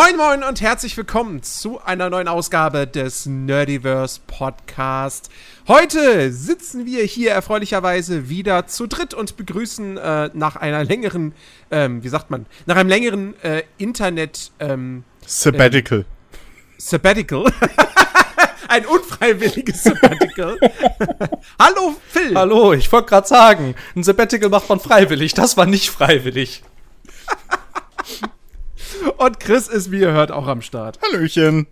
Moin Moin und herzlich willkommen zu einer neuen Ausgabe des Nerdiverse Podcast. Heute sitzen wir hier erfreulicherweise wieder zu dritt und begrüßen äh, nach einer längeren, ähm, wie sagt man, nach einem längeren äh, Internet ähm, Sabbatical. Äh, Sabbatical. Ein unfreiwilliges Sabbatical. Hallo Phil. Hallo, ich wollte gerade sagen, ein Sabbatical macht man freiwillig. Das war nicht freiwillig. Und Chris ist, wie ihr hört, auch am Start. Hallöchen.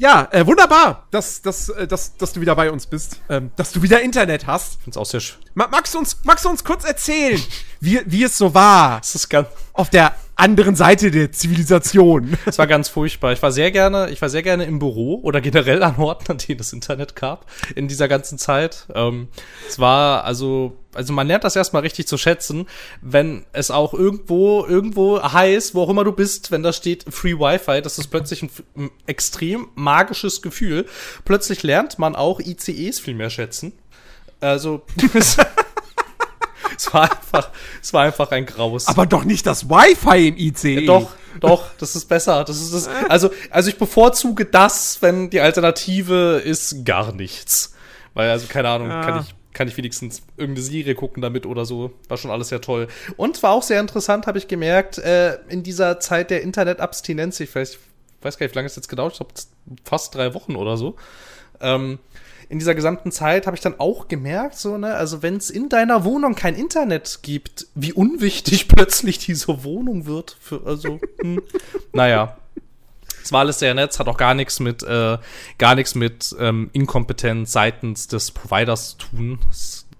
Ja, äh, wunderbar, dass, dass, äh, dass, dass du wieder bei uns bist, ähm, dass du wieder Internet hast. Ich find's auch sehr schön. magst, du uns, magst du uns kurz erzählen, wie, wie es so war? Das ist ganz auf der anderen Seite der Zivilisation. Es war ganz furchtbar. Ich war sehr gerne, ich war sehr gerne im Büro oder generell an Orten, an denen es Internet gab in dieser ganzen Zeit. Ähm, es war also, also man lernt das erstmal richtig zu schätzen, wenn es auch irgendwo, irgendwo heißt, wo auch immer du bist, wenn da steht Free Wi-Fi, das ist plötzlich ein, ein extrem magisches Gefühl. Plötzlich lernt man auch ICEs viel mehr schätzen. Also, es war einfach, es war einfach ein Graus. Aber doch nicht das Wi-Fi im ICE. Ja, doch, doch, das ist besser. Das ist das. Also, also ich bevorzuge das, wenn die Alternative ist gar nichts. Weil, also, keine Ahnung, ja. kann ich, kann ich wenigstens irgendeine Serie gucken damit oder so. War schon alles sehr toll. Und war auch sehr interessant, habe ich gemerkt, äh, in dieser Zeit der Internetabstinenz, ich weiß, ich weiß gar nicht, wie lange es jetzt gedauert, ich glaube fast drei Wochen oder so. Ähm, in dieser gesamten Zeit habe ich dann auch gemerkt, so, ne, also wenn es in deiner Wohnung kein Internet gibt, wie unwichtig plötzlich diese Wohnung wird. Für, also, hm, naja. Es war alles sehr nett, hat auch gar nichts mit, äh, gar nichts mit ähm, Inkompetenz seitens des Providers zu tun.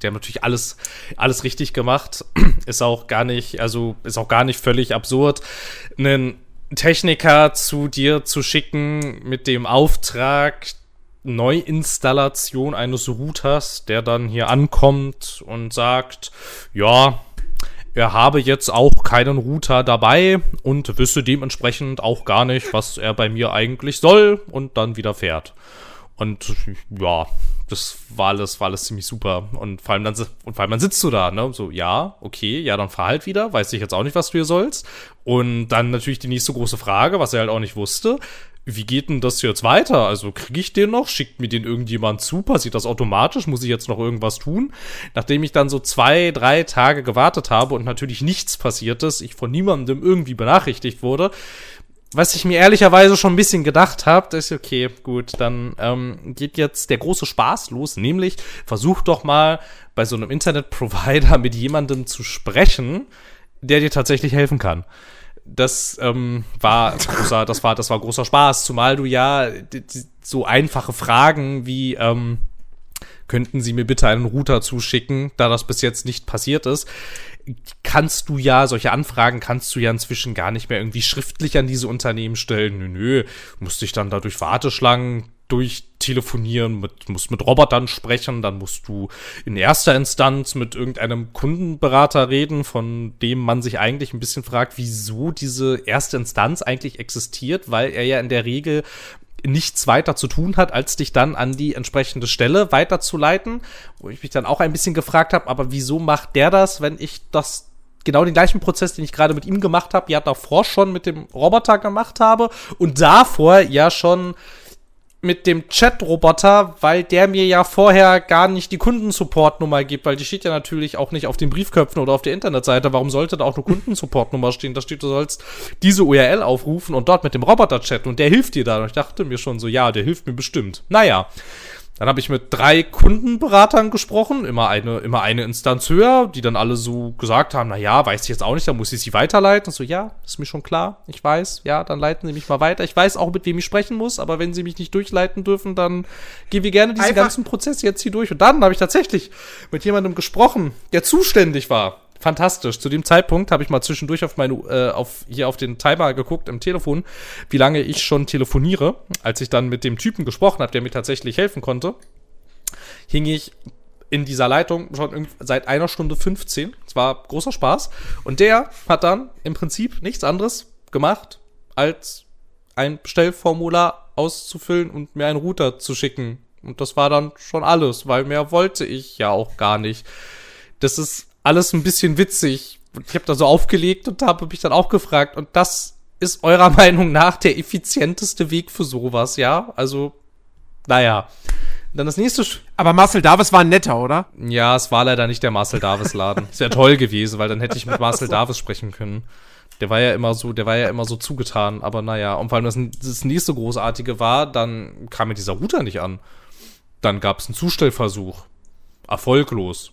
Die haben natürlich alles, alles richtig gemacht. Ist auch gar nicht, also ist auch gar nicht völlig absurd, einen Techniker zu dir zu schicken mit dem Auftrag, Neuinstallation eines Routers, der dann hier ankommt und sagt, ja, er habe jetzt auch keinen Router dabei und wüsste dementsprechend auch gar nicht, was er bei mir eigentlich soll und dann wieder fährt. Und ja, das war alles, war alles ziemlich super. Und vor allem dann, und vor allem dann sitzt du da, ne? So, ja, okay, ja, dann fahr halt wieder, weiß ich jetzt auch nicht, was du hier sollst. Und dann natürlich die nächste große Frage, was er halt auch nicht wusste wie geht denn das jetzt weiter? Also kriege ich den noch? Schickt mir den irgendjemand zu? Passiert das automatisch? Muss ich jetzt noch irgendwas tun? Nachdem ich dann so zwei, drei Tage gewartet habe und natürlich nichts passiert ist, ich von niemandem irgendwie benachrichtigt wurde, was ich mir ehrlicherweise schon ein bisschen gedacht habe, ist okay, gut, dann ähm, geht jetzt der große Spaß los, nämlich versuch doch mal bei so einem Internetprovider mit jemandem zu sprechen, der dir tatsächlich helfen kann das ähm, war großer, das war, das war großer Spaß, zumal du ja so einfache Fragen wie ähm, könnten Sie mir bitte einen Router zuschicken, da das bis jetzt nicht passiert ist, kannst du ja, solche Anfragen kannst du ja inzwischen gar nicht mehr irgendwie schriftlich an diese Unternehmen stellen. Nö, nö, musst dich dann da durch Warteschlangen durchtelefonieren, mit, musst mit Robotern sprechen, dann musst du in erster Instanz mit irgendeinem Kundenberater reden, von dem man sich eigentlich ein bisschen fragt, wieso diese erste Instanz eigentlich existiert, weil er ja in der Regel nichts weiter zu tun hat, als dich dann an die entsprechende Stelle weiterzuleiten, wo ich mich dann auch ein bisschen gefragt habe, aber wieso macht der das, wenn ich das genau den gleichen Prozess, den ich gerade mit ihm gemacht habe, ja davor schon mit dem Roboter gemacht habe und davor ja schon mit dem Chat-Roboter, weil der mir ja vorher gar nicht die Kundensupport-Nummer gibt, weil die steht ja natürlich auch nicht auf den Briefköpfen oder auf der Internetseite. Warum sollte da auch eine Kundensupport-Nummer stehen? Da steht, du sollst diese URL aufrufen und dort mit dem Roboter chatten und der hilft dir da. Und ich dachte mir schon so, ja, der hilft mir bestimmt. Naja. Dann habe ich mit drei Kundenberatern gesprochen, immer eine, immer eine Instanz höher, die dann alle so gesagt haben, na ja, weiß ich jetzt auch nicht, dann muss ich sie weiterleiten. Und so, ja, ist mir schon klar, ich weiß, ja, dann leiten Sie mich mal weiter. Ich weiß auch, mit wem ich sprechen muss, aber wenn Sie mich nicht durchleiten dürfen, dann gehen wir gerne diesen Einfach ganzen Prozess jetzt hier durch. Und dann habe ich tatsächlich mit jemandem gesprochen, der zuständig war fantastisch. Zu dem Zeitpunkt habe ich mal zwischendurch auf meine, äh, auf, hier auf den Timer geguckt im Telefon, wie lange ich schon telefoniere. Als ich dann mit dem Typen gesprochen habe, der mir tatsächlich helfen konnte, hing ich in dieser Leitung schon seit einer Stunde 15. Es war großer Spaß. Und der hat dann im Prinzip nichts anderes gemacht, als ein Bestellformular auszufüllen und mir einen Router zu schicken. Und das war dann schon alles, weil mehr wollte ich ja auch gar nicht. Das ist alles ein bisschen witzig. Ich habe da so aufgelegt und habe mich dann auch gefragt. Und das ist eurer Meinung nach der effizienteste Weg für sowas, ja? Also, naja. Dann das nächste. Sch Aber Marcel Davis war ein netter, oder? Ja, es war leider nicht der Marcel Davis Laden. Es wäre toll gewesen, weil dann hätte ich mit Marcel Davis sprechen können. Der war ja immer so, der war ja immer so zugetan, aber naja, und vor allem das, das nächste Großartige war, dann kam mir dieser Router nicht an. Dann gab es einen Zustellversuch. Erfolglos.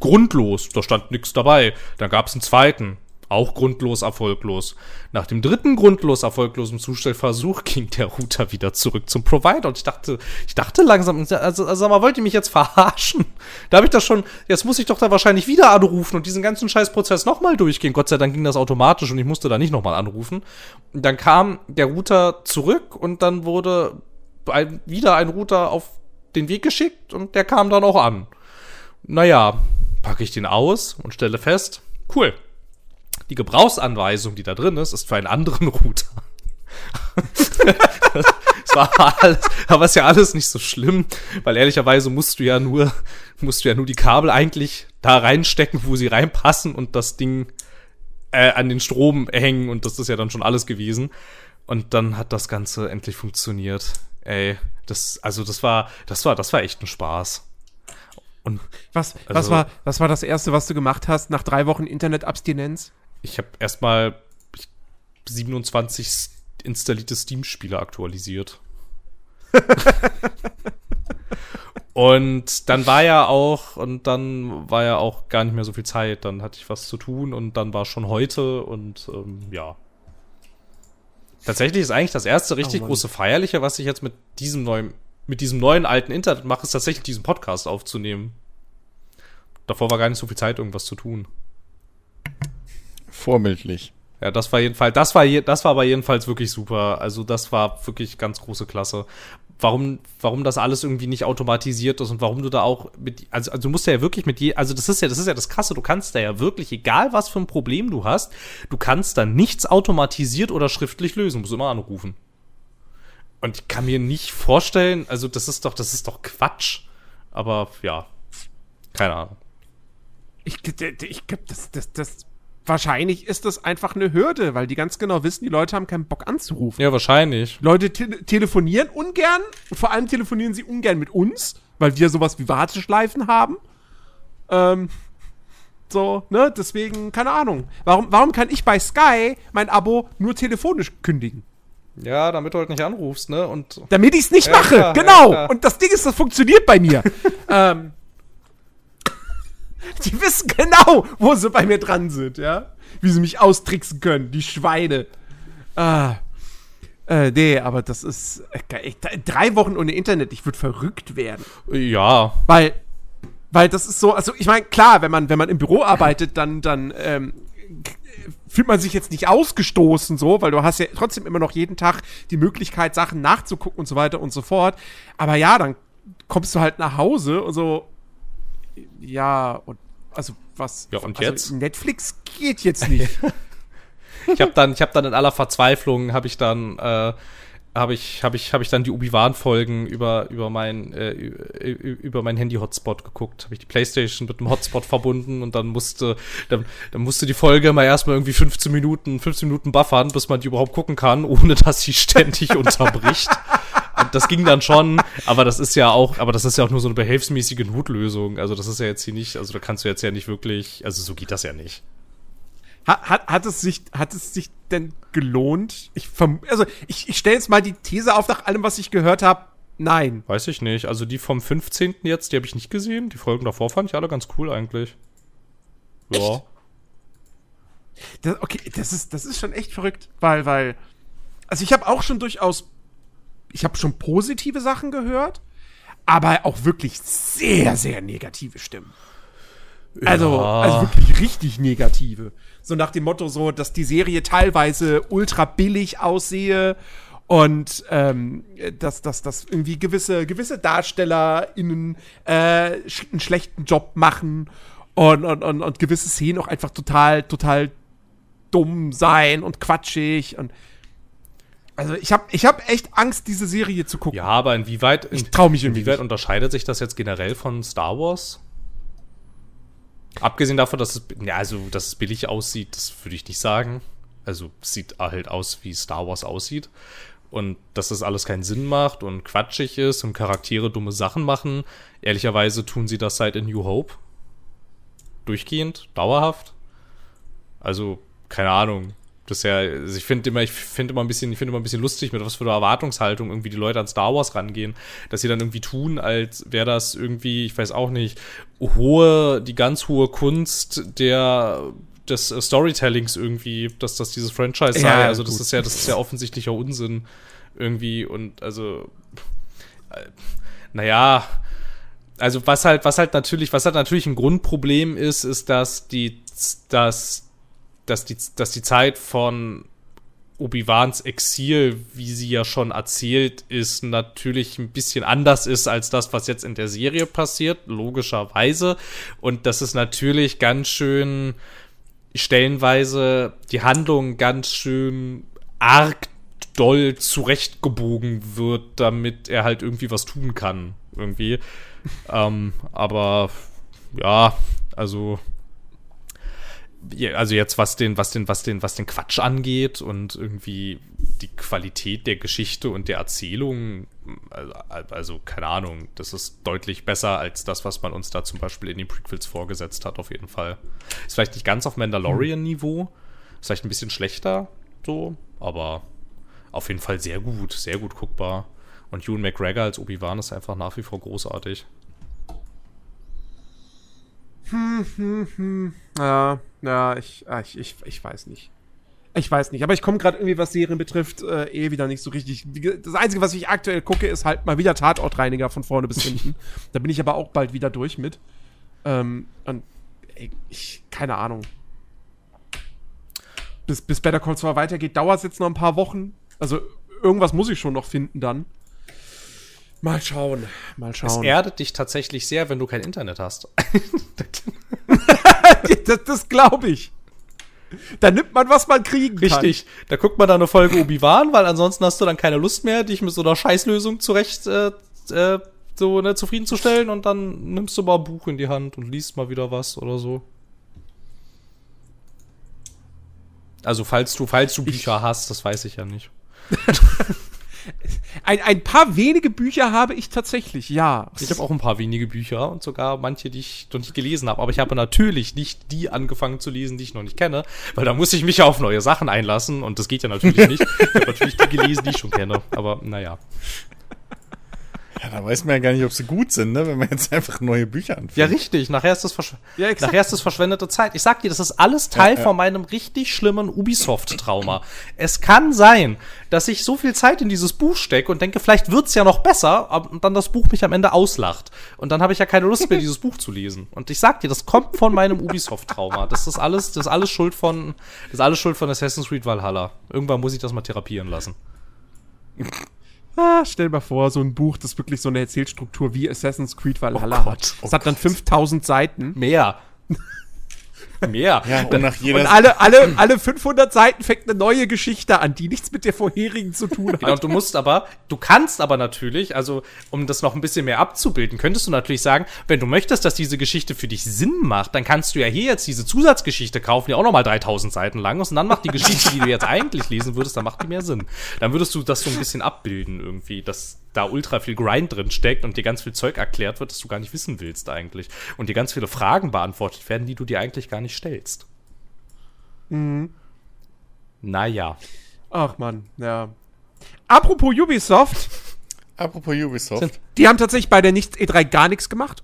Grundlos, da stand nichts dabei. Dann gab es einen zweiten. Auch grundlos erfolglos. Nach dem dritten grundlos erfolglosen Zustellversuch ging der Router wieder zurück zum Provider. Und ich dachte, ich dachte langsam, also, also sag mal, wollt ihr mich jetzt verarschen? Da habe ich das schon, jetzt muss ich doch da wahrscheinlich wieder anrufen und diesen ganzen Scheißprozess nochmal durchgehen. Gott sei Dank ging das automatisch und ich musste da nicht nochmal anrufen. Und dann kam der Router zurück und dann wurde ein, wieder ein Router auf den Weg geschickt und der kam dann auch an. Naja, packe ich den aus und stelle fest, cool die Gebrauchsanweisung, die da drin ist, ist für einen anderen Router. das war alles, aber ist ja alles nicht so schlimm, weil ehrlicherweise musst du ja nur, musst du ja nur die Kabel eigentlich da reinstecken, wo sie reinpassen und das Ding äh, an den Strom hängen und das ist ja dann schon alles gewesen. Und dann hat das Ganze endlich funktioniert. Ey, das, also das war, das war, das war echt ein Spaß. Und was, also, was war, was war das erste, was du gemacht hast nach drei Wochen Internetabstinenz? ich habe erstmal 27 installierte Steam-Spiele aktualisiert. und dann war ja auch, und dann war ja auch gar nicht mehr so viel Zeit. Dann hatte ich was zu tun und dann war schon heute und ähm, ja. Tatsächlich ist eigentlich das erste richtig oh große Feierliche, was ich jetzt mit diesem neuen, mit diesem neuen alten Internet mache, ist tatsächlich diesen Podcast aufzunehmen. Davor war gar nicht so viel Zeit, irgendwas zu tun. Vorbildlich. Ja, das war jedenfalls, das war, das war aber jedenfalls wirklich super. Also das war wirklich ganz große Klasse. Warum, warum das alles irgendwie nicht automatisiert ist und warum du da auch mit, also, also du musst ja wirklich mit je, also das ist ja, das ist ja das Krasse, du kannst da ja wirklich, egal was für ein Problem du hast, du kannst da nichts automatisiert oder schriftlich lösen, musst immer anrufen. Und ich kann mir nicht vorstellen, also das ist doch, das ist doch Quatsch. Aber ja, keine Ahnung. Ich, ich glaube, das, das, das wahrscheinlich ist das einfach eine Hürde, weil die ganz genau wissen, die Leute haben keinen Bock anzurufen. Ja, wahrscheinlich. Leute te telefonieren ungern und vor allem telefonieren sie ungern mit uns, weil wir sowas wie Warteschleifen haben. Ähm, so, ne? Deswegen, keine Ahnung. Warum, warum kann ich bei Sky mein Abo nur telefonisch kündigen? Ja, damit du halt nicht anrufst, ne? Und damit ich es nicht ja, mache, klar, genau. Ja, und das Ding ist, das funktioniert bei mir. ähm, die wissen genau, wo sie bei mir dran sind, ja. Wie sie mich austricksen können, die Schweine. Ah. Äh, nee, aber das ist. Äh, drei Wochen ohne Internet, ich würde verrückt werden. Ja. Weil, weil das ist so, also ich meine, klar, wenn man, wenn man im Büro arbeitet, dann, dann ähm, fühlt man sich jetzt nicht ausgestoßen so, weil du hast ja trotzdem immer noch jeden Tag die Möglichkeit, Sachen nachzugucken und so weiter und so fort. Aber ja, dann kommst du halt nach Hause und so, ja, und also was? Ja, und also jetzt? Netflix geht jetzt nicht. ich habe dann, ich habe dann in aller Verzweiflung, habe ich dann, äh, habe ich, habe ich, habe ich dann die Ubi-Wan-Folgen über über mein äh, über mein Handy-Hotspot geguckt. Habe ich die PlayStation mit dem Hotspot verbunden und dann musste dann, dann musste die Folge mal erstmal irgendwie 15 Minuten 15 Minuten buffern, bis man die überhaupt gucken kann, ohne dass sie ständig unterbricht das ging dann schon, aber das ist ja auch, aber das ist ja auch nur so eine behelfsmäßige Notlösung. Also das ist ja jetzt hier nicht, also da kannst du jetzt ja nicht wirklich, also so geht das ja nicht. Hat, hat, es, sich, hat es sich denn gelohnt? Ich also ich, ich stelle jetzt mal die These auf, nach allem, was ich gehört habe, nein. Weiß ich nicht. Also die vom 15. jetzt, die habe ich nicht gesehen. Die Folgen davor fand ich alle ganz cool eigentlich. Ja. Echt? Das, okay, das ist, das ist schon echt verrückt, weil, weil, also ich habe auch schon durchaus ich habe schon positive Sachen gehört, aber auch wirklich sehr, sehr negative Stimmen. Also, ja. Also, also wirklich richtig negative. So nach dem Motto so, dass die Serie teilweise ultra billig aussehe und ähm, dass, dass, dass irgendwie gewisse, gewisse DarstellerInnen äh, einen schlechten Job machen und, und, und, und gewisse Szenen auch einfach total, total dumm sein und quatschig und also ich habe ich hab echt Angst, diese Serie zu gucken. Ja, aber inwieweit, ich trau mich inwieweit unterscheidet sich das jetzt generell von Star Wars? Abgesehen davon, dass es, ja, also, dass es billig aussieht, das würde ich nicht sagen. also sieht halt aus, wie Star Wars aussieht. Und dass das alles keinen Sinn macht und quatschig ist und Charaktere dumme Sachen machen. Ehrlicherweise tun sie das seit A New Hope. Durchgehend, dauerhaft. Also, keine Ahnung. Das ist ja, also ich finde immer, ich finde immer ein bisschen, ich finde immer ein bisschen lustig, mit was für einer Erwartungshaltung irgendwie die Leute an Star Wars rangehen, dass sie dann irgendwie tun, als wäre das irgendwie, ich weiß auch nicht, hohe, die ganz hohe Kunst der des Storytellings irgendwie, dass das dieses Franchise sei. also das gut. ist ja, das ist ja offensichtlicher Unsinn irgendwie und also, äh, naja, also was halt, was halt natürlich, was halt natürlich ein Grundproblem ist, ist, dass die, dass dass die, dass die Zeit von Obi-Wans Exil, wie sie ja schon erzählt ist, natürlich ein bisschen anders ist als das, was jetzt in der Serie passiert, logischerweise. Und dass es natürlich ganz schön stellenweise die Handlung ganz schön arg doll zurechtgebogen wird, damit er halt irgendwie was tun kann. Irgendwie. ähm, aber ja, also also jetzt was den, was den, was den, was den Quatsch angeht und irgendwie die Qualität der Geschichte und der Erzählung, also, also, keine Ahnung, das ist deutlich besser als das, was man uns da zum Beispiel in den Prequels vorgesetzt hat, auf jeden Fall. Ist vielleicht nicht ganz auf Mandalorian-Niveau, ist vielleicht ein bisschen schlechter, so, aber auf jeden Fall sehr gut, sehr gut guckbar. Und Ewan McGregor als Obi-Wan ist einfach nach wie vor großartig. Hm, hm, hm. Ja, ja, ich, ah, ich, ich, ich weiß nicht. Ich weiß nicht, aber ich komme gerade irgendwie, was Serien betrifft, äh, eh wieder nicht so richtig. Das Einzige, was ich aktuell gucke, ist halt mal wieder Tatortreiniger von vorne bis hinten. da bin ich aber auch bald wieder durch mit. Ähm, und ey, ich, keine Ahnung. Bis, bis Better Call Saul weitergeht, dauert es jetzt noch ein paar Wochen. Also irgendwas muss ich schon noch finden dann. Mal schauen, mal schauen. Es erdet dich tatsächlich sehr, wenn du kein Internet hast. das das glaube ich. Da nimmt man, was man kriegen kann. Richtig. Da guckt man dann eine Folge Obi-Wan, weil ansonsten hast du dann keine Lust mehr, dich mit so einer Scheißlösung zurecht äh, äh, so ne, zufriedenzustellen und dann nimmst du mal ein Buch in die Hand und liest mal wieder was oder so. Also falls du, falls du Bücher ich hast, das weiß ich ja nicht. Ein, ein paar wenige Bücher habe ich tatsächlich, ja. Ich habe auch ein paar wenige Bücher und sogar manche, die ich noch nicht gelesen habe. Aber ich habe natürlich nicht die angefangen zu lesen, die ich noch nicht kenne, weil da muss ich mich ja auf neue Sachen einlassen und das geht ja natürlich nicht. ich habe natürlich die gelesen, die ich schon kenne. Aber naja. Ja, da weiß man ja gar nicht, ob sie gut sind, ne? wenn man jetzt einfach neue Bücher anfängt. Ja, richtig. Nachher ist das, verschw ja, nachher ist das verschwendete Zeit. Ich sag dir, das ist alles Teil ja, ja. von meinem richtig schlimmen Ubisoft-Trauma. es kann sein, dass ich so viel Zeit in dieses Buch stecke und denke, vielleicht wird's ja noch besser, und dann das Buch mich am Ende auslacht. Und dann habe ich ja keine Lust mehr, dieses Buch zu lesen. Und ich sag dir, das kommt von meinem Ubisoft-Trauma. Das ist alles, das ist alles Schuld von, das ist alles Schuld von Assassin's Creed Valhalla. Irgendwann muss ich das mal therapieren lassen. Ah, stell dir mal vor, so ein Buch, das wirklich so eine Erzählstruktur wie Assassin's Creed Valhalla oh Gott, hat. Das oh hat dann 5000 Seiten. Mehr. Mehr. Ja, und, nach jeder und alle, alle, alle 500 Seiten fängt eine neue Geschichte an, die nichts mit der vorherigen zu tun hat. Genau, du musst aber, du kannst aber natürlich, also um das noch ein bisschen mehr abzubilden, könntest du natürlich sagen, wenn du möchtest, dass diese Geschichte für dich Sinn macht, dann kannst du ja hier jetzt diese Zusatzgeschichte kaufen, die auch nochmal 3000 Seiten lang ist und dann macht die Geschichte, die du jetzt eigentlich lesen würdest, dann macht die mehr Sinn. Dann würdest du das so ein bisschen abbilden irgendwie, dass da ultra viel Grind drin steckt und dir ganz viel Zeug erklärt wird, das du gar nicht wissen willst eigentlich. Und dir ganz viele Fragen beantwortet werden, die du dir eigentlich gar nicht stellst. Mhm. Naja. Ach man, ja. Apropos Ubisoft. Apropos Ubisoft. Die haben tatsächlich bei der Nicht E3 gar nichts gemacht.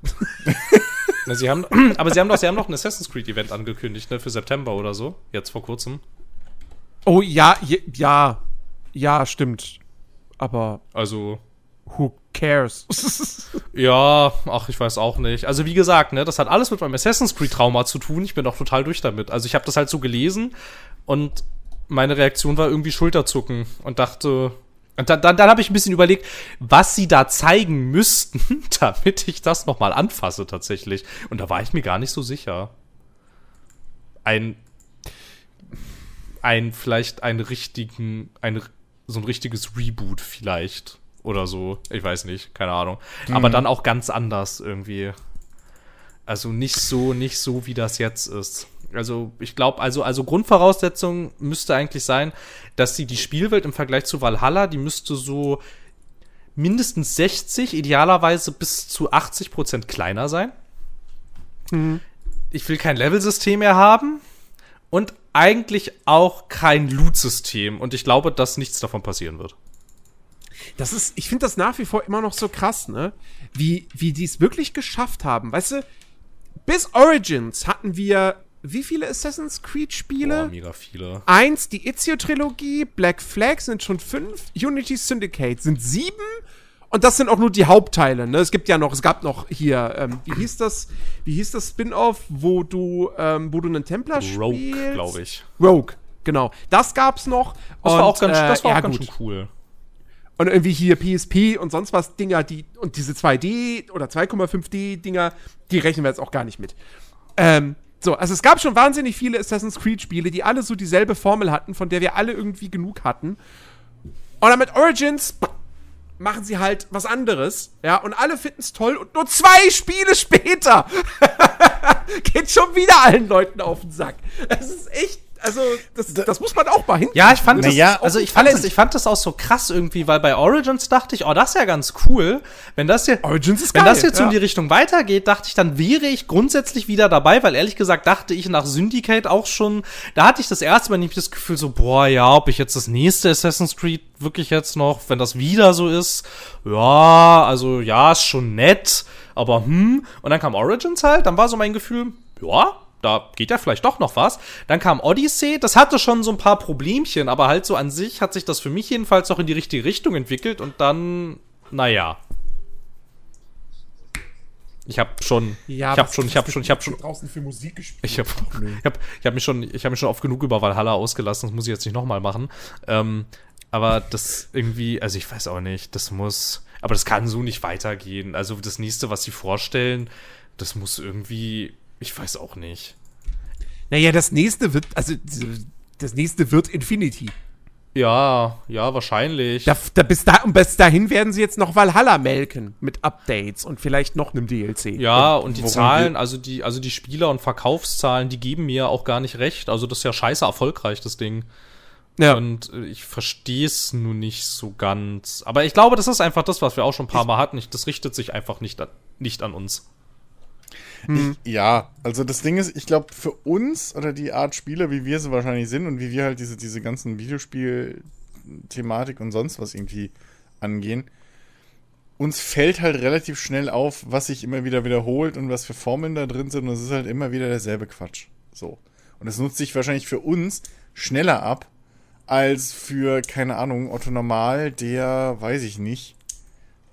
Na, sie haben, aber sie haben doch, sie haben noch ein Assassin's Creed Event angekündigt, ne, für September oder so, jetzt vor kurzem. Oh ja, ja, ja, stimmt. Aber also who cares? ja, ach, ich weiß auch nicht. Also wie gesagt, ne, das hat alles mit meinem Assassin's Creed Trauma zu tun. Ich bin auch total durch damit. Also ich habe das halt so gelesen und meine Reaktion war irgendwie Schulterzucken und dachte, und dann, dann, dann habe ich ein bisschen überlegt, was sie da zeigen müssten, damit ich das nochmal anfasse tatsächlich. Und da war ich mir gar nicht so sicher. Ein, ein vielleicht einen richtigen, ein, so ein richtiges Reboot vielleicht oder so. Ich weiß nicht, keine Ahnung. Mhm. Aber dann auch ganz anders irgendwie. Also nicht so, nicht so, wie das jetzt ist. Also ich glaube, also, also Grundvoraussetzung müsste eigentlich sein, dass sie die Spielwelt im Vergleich zu Valhalla, die müsste so mindestens 60, idealerweise bis zu 80 Prozent kleiner sein. Ich will kein Level-System mehr haben und eigentlich auch kein Loot-System. Und ich glaube, dass nichts davon passieren wird. Das ist, ich finde das nach wie vor immer noch so krass, ne? Wie, wie die es wirklich geschafft haben. Weißt du, bis Origins hatten wir wie viele Assassin's Creed Spiele? Boah, mega viele. Eins, die Ezio-Trilogie, Black Flag sind schon fünf, Unity Syndicate sind sieben und das sind auch nur die Hauptteile. Ne? Es gibt ja noch, es gab noch hier, ähm, wie hieß das, wie hieß das Spin-off, wo du, ähm, wo du einen Templar Rogue, spielst? glaube ich. Rogue, genau. Das gab's noch. Das war auch ganz, das war ja, auch ganz gut. schön cool. Und irgendwie hier PSP und sonst was Dinger, die und diese 2D oder 2,5D Dinger, die rechnen wir jetzt auch gar nicht mit. Ähm, so, also es gab schon wahnsinnig viele Assassin's Creed Spiele, die alle so dieselbe Formel hatten, von der wir alle irgendwie genug hatten. Und dann mit Origins machen sie halt was anderes, ja, und alle finden es toll und nur zwei Spiele später geht schon wieder allen Leuten auf den Sack. Das ist echt, also das, das muss man auch mal hin. Ja, ich fand Na das, ja, also ich fand, das, ich fand das auch so krass irgendwie, weil bei Origins dachte ich, oh, das ist ja ganz cool. Wenn das hier, Origins ist wenn geil, das jetzt so ja. in die Richtung weitergeht, dachte ich, dann wäre ich grundsätzlich wieder dabei, weil ehrlich gesagt dachte ich nach Syndicate auch schon, da hatte ich das erste Mal nämlich das Gefühl so, boah, ja, ob ich jetzt das nächste Assassin's Creed wirklich jetzt noch, wenn das wieder so ist, ja, also ja, ist schon nett, aber hm, und dann kam Origins halt, dann war so mein Gefühl, ja, da geht ja vielleicht doch noch was. Dann kam Odyssey, das hatte schon so ein paar Problemchen, aber halt so an sich hat sich das für mich jedenfalls auch in die richtige Richtung entwickelt und dann, naja. Ich habe schon, Ja, ich habe schon, ich habe schon, ich habe schon, draußen für Musik gespielt. ich habe, ich habe, ich habe mich schon, ich habe mich schon oft genug über Valhalla ausgelassen. Das muss ich jetzt nicht nochmal machen. Ähm, aber das irgendwie, also ich weiß auch nicht, das muss, aber das kann so nicht weitergehen. Also das nächste, was sie vorstellen, das muss irgendwie, ich weiß auch nicht. Naja, das nächste wird, also das nächste wird Infinity. Ja, ja, wahrscheinlich. Da, da, bis, da, und bis dahin werden sie jetzt noch Valhalla melken mit Updates und vielleicht noch einem DLC. Ja, und die worum Zahlen, also die, also die Spieler- und Verkaufszahlen, die geben mir auch gar nicht recht. Also das ist ja scheiße erfolgreich, das Ding. ja. Und äh, ich verstehe es nun nicht so ganz. Aber ich glaube, das ist einfach das, was wir auch schon ein paar Mal hatten. Ich, das richtet sich einfach nicht an, nicht an uns. Ja, also das Ding ist, ich glaube, für uns oder die Art Spieler, wie wir sie wahrscheinlich sind und wie wir halt diese, diese ganzen Videospiel-Thematik und sonst was irgendwie angehen, uns fällt halt relativ schnell auf, was sich immer wieder wiederholt und was für Formeln da drin sind und es ist halt immer wieder derselbe Quatsch. So. Und das nutzt sich wahrscheinlich für uns schneller ab, als für, keine Ahnung, Otto Normal, der, weiß ich nicht,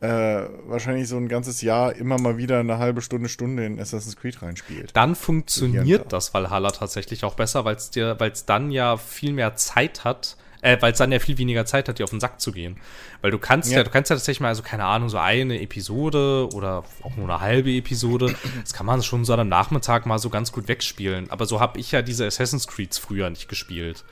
äh, wahrscheinlich so ein ganzes Jahr immer mal wieder eine halbe Stunde, Stunde in Assassin's Creed reinspielt. Dann funktioniert das Valhalla tatsächlich auch besser, weil es dir, weil es dann ja viel mehr Zeit hat, äh, weil es dann ja viel weniger Zeit hat, dir auf den Sack zu gehen. Weil du kannst ja, Ja. du kannst ja tatsächlich mal, also keine Ahnung, so eine Episode oder auch nur eine halbe Episode, das kann man schon so am Nachmittag mal so ganz gut wegspielen. Aber so habe ich ja diese Assassin's Creeds früher nicht gespielt.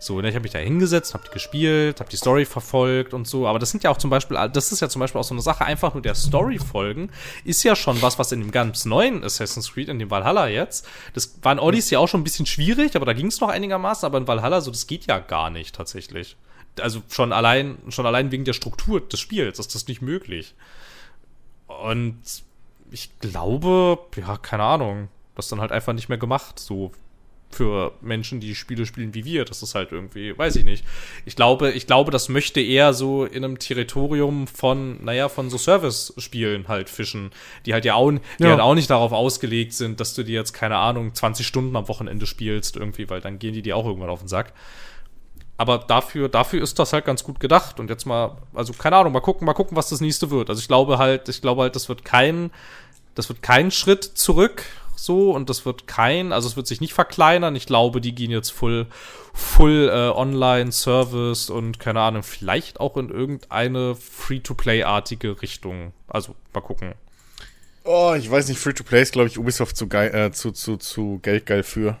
So, ne, ich habe mich da hingesetzt, habe die gespielt, habe die Story verfolgt und so. Aber das sind ja auch zum Beispiel, das ist ja zum Beispiel auch so eine Sache, einfach nur der Story folgen, ist ja schon was, was in dem ganz neuen Assassin's Creed, in dem Valhalla jetzt, das war in Odyssey auch schon ein bisschen schwierig, aber da ging es noch einigermaßen, aber in Valhalla so, das geht ja gar nicht tatsächlich. Also schon allein, schon allein wegen der Struktur des Spiels ist das nicht möglich. Und ich glaube, ja, keine Ahnung, das dann halt einfach nicht mehr gemacht, so für Menschen, die Spiele spielen wie wir. Das ist halt irgendwie, weiß ich nicht. Ich glaube, ich glaube, das möchte eher so in einem Territorium von, naja, von so Service-Spielen halt fischen, die halt ja auch, die Ja. halt auch nicht darauf ausgelegt sind, dass du dir jetzt, keine Ahnung, 20 Stunden am Wochenende spielst irgendwie, weil dann gehen die dir auch irgendwann auf den Sack. Aber dafür, dafür ist das halt ganz gut gedacht. Und jetzt mal, also keine Ahnung, mal gucken, mal gucken, was das nächste wird. Also ich glaube halt, ich glaube halt, das wird kein, das wird kein Schritt zurück, so, und das wird kein, also es wird sich nicht verkleinern. Ich glaube, die gehen jetzt full, full äh, Online-Service und keine Ahnung, vielleicht auch in irgendeine Free-to-Play-artige Richtung. Also mal gucken. Oh, ich weiß nicht, Free-to-Play ist, glaube ich, Ubisoft zu, geil, äh, zu, zu, zu geldgeil für.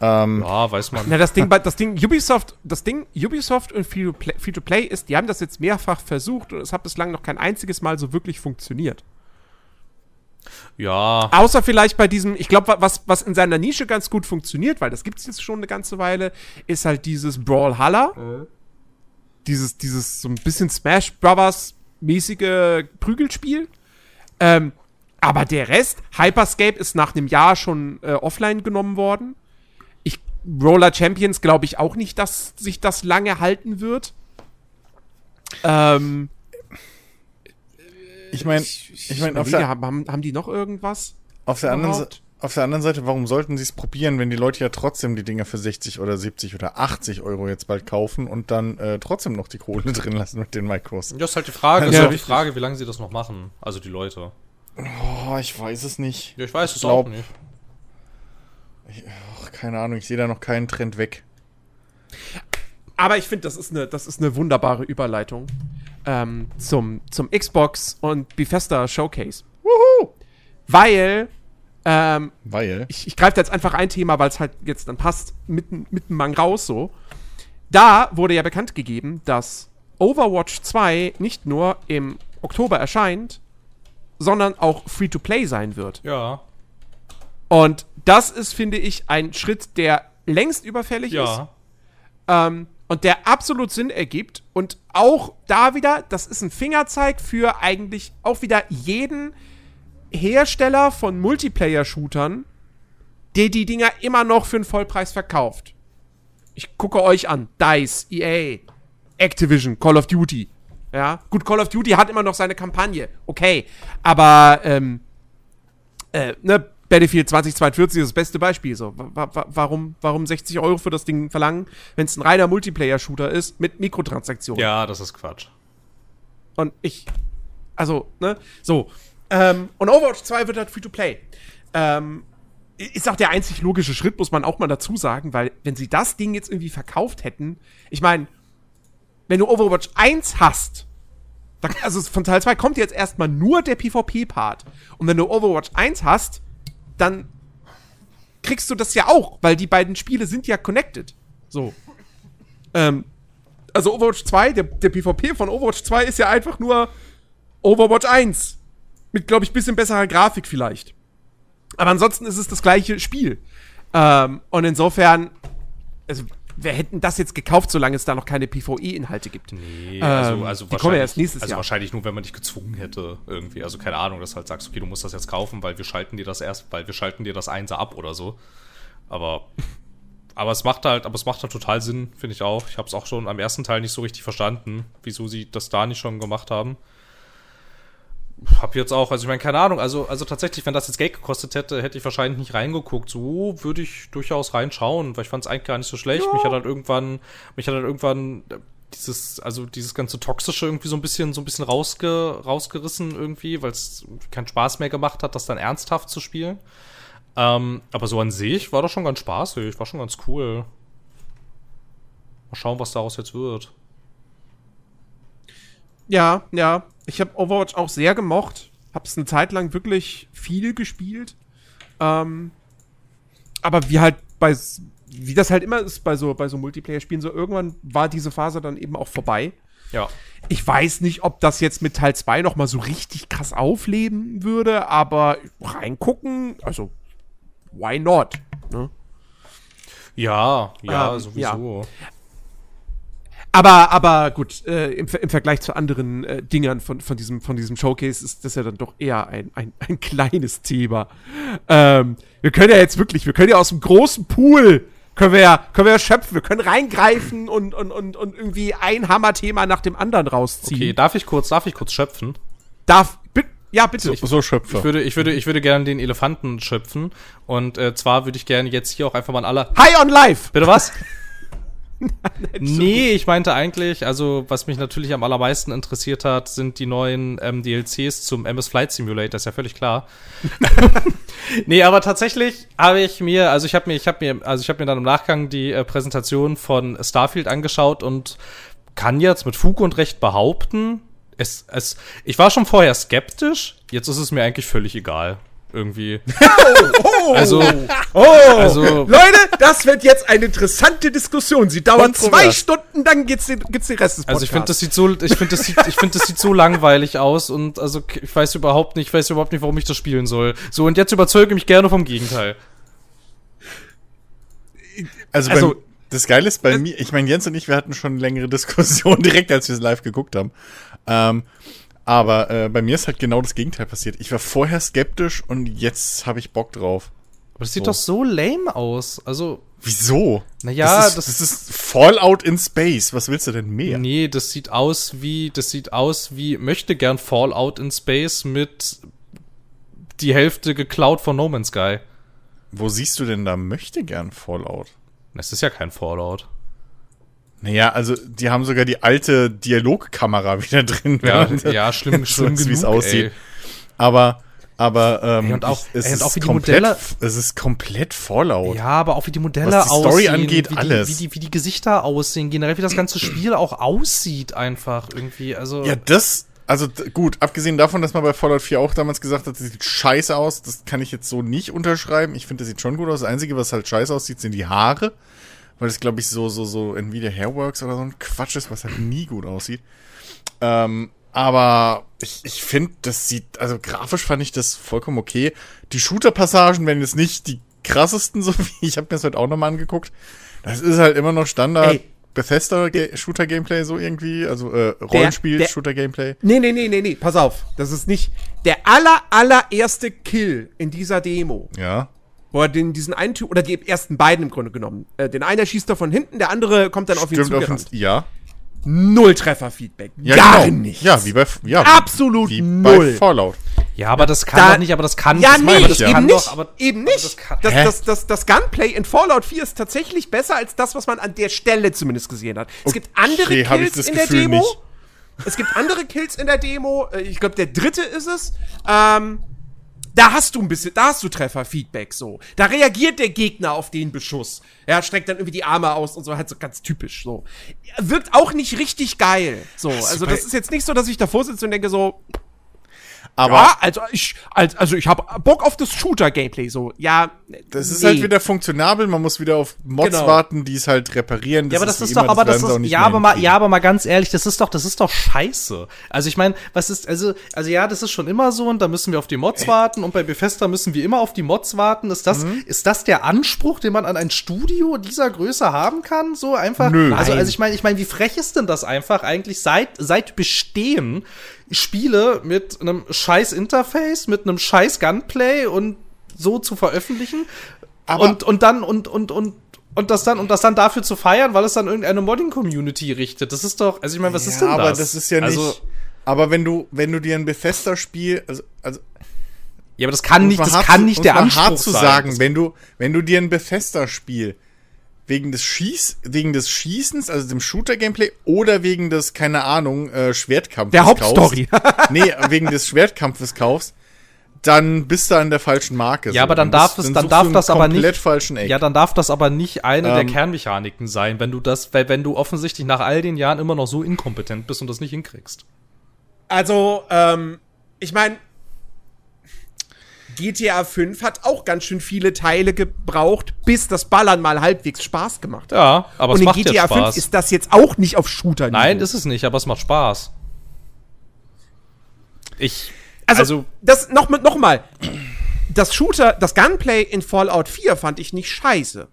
Ähm, Ja, weiß man. Na, das Ding, das Ding, Ubisoft, das Ding, Ubisoft und Free-to-Play Free-to-Play ist, die haben das jetzt mehrfach versucht und es hat bislang noch kein einziges Mal so wirklich funktioniert. Ja. Außer vielleicht bei diesem, ich glaube, was, was in seiner Nische ganz gut funktioniert, weil das gibt es jetzt schon eine ganze Weile, ist halt dieses Brawlhalla. Dieses, dieses so ein bisschen Smash Brothers mäßige Prügelspiel. Ähm, aber der Rest, Hyperscape ist nach einem Jahr schon äh, offline genommen worden. Ich, Roller Champions glaube ich auch nicht, dass sich das lange halten wird. Ähm, Ich meine, ich mein, auf, überlege, der, haben, haben, die noch irgendwas? auf, der anderen, Se- überhaupt? auf der anderen Seite, warum sollten sie es probieren, wenn die Leute ja trotzdem die Dinger für 60 oder 70 oder 80 Euro jetzt bald kaufen und dann äh, trotzdem noch die Kohle drin lassen mit den Mikros? Das ist halt die Frage. Ja. ist halt die Frage, wie lange sie das noch machen. Also die Leute. Oh, ich weiß es nicht. Ja, ich weiß es Glaub- auch nicht. Ach, keine Ahnung, ich sehe da noch keinen Trend weg. Aber ich finde, das, ist eine- das ist eine wunderbare Überleitung ähm, zum, zum Xbox und Bethesda Showcase. Wuhu! Weil, ähm, Weil, ich, ich greife jetzt einfach ein Thema, weil es halt jetzt dann passt, mitten, mitten Mang raus so. Da wurde ja bekannt gegeben, dass Overwatch 2 nicht nur im Oktober erscheint, sondern auch Free-to-Play sein wird. Ja. Und das ist, finde ich, ein Schritt, der längst überfällig ist. Ja. Ähm, und der absolut Sinn ergibt. Und auch da wieder, das ist ein Fingerzeig für eigentlich auch wieder jeden Hersteller von Multiplayer-Shootern, der die Dinger immer noch für einen Vollpreis verkauft. Ich gucke euch an. DICE, EA, Activision, Call of Duty. Ja, gut, Call of Duty hat immer noch seine Kampagne. Okay. Aber, ähm, äh, ne, Battlefield 2042 ist das beste Beispiel. So, wa wa warum, warum 60 Euro für das Ding verlangen, wenn es ein reiner Multiplayer-Shooter ist mit Mikrotransaktionen? Ja, das ist Quatsch. Und ich, also, ne, so. Ähm, und Overwatch 2 wird halt Free-to-Play. Ähm, ist auch der einzig logische Schritt, muss man auch mal dazu sagen, weil wenn sie das Ding jetzt irgendwie verkauft hätten, ich meine, wenn du Overwatch 1 hast, da, also von Teil 2 kommt jetzt erstmal nur der PvP-Part. Und wenn du Overwatch 1 hast, dann kriegst du das ja auch, weil die beiden Spiele sind ja connected. So. Ähm, also Overwatch 2, der, der PvP von Overwatch 2 ist ja einfach nur Overwatch 1. Mit, glaube ich, bisschen besserer Grafik vielleicht. Aber ansonsten ist es das gleiche Spiel. Ähm, und insofern, also, wer hätten das jetzt gekauft, solange es da noch keine PvE-Inhalte gibt? Nee, Ähm, also, also die kommen ja erst wahrscheinlich, nächstes also Jahr. wahrscheinlich nur, wenn man dich gezwungen hätte, irgendwie. Also keine Ahnung, dass du halt sagst, okay, du musst das jetzt kaufen, weil wir schalten dir das erst, weil wir schalten dir das Einser ab oder so. Aber, aber es macht halt, aber es macht halt total Sinn, finde ich auch. Ich habe es auch schon am ersten Teil nicht so richtig verstanden, wieso sie das da nicht schon gemacht haben. Hab jetzt auch, also ich meine, keine Ahnung, also, also tatsächlich, wenn das jetzt Geld gekostet hätte, hätte ich wahrscheinlich nicht reingeguckt. So würde ich durchaus reinschauen, weil ich fand es eigentlich gar nicht so schlecht. Mich hat halt irgendwann, mich hat halt irgendwann äh, dieses, also dieses ganze Toxische irgendwie so ein bisschen, so ein bisschen rausge, rausgerissen irgendwie, weil es keinen Spaß mehr gemacht hat, das dann ernsthaft zu spielen. Ähm, aber so an sich war das schon ganz spaßig, war schon ganz cool. Mal schauen, was daraus jetzt wird. Ja, ja. Ich habe Overwatch auch sehr gemocht. Hab's eine Zeit lang wirklich viel gespielt. Ähm, aber wie halt bei, wie das halt immer ist bei so, bei so Multiplayer-Spielen, so irgendwann war diese Phase dann eben auch vorbei. Ja. Ich weiß nicht, ob das jetzt mit Teil 2 noch mal so richtig krass aufleben würde, aber reingucken, also why not? Ne? Ja, ja, Ähm, sowieso. Aber, aber gut, äh, im, im Vergleich zu anderen äh, Dingern von, von, diesem, von diesem Showcase ist das ja dann doch eher ein, ein, ein kleines Thema. Ähm, wir können ja jetzt wirklich, wir können ja aus dem großen Pool, können wir ja, können wir ja schöpfen, wir können reingreifen und, und, und, und irgendwie ein Hammerthema nach dem anderen rausziehen. Okay, darf ich kurz, darf ich kurz schöpfen? Darf, bi ja, bitte. So Schöpfer. Ich würde, ich würde, ich würde gerne den Elefanten schöpfen. Und äh, zwar würde ich gerne jetzt hier auch einfach mal an alle. Hi on live! Bitte was? nee, ich meinte eigentlich, also was mich natürlich am allermeisten interessiert hat, sind die neuen ähm, DLCs zum MS Flight Simulator, ist ja völlig klar. nee, aber tatsächlich habe ich mir, also ich habe mir, ich habe mir, also ich habe mir dann im Nachgang die äh, Präsentation von Starfield angeschaut und kann jetzt mit Fug und Recht behaupten, es, es, ich war schon vorher skeptisch, jetzt ist es mir eigentlich völlig egal. Irgendwie. Oh, Also- oh, also- Leute, das wird jetzt eine interessante Diskussion. Sie dauert zwei. Stunden, dann geht's den, gibt's den Rest des Podcasts. Also ich finde, das sieht so, ich finde, das sieht, ich finde, das sieht so langweilig aus und also ich weiß überhaupt nicht, ich weiß überhaupt nicht, warum ich das spielen soll. So und jetzt überzeuge mich gerne vom Gegenteil. Also, Also- bei, das Geile ist bei mir, ich meine, Jens und ich, wir hatten schon eine längere Diskussion direkt, als wir es live geguckt haben. Ähm, aber äh, bei mir ist halt genau das Gegenteil passiert. Ich war vorher skeptisch und jetzt habe ich Bock drauf. Aber das sieht So. doch so lame aus. Also Wieso? Naja, das ist, das- das ist Fallout in Space. Was willst du denn mehr? nee, das sieht aus wie, das sieht aus wie möchte gern Fallout in Space mit die Hälfte geklaut von No Man's Sky. Wo siehst du denn da möchte gern Fallout? Das ist ja kein Fallout. Naja, also die haben sogar die alte Dialogkamera wieder drin. Ja, ja, schlimm, so schlimm ist, wie es aussieht. ey. Aber, aber ähm, Ey, und auch- es ey, und ist auch wie die komplett, Modelle- es ist komplett Fallout. Ja, aber auch wie die Modelle Was die Story aussehen, angeht, wie die, alles. Wie die, wie die Gesichter aussehen, generell wie das ganze Spiel auch aussieht einfach irgendwie. Also Ja, das, also gut, abgesehen davon, dass man bei Fallout 4 auch damals gesagt hat, das sieht scheiße aus, das kann ich jetzt so nicht unterschreiben. Ich finde, das sieht schon gut aus. Das Einzige, was halt scheiße aussieht, sind die Haare. Weil das, glaube ich, so, so, so Nvidia Hairworks oder so ein Quatsch ist, was halt nie gut aussieht. Ähm, aber ich, ich finde, das sieht, also grafisch fand ich das vollkommen okay. Die Shooter-Passagen werden jetzt nicht die krassesten, so wie ich habe mir das heute auch nochmal angeguckt. Das ist halt immer noch Standard Ey. Bethesda-Shooter-Gameplay so irgendwie, also äh, der- Rollenspiel-Shooter-Gameplay. Nee, nee, nee, nee, nee, pass auf. Das ist nicht der aller, allererste Kill in dieser Demo. Ja. Wo er den, diesen einen Typ, oder die ersten beiden im Grunde genommen. Äh, den einen schießt er von hinten, der andere kommt dann auf ihn Stimmt, auf zugerannt. den, ja. Null Trefferfeedback. ja. Gar genau. nicht. Ja, wie bei, ja, Absolut wie null. bei Fallout. Ja, aber das kann Da- doch nicht, aber das kann Ja, das nee, aber das ja. eben kann nicht. doch, aber eben aber nicht. das kann- das, das, das, das Gunplay in Fallout 4 ist tatsächlich besser als das, was man an der Stelle zumindest gesehen hat. Es gibt andere Okay, hab ich Kills das in der Gefühl Demo. nicht. Es gibt andere Kills in der Demo. Äh, Ich glaube, der dritte ist es. Ähm, da hast du ein bisschen, da hast du Trefferfeedback so. Da reagiert der Gegner auf den Beschuss. Er streckt dann irgendwie die Arme aus und so, halt so ganz typisch so. Wirkt auch nicht richtig geil. So, also das ist jetzt nicht so, dass ich davor sitze und denke so, Aber ja, also ich, als- also ich habe Bock auf das Shooter-Gameplay so. Ja, das ist nee. halt wieder funktionabel. Man muss wieder auf Mods Genau. warten, die es halt reparieren. Ja, aber das ist doch, aber das auch ist, ja, aber mal, ja, aber mal ganz ehrlich, das ist doch, das ist doch scheiße. Also ich meine, was ist, also, also ja, das ist schon immer so und da müssen wir auf die Mods warten und bei Bethesda müssen wir immer auf die Mods warten. Ist das, Mhm. ist das der Anspruch, den man an ein Studio dieser Größe haben kann? So einfach? Nö. Also, also ich meine, ich meine, wie frech ist denn das einfach eigentlich seit, seit Bestehen Spiele mit einem scheiß Interface, mit einem scheiß Gunplay und so zu veröffentlichen? Aber- und, und dann, und, und, und, und das dann, und das dann dafür zu feiern, weil es dann irgendeine Modding-Community richtet. Das ist doch, also ich meine, was ist denn das? aber das ist ja nicht. Also, aber wenn du, wenn du dir ein Bethesda-Spiel, also, also ja, aber das kann nicht, das hart kann nicht der Anspruch hart zu sein. sagen, wenn du, wenn du dir ein Bethesda-Spiel wegen des Schieß, wegen des Schießens, also dem Shooter-Gameplay oder wegen des, keine Ahnung, äh, Schwertkampfes Der Hauptstory. kaufst, nee, wegen des Schwertkampfes kaufst, dann bist du an der falschen Marke. Ja, aber dann darf das- es, dann suchst darf das aber nicht. falschen Eck. Ja, dann darf das aber nicht eine der Ähm. Kernmechaniken sein, wenn du das, weil wenn du offensichtlich nach all den Jahren immer noch so inkompetent bist und das nicht hinkriegst. Also, ähm, ich meine, GTA 5 hat auch ganz schön viele Teile gebraucht, bis das Ballern mal halbwegs Spaß gemacht hat. Ja, aber Und es in macht GTA jetzt 5 Spaß. ist das jetzt auch nicht auf Shooter. Nein, ist es nicht, aber es macht Spaß. Ich, Also, also das noch, noch mal. Das Shooter, das Gunplay in Fallout 4 fand ich nicht scheiße.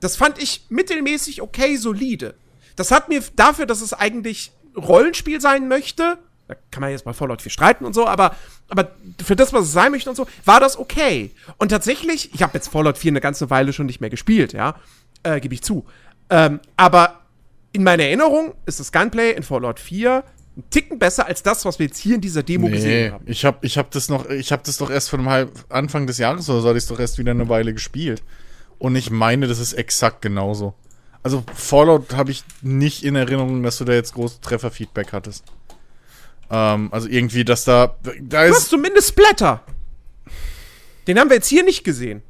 Das fand ich mittelmäßig okay, solide. Das hat mir dafür, dass es eigentlich Rollenspiel sein möchte, da kann man jetzt bei Fallout 4 streiten und so, aber, aber für das, was es sein möchte und so, war das okay. Und tatsächlich, ich habe jetzt Fallout 4 eine ganze Weile schon nicht mehr gespielt, ja, äh, gebe ich zu. Ähm, aber in meiner Erinnerung ist das Gunplay in Fallout 4 ein Ticken besser als das, was wir jetzt hier in dieser Demo Nee, gesehen haben. ich hab, ich hab das noch, ich hab das doch erst von einem halb, Anfang des Jahres oder so, hatte ich doch erst wieder eine Weile gespielt. Und ich meine, das ist exakt genauso. Also Fallout habe ich nicht in Erinnerung, dass du da jetzt großes Trefferfeedback hattest. Ähm, also irgendwie, dass da, da Du hast ist, zumindest Splatter. Den haben wir jetzt hier nicht gesehen.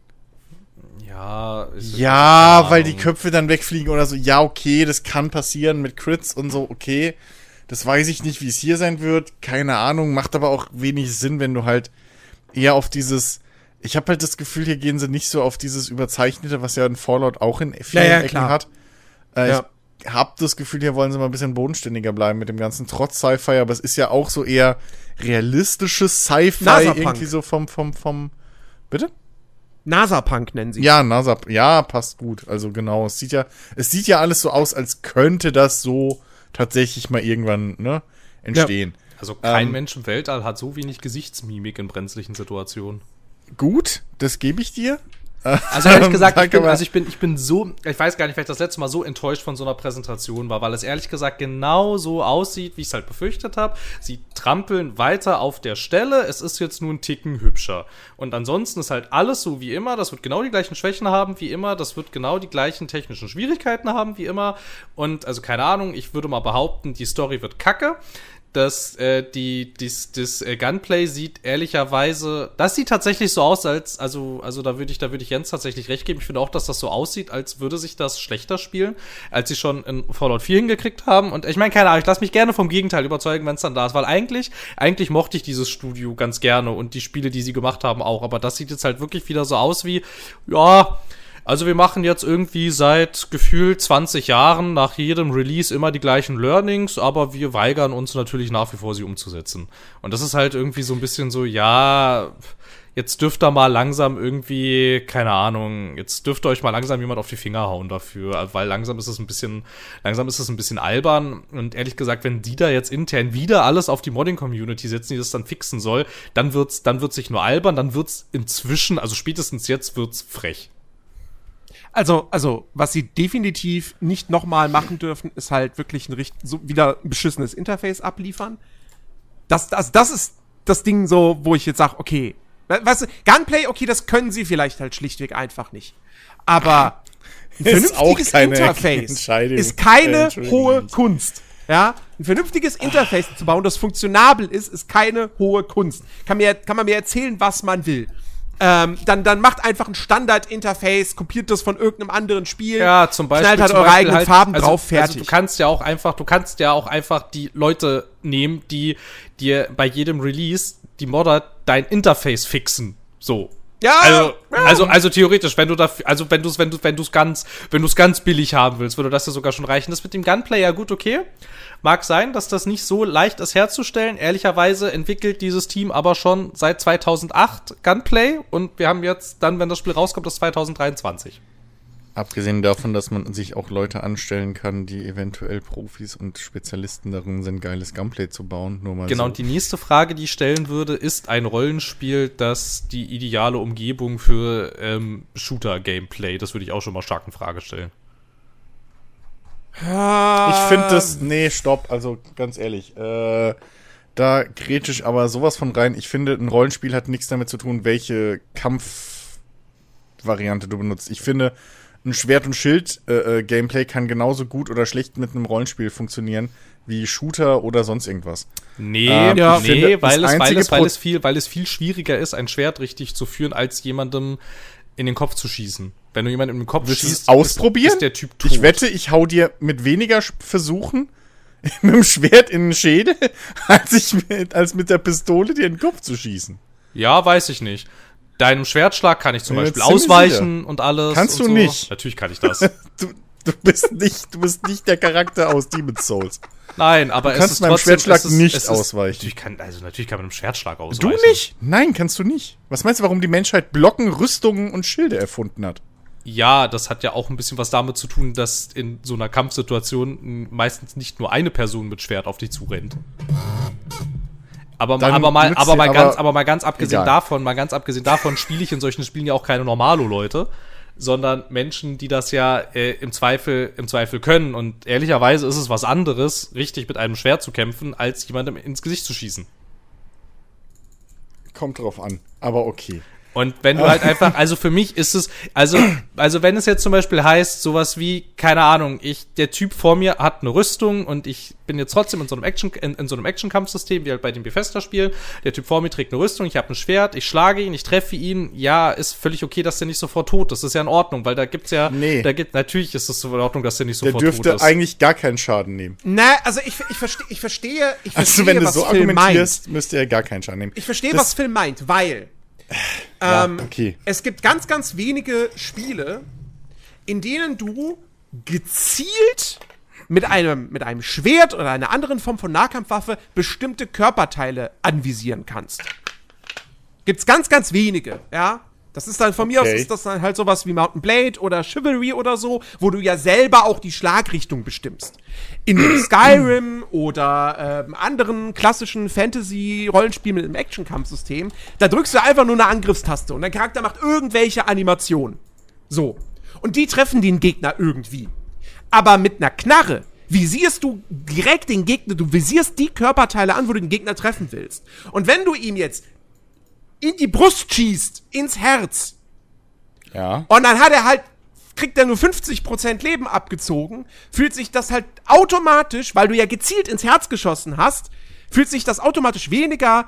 ja, ist- ja, weil die. Köpfe dann wegfliegen oder so. Ja, okay, das kann passieren mit Crits und so, okay. Das weiß ich nicht, wie es hier sein wird. Keine Ahnung, macht aber auch wenig Sinn, wenn du halt eher auf dieses. Ich habe halt das Gefühl, hier gehen sie nicht so auf dieses Überzeichnete, was ja ein Fallout auch in vielen Ja, ja, Ecken klar. hat. Äh, Ja. Ich habe das Gefühl, hier wollen sie mal ein bisschen bodenständiger bleiben mit dem ganzen trotz Sci-Fi, aber es ist ja auch so eher realistisches Sci-Fi irgendwie so vom vom vom Bitte? NASA-Punk nennen sie. Ja, NASA, ja, passt gut. Also genau, es sieht ja, es sieht ja alles so aus, als könnte das so tatsächlich mal irgendwann ne, entstehen. Also kein Ähm. Mensch im Weltall hat so wenig Gesichtsmimik in brenzlichen Situationen. Gut, das gebe ich dir. Also ehrlich gesagt, ich bin, also ich bin, ich bin so, ich weiß gar nicht, weil ich das letzte Mal so enttäuscht von so einer Präsentation war, weil es ehrlich gesagt genau so aussieht, wie ich es halt befürchtet habe. Sie trampeln weiter auf der Stelle, es ist jetzt nur ein Ticken hübscher. Und ansonsten ist halt alles so wie immer, das wird genau die gleichen Schwächen haben wie immer, das wird genau die gleichen technischen Schwierigkeiten haben wie immer. Und also keine Ahnung, ich würde mal behaupten, die Story wird kacke dass äh, die dies, das äh, Gunplay sieht ehrlicherweise, das sieht tatsächlich so aus, als also also da würde ich da würde ich Jens tatsächlich recht geben. Ich finde auch, dass das so aussieht, als würde sich das schlechter spielen, als sie schon in Fallout 4 hingekriegt haben. Und ich meine, keine Ahnung, ich lasse mich gerne vom Gegenteil überzeugen, wenn es dann da ist, weil eigentlich eigentlich mochte ich dieses Studio ganz gerne und die Spiele, die sie gemacht haben, auch. Aber das sieht jetzt halt wirklich wieder so aus wie ja. Also wir machen jetzt irgendwie seit gefühlt 20 Jahren nach jedem Release immer die gleichen Learnings, aber wir weigern uns natürlich nach wie vor sie umzusetzen. Und das ist halt irgendwie so ein bisschen so, ja, jetzt dürft ihr mal langsam irgendwie, keine Ahnung, jetzt dürft ihr euch mal langsam jemand auf die Finger hauen dafür, weil langsam ist es ein bisschen, langsam ist es ein bisschen albern. Und ehrlich gesagt, wenn die da jetzt intern wieder alles auf die Modding-Community setzen, die das dann fixen soll, dann wird's, dann wird's nicht nur albern, dann wird's inzwischen, also spätestens jetzt wird's frech. Also, also, was sie definitiv nicht nochmal machen dürfen, ist halt wirklich ein richt so wieder ein beschissenes Interface abliefern. Das, das, das ist das Ding so, wo ich jetzt sage, okay, we- weißt du, Gunplay, okay, das können sie vielleicht halt schlichtweg einfach nicht. Aber ein Ist vernünftiges keine Interface ist keine Äh, hohe. Kunst. Ja, ein vernünftiges Interface zu bauen, das funktionabel ist, ist keine hohe Kunst. Kann, mir, kann man mir erzählen, was man will. Ähm, dann, dann macht einfach ein Standard-Interface, kopiert das von irgendeinem anderen Spiel. Ja, zum Beispiel. Knallt halt eure Beispiel eigenen halt- Farben also, drauf, fertig. Also du kannst ja auch einfach, du kannst ja auch einfach die Leute nehmen, die dir bei jedem Release, die Modder, dein Interface fixen. So. Ja, Also, also, also theoretisch, wenn du da, also wenn du es, wenn du, wenn du es ganz, wenn du es ganz billig haben willst, würde das ja sogar schon reichen. Das mit dem Gunplay ja gut, okay. Mag sein, dass das nicht so leicht ist herzustellen. Ehrlicherweise entwickelt dieses Team aber schon seit 2008 Gunplay und wir haben jetzt dann, wenn das Spiel rauskommt, das 2023. Abgesehen davon, dass man sich auch Leute anstellen kann, die eventuell Profis und Spezialisten darin sind, geiles Gameplay zu bauen. Nur mal Genau, so. und die nächste Frage, die ich stellen würde, ist ein Rollenspiel, das die ideale Umgebung für ähm, Shooter-Gameplay? Das würde ich auch schon mal stark in Frage stellen. Ich finde das, nee, stopp, also ganz ehrlich, äh, da ich aber sowas von rein. Ich finde, ein Rollenspiel hat nichts damit zu tun, welche Kampfvariante du benutzt. Ich finde, ein Schwert- und Schild-Gameplay kann genauso gut oder schlecht mit einem Rollenspiel funktionieren wie Shooter oder sonst irgendwas. Nee, Ähm, ja. nee, finde, weil, es, weil, es, weil, es viel, weil es viel schwieriger ist, ein Schwert richtig zu führen, als jemandem in den Kopf zu schießen. Wenn du jemanden in den Kopf Willst schießt, ausprobieren? Ist, ist der Typ tot. Ich wette, ich hau dir mit weniger Versuchen mit dem Schwert in den Schädel, als, ich mit, als mit der Pistole dir in den Kopf zu schießen. Ja, weiß ich nicht. Deinem Schwertschlag kann ich zum Ja, Beispiel ziemlich ausweichen und alles. Kannst und du so. nicht. Natürlich kann ich das. Du, du, bist nicht, du bist nicht der Charakter aus Demon's Souls. Nein, aber Du es kannst ist meinem Schwertschlag es ist, nicht es ist, ausweichen. Natürlich kann, also natürlich kann man einem Schwertschlag Du ausweichen. nicht? Nein, kannst du nicht. Was meinst du, warum die Menschheit Blocken, Rüstungen und Schilde erfunden hat? Ja, das hat ja auch ein bisschen was damit zu tun, dass in so einer Kampfsituation meistens nicht nur eine Person mit Schwert auf dich zurennt. Aber, Dann aber mal, aber mal aber- ganz, aber mal ganz abgesehen Egal. davon, mal ganz abgesehen davon spiele ich in solchen Spielen ja auch keine Normalo-Leute, sondern Menschen, die das ja äh, im Zweifel, im Zweifel können. Und ehrlicherweise ist es was anderes, richtig mit einem Schwert zu kämpfen, als jemandem ins Gesicht zu schießen. Kommt drauf an. Aber okay. Und wenn du halt einfach, also für mich ist es, also, also wenn es jetzt zum Beispiel heißt, sowas wie, keine Ahnung, ich, der Typ vor mir hat eine Rüstung und ich bin jetzt trotzdem in so einem Action, in, in so einem Action-Kampfsystem, wie halt bei dem Bethesda-Spiel, der Typ vor mir trägt eine Rüstung, ich habe ein Schwert, ich schlage ihn, ich treffe ihn, ja, ist völlig okay, dass der nicht sofort tot ist. Das ist ja in Ordnung, weil da gibt's ja, Nee. da gibt, natürlich ist es so in Ordnung, dass der nicht Der sofort tot dürfte ist. eigentlich gar keinen Schaden nehmen. Na, also ich, ich, verstehe, ich verstehe, ich verstehe, Also wenn du so Phil meint. argumentierst, müsste er gar keinen Schaden nehmen. Ich verstehe, Das- was Phil meint, weil Ja, ähm, okay. Es gibt ganz, ganz wenige Spiele, in denen du gezielt mit einem, mit einem Schwert oder einer anderen Form von Nahkampfwaffe bestimmte Körperteile anvisieren kannst. Gibt's ganz, ganz wenige, ja. Das ist dann von mir aus Okay. ist das dann halt sowas wie Mountain Blade oder Chivalry oder so, wo du ja selber auch die Schlagrichtung bestimmst. In Skyrim oder ähm, anderen klassischen Fantasy-Rollenspielen mit einem Action-Kampfsystem, da drückst du einfach nur eine Angriffstaste und dein Charakter macht irgendwelche Animationen. So. Und die treffen den Gegner irgendwie. Aber mit einer Knarre visierst du direkt den Gegner, du visierst die Körperteile an, wo du den Gegner treffen willst. Und wenn du ihm jetzt in die Brust schießt, ins Herz, Ja. und dann hat er halt, kriegt er nur 50% Leben abgezogen, fühlt sich das halt automatisch, weil du ja gezielt ins Herz geschossen hast, fühlt sich das automatisch weniger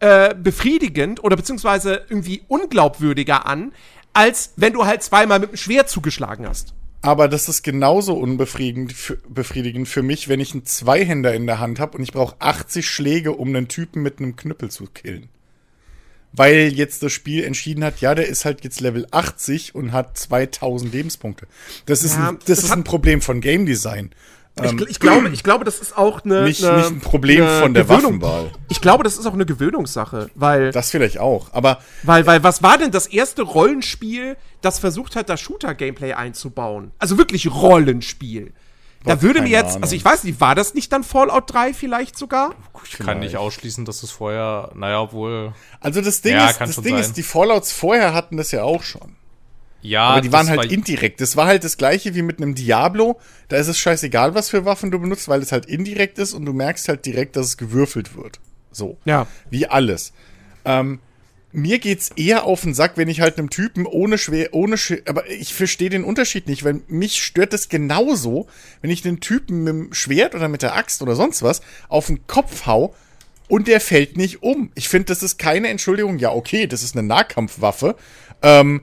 äh, befriedigend oder beziehungsweise irgendwie unglaubwürdiger an, als wenn du halt zweimal mit dem Schwert zugeschlagen hast. Aber das ist genauso unbefriedigend für, befriedigend für mich, wenn ich einen Zweihänder in der Hand habe und ich brauche 80 Schläge, um einen Typen mit einem Knüppel zu killen. Weil jetzt das Spiel entschieden hat, ja, der ist halt jetzt Level 80 und hat 2000 Lebenspunkte. Das ist, Ja, ein, das das ist ein Problem von Game Design. Ich, gl- ich, glaube, ich glaube, das ist auch eine. Ähm, Nicht, eine, nicht ein Problem von der Gewöhnung. Waffenwahl. Ich glaube, das ist auch eine Gewöhnungssache, weil, Das vielleicht auch. Aber weil, weil, was war denn das erste Rollenspiel, das versucht hat, das Shooter-Gameplay einzubauen? Also wirklich Rollenspiel. Da würde mir jetzt, Ahnung. also ich weiß nicht, war das nicht dann Fallout 3 vielleicht sogar? Ich kann nicht ausschließen, dass es vorher, naja, obwohl. also das Ding, Ja, ist, kann das schon Ding sein. ist, die Fallouts vorher hatten das ja auch schon. Ja, Aber die waren halt war- indirekt. Das war halt das gleiche wie mit einem Diablo. Da ist es scheißegal, was für Waffen du benutzt, weil es halt indirekt ist und du merkst halt direkt, dass es gewürfelt wird. So. Ja. Wie alles. Ähm, mir geht's eher auf den Sack, wenn ich halt einem Typen ohne schwer, ohne Sch aber ich verstehe den Unterschied nicht, weil mich stört das genauso, wenn ich den Typen mit dem Schwert oder mit der Axt oder sonst was auf den Kopf hau und der fällt nicht um. Ich finde, das ist keine Entschuldigung. Ja, okay, das ist eine Nahkampfwaffe. Ähm,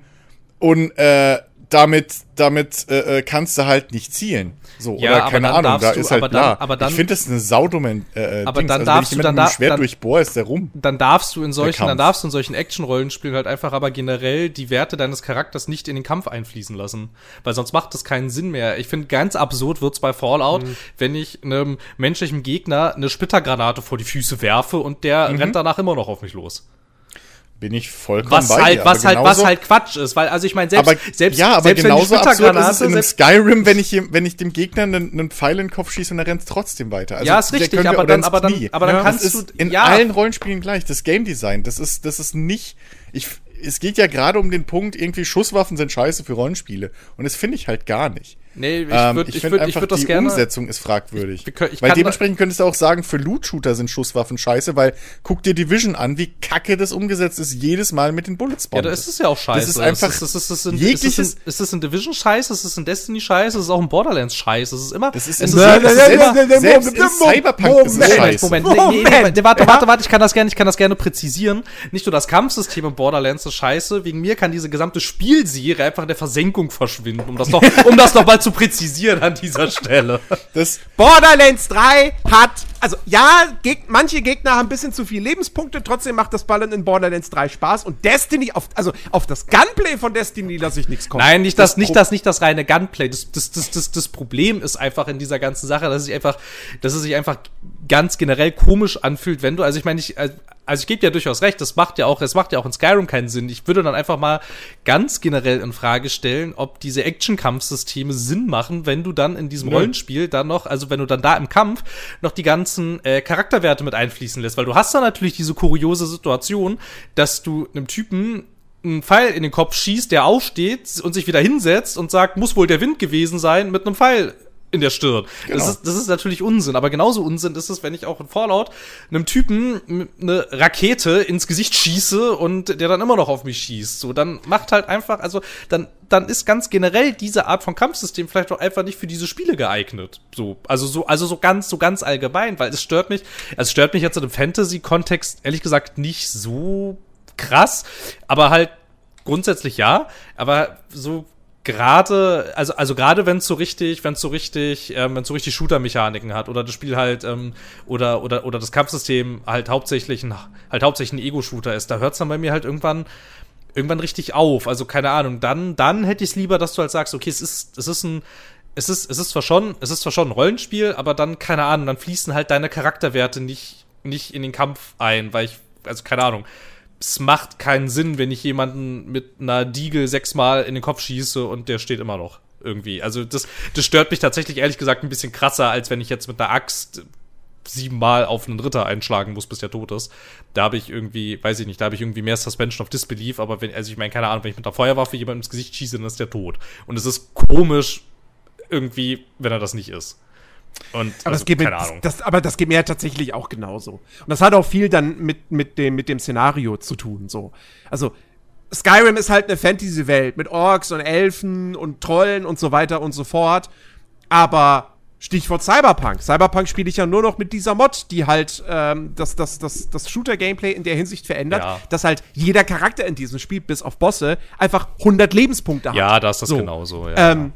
und äh, damit, damit äh, äh, kannst du halt nicht zielen. So, Ja, oder keine dann Ahnung, da du- ist halt aber dann- klar. aber dann- ich finde das eine saudumme äh, Aber Dings. dann also, darfst wenn du- ich dann jemanden mit da- Schwert dann- durchbohr, ist der rum. dann darfst du in solchen, dann darfst du in solchen Action-Rollenspielen halt einfach aber generell die Werte deines Charakters nicht in den Kampf einfließen lassen. Weil sonst macht das keinen Sinn mehr. Ich finde, ganz absurd wird's bei Fallout, Mhm. wenn ich einem menschlichen Gegner eine Splittergranate vor die Füße werfe und der Mhm. rennt danach immer noch auf mich los. Bin ich vollkommen Was bei halt, dir, was aber halt, was genauso- halt Quatsch ist, weil, also ich meine, selbst, aber, selbst, ja, aber selbst genauso absurd ist es in einem Skyrim, wenn ich, wenn ich dem Gegner einen, einen Pfeil in den Kopf schieße und er rennt trotzdem weiter. Also, Ja, ist richtig, könnte- aber dann- aber dann- aber dann das kannst ist du- in ja. allen Rollenspielen gleich. Das Game Design, das ist, das ist nicht, ich, es geht ja gerade um den Punkt, irgendwie Schusswaffen sind scheiße für Rollenspiele. Und das finde ich halt gar nicht. Nee, ich Ähm, würde, ich ich finde würde, ich einfach, würde das die gerne, Umsetzung ist fragwürdig. Können- ich weil dementsprechend könntest du auch sagen, für Loot-Shooter sind Schusswaffen scheiße, weil guck dir Division an, wie kacke das umgesetzt ist, jedes Mal mit den Bullet Ja, Spawn. da ist es ja auch scheiße. Das ist einfach ist, ist, ist, ist, in, jegliches- ist, es in, ist es in Division scheiße, ist es in Destiny scheiße, ist es auch in Borderlands scheiße. Es ist immer. Das ist es ist, das es ist ist immer- immer, selbst in Cyberpunk ist es Moment, scheiße. Moment, nee, nee, nee, Moment. nee, warte, Ja. warte, warte, ich kann das gerne, ich kann das gerne präzisieren. Nicht nur das Kampfsystem in Borderlands ist scheiße, wegen mir kann diese gesamte Spielserie einfach in der Versenkung verschwinden, um das noch, um das noch mal zu präzisieren an dieser Stelle. Das, Borderlands 3 hat, also ja, Geg manche Gegner haben ein bisschen zu viele Lebenspunkte, trotzdem macht das Ballern in Borderlands 3 Spaß und Destiny, auf, also auf das Gunplay von Destiny lasse ich nichts kommen. Nein, nicht das, Das nicht das, nicht das reine Gunplay. Das, das, das, das, das Problem ist einfach in dieser ganzen Sache, dass es sich einfach, dass es sich einfach ganz generell komisch anfühlt, wenn du, also ich meine, ich, also ich gebe dir durchaus recht, das macht ja auch, es macht ja auch in Skyrim keinen Sinn. Ich würde dann einfach mal ganz generell in Frage stellen, ob diese Action-Kampfsysteme Sinn machen, wenn du dann in diesem Rollenspiel dann noch, also wenn du dann da im Kampf noch die ganzen äh, Charakterwerte mit einfließen lässt, weil du hast da natürlich diese kuriose Situation, dass du einem Typen einen Pfeil in den Kopf schießt, der aufsteht und sich wieder hinsetzt und sagt, muss wohl der Wind gewesen sein, mit einem Pfeil in der Stirn. Das, Genau. ist, das ist natürlich Unsinn, aber genauso Unsinn ist es, wenn ich auch in Fallout einem Typen eine Rakete ins Gesicht schieße und der dann immer noch auf mich schießt. So, dann macht halt einfach, also dann, dann ist ganz generell diese Art von Kampfsystem vielleicht auch einfach nicht für diese Spiele geeignet. So, also so, also so ganz, so ganz allgemein, weil es stört mich, es stört mich jetzt in einem Fantasy-Kontext ehrlich gesagt nicht so krass, aber halt grundsätzlich ja, aber so gerade, also, also gerade wenn es so richtig, wenn es so richtig, ähm, wenn so richtig Shooter-Mechaniken hat oder das Spiel halt, ähm, oder, oder, oder das Kampfsystem halt hauptsächlich ein, halt hauptsächlich ein Ego-Shooter ist, da hört es dann bei mir halt irgendwann, irgendwann richtig auf. Also, keine Ahnung, dann, dann hätte ich es lieber, dass du halt sagst, okay, es ist, es ist ein, es ist, es ist zwar schon, es ist zwar schon ein Rollenspiel, aber dann, keine Ahnung, dann fließen halt deine Charakterwerte nicht, nicht in den Kampf ein, weil ich, also keine Ahnung, es macht keinen Sinn, wenn ich jemanden mit einer Diegel sechsmal in den Kopf schieße und der steht immer noch irgendwie. Also das, das stört mich tatsächlich ehrlich gesagt ein bisschen krasser, als wenn ich jetzt mit einer Axt siebenmal auf einen Ritter einschlagen muss, bis der tot ist. Da habe ich irgendwie, weiß ich nicht, da habe ich irgendwie mehr Suspension of Disbelief, aber wenn, also ich meine, keine Ahnung, wenn ich mit der Feuerwaffe jemandem ins Gesicht schieße, dann ist der tot. Und es ist komisch irgendwie, wenn er das nicht ist. Und, aber, also, das geht mir, das, aber das geht mir ja tatsächlich auch genauso. Und das hat auch viel dann mit, mit, dem, mit dem Szenario zu tun. So. Also, Skyrim ist halt eine Fantasy-Welt mit Orks und Elfen und Trollen und so weiter und so fort. Aber Stichwort Cyberpunk. Cyberpunk spiele ich ja nur noch mit dieser Mod, die halt ähm, das, das, das, das Shooter-Gameplay in der Hinsicht verändert, ja. dass halt jeder Charakter in diesem Spiel, bis auf Bosse, einfach 100 Lebenspunkte hat. Ja, da ist das so. genauso. Ja. Ähm,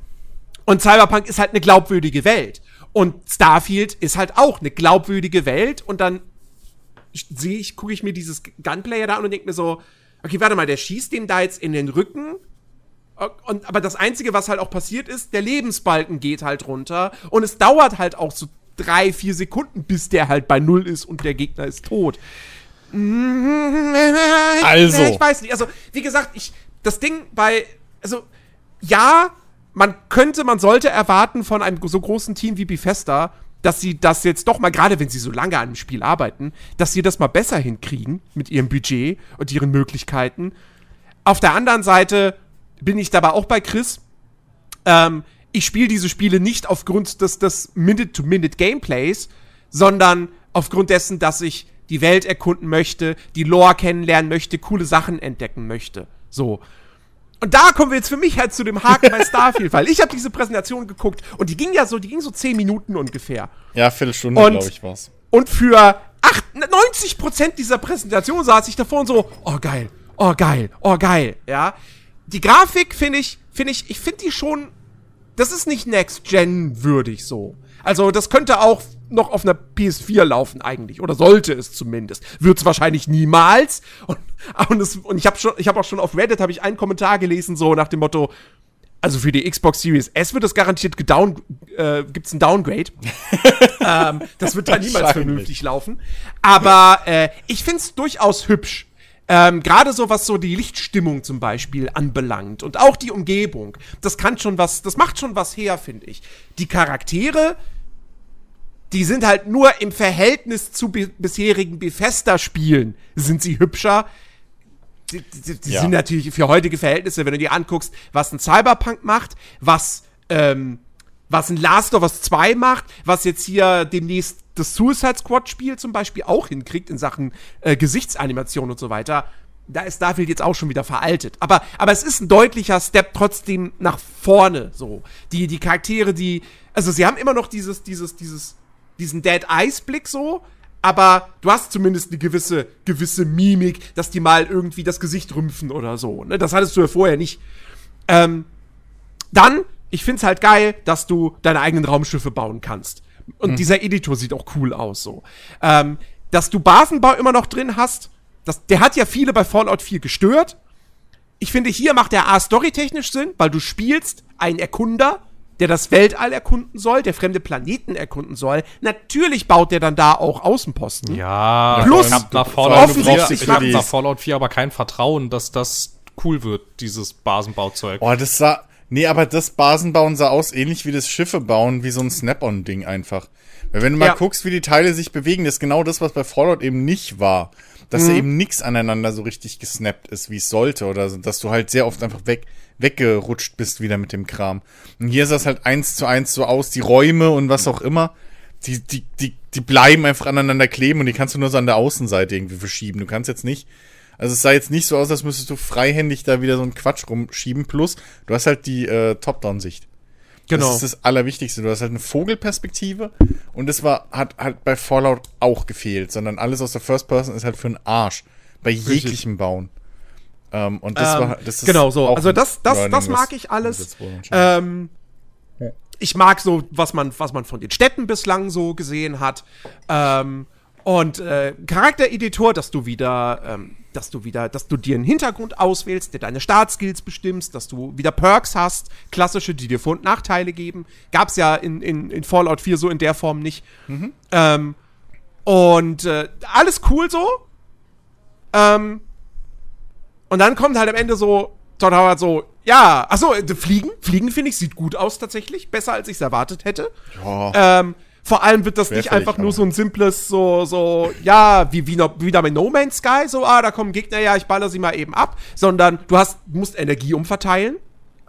und Cyberpunk ist halt eine glaubwürdige Welt. Und Starfield ist halt auch eine glaubwürdige Welt. Und dann sehe ich, gucke ich mir dieses Gunplayer da an und denke mir so, okay, warte mal, der schießt dem da jetzt in den Rücken. Und, aber das Einzige, was halt auch passiert ist, der Lebensbalken geht halt runter. Und es dauert halt auch so drei, vier Sekunden, bis der halt bei Null ist und der Gegner ist tot. Also. Ich weiß nicht. Also, wie gesagt, ich, das Ding bei, also, ja, man könnte, man sollte erwarten von einem so großen Team wie Bethesda, dass sie das jetzt doch mal, gerade wenn sie so lange an dem Spiel arbeiten, dass sie das mal besser hinkriegen mit ihrem Budget und ihren Möglichkeiten. Auf der anderen Seite bin ich dabei auch bei Chris. Ähm, ich spiele diese Spiele nicht aufgrund des, des Minute-to-Minute-Gameplays, sondern aufgrund dessen, dass ich die Welt erkunden möchte, die Lore kennenlernen möchte, coole Sachen entdecken möchte. So. Und da kommen wir jetzt für mich halt zu dem Haken bei Starfield, weil ich habe diese Präsentation geguckt und die ging ja so, die ging so zehn Minuten ungefähr. Ja, Viertelstunde, glaube ich, war's. Und für 8, 90 Prozent dieser Präsentation saß ich davor und so, oh geil, oh geil, oh geil, ja. Die Grafik finde ich, finde ich, ich finde die schon, das ist nicht Next Gen würdig so. Also das könnte auch noch auf einer PS4 laufen eigentlich oder sollte es zumindest. Wird es wahrscheinlich niemals. Und, und, es, und ich habe schon, ich habe auch schon auf Reddit habe ich einen Kommentar gelesen so nach dem Motto, also für die Xbox Series S wird es garantiert gedown, äh, gibt's ein Downgrade. ähm, das wird da niemals vernünftig laufen. Aber äh, ich find's durchaus hübsch. Ähm, Gerade so was so die Lichtstimmung zum Beispiel anbelangt und auch die Umgebung. Das kann schon was, das macht schon was her, finde ich. Die Charaktere die sind halt nur im Verhältnis zu bisherigen Bethesda-Spielen sind sie hübscher. Die, die, die ja. sind natürlich für heutige Verhältnisse, wenn du dir anguckst, was ein Cyberpunk macht, was, ähm, was ein Last of Us 2 macht, was jetzt hier demnächst das Suicide Squad-Spiel zum Beispiel auch hinkriegt in Sachen äh, Gesichtsanimation und so weiter. Da ist Starfield jetzt auch schon wieder veraltet. Aber, aber es ist ein deutlicher Step trotzdem nach vorne, so. Die, die Charaktere, die, also sie haben immer noch dieses, dieses, dieses diesen Dead Eyes Blick so, aber du hast zumindest eine gewisse, gewisse Mimik, dass die mal irgendwie das Gesicht rümpfen oder so. Ne? Das hattest du ja vorher nicht. Ähm, dann, ich find's halt geil, dass du deine eigenen Raumschiffe bauen kannst. Und mhm. dieser Editor sieht auch cool aus, so. Ähm, dass du Basenbau immer noch drin hast, das, der hat ja viele bei Fallout 4 gestört. Ich finde, hier macht der A storytechnisch Sinn, weil du spielst einen Erkunder, der das Weltall erkunden soll, der fremde Planeten erkunden soll. Natürlich baut der dann da auch Außenposten. Ja, plus ich hab nach Fallout, 4, ich hab nach Fallout 4 aber kein Vertrauen, dass das cool wird, dieses Basenbauzeug. Oh, das sah, nee, aber das Basenbauen sah aus ähnlich wie das Schiffe bauen, wie so ein Snap-on-Ding einfach. Weil wenn du mal ja. guckst, wie die Teile sich bewegen, das ist genau das, was bei Fallout eben nicht war. Dass mhm. da eben nix aneinander so richtig gesnappt ist, wie es sollte, oder dass du halt sehr oft einfach weg, weggerutscht bist wieder mit dem Kram. Und hier sah es halt eins zu eins so aus, die Räume und was auch immer, die, die, die, die bleiben einfach aneinander kleben und die kannst du nur so an der Außenseite irgendwie verschieben. Du kannst jetzt nicht, also es sah jetzt nicht so aus, als müsstest du freihändig da wieder so einen Quatsch rumschieben. Plus, du hast halt die äh, Top-Down-Sicht. Genau. Das ist das Allerwichtigste. Du hast halt eine Vogelperspektive und das war, hat halt bei Fallout auch gefehlt, sondern alles aus der First Person ist halt für einen Arsch. Bei jeglichem Bauen. Ähm, und das Ähm, war, das ist genau so. Also das, das, Learning, das mag ich alles. Ähm, ich mag so, was man, was man von den Städten bislang so gesehen hat. Ähm, und äh, Charaktereditor, dass du wieder, ähm, dass du wieder, dass du dir einen Hintergrund auswählst, der deine Startskills bestimmst, dass du wieder Perks hast, klassische, die dir Vor- und Nachteile geben. Gab's ja in, in, in Fallout 4 so in der Form nicht. Ähm, und äh, alles cool so. Ähm, und dann kommt halt am Ende so, Todd Howard so, ja, achso, äh, Fliegen, Fliegen finde ich, sieht gut aus tatsächlich, besser als ich es erwartet hätte. Ja. Ähm, vor allem wird das nicht einfach nur so ein simples, so, so, ja, wie, wie noch, wieder mit No Man's Sky, so, ah, da kommen Gegner, ja, ich baller sie mal eben ab, sondern du hast, musst Energie umverteilen.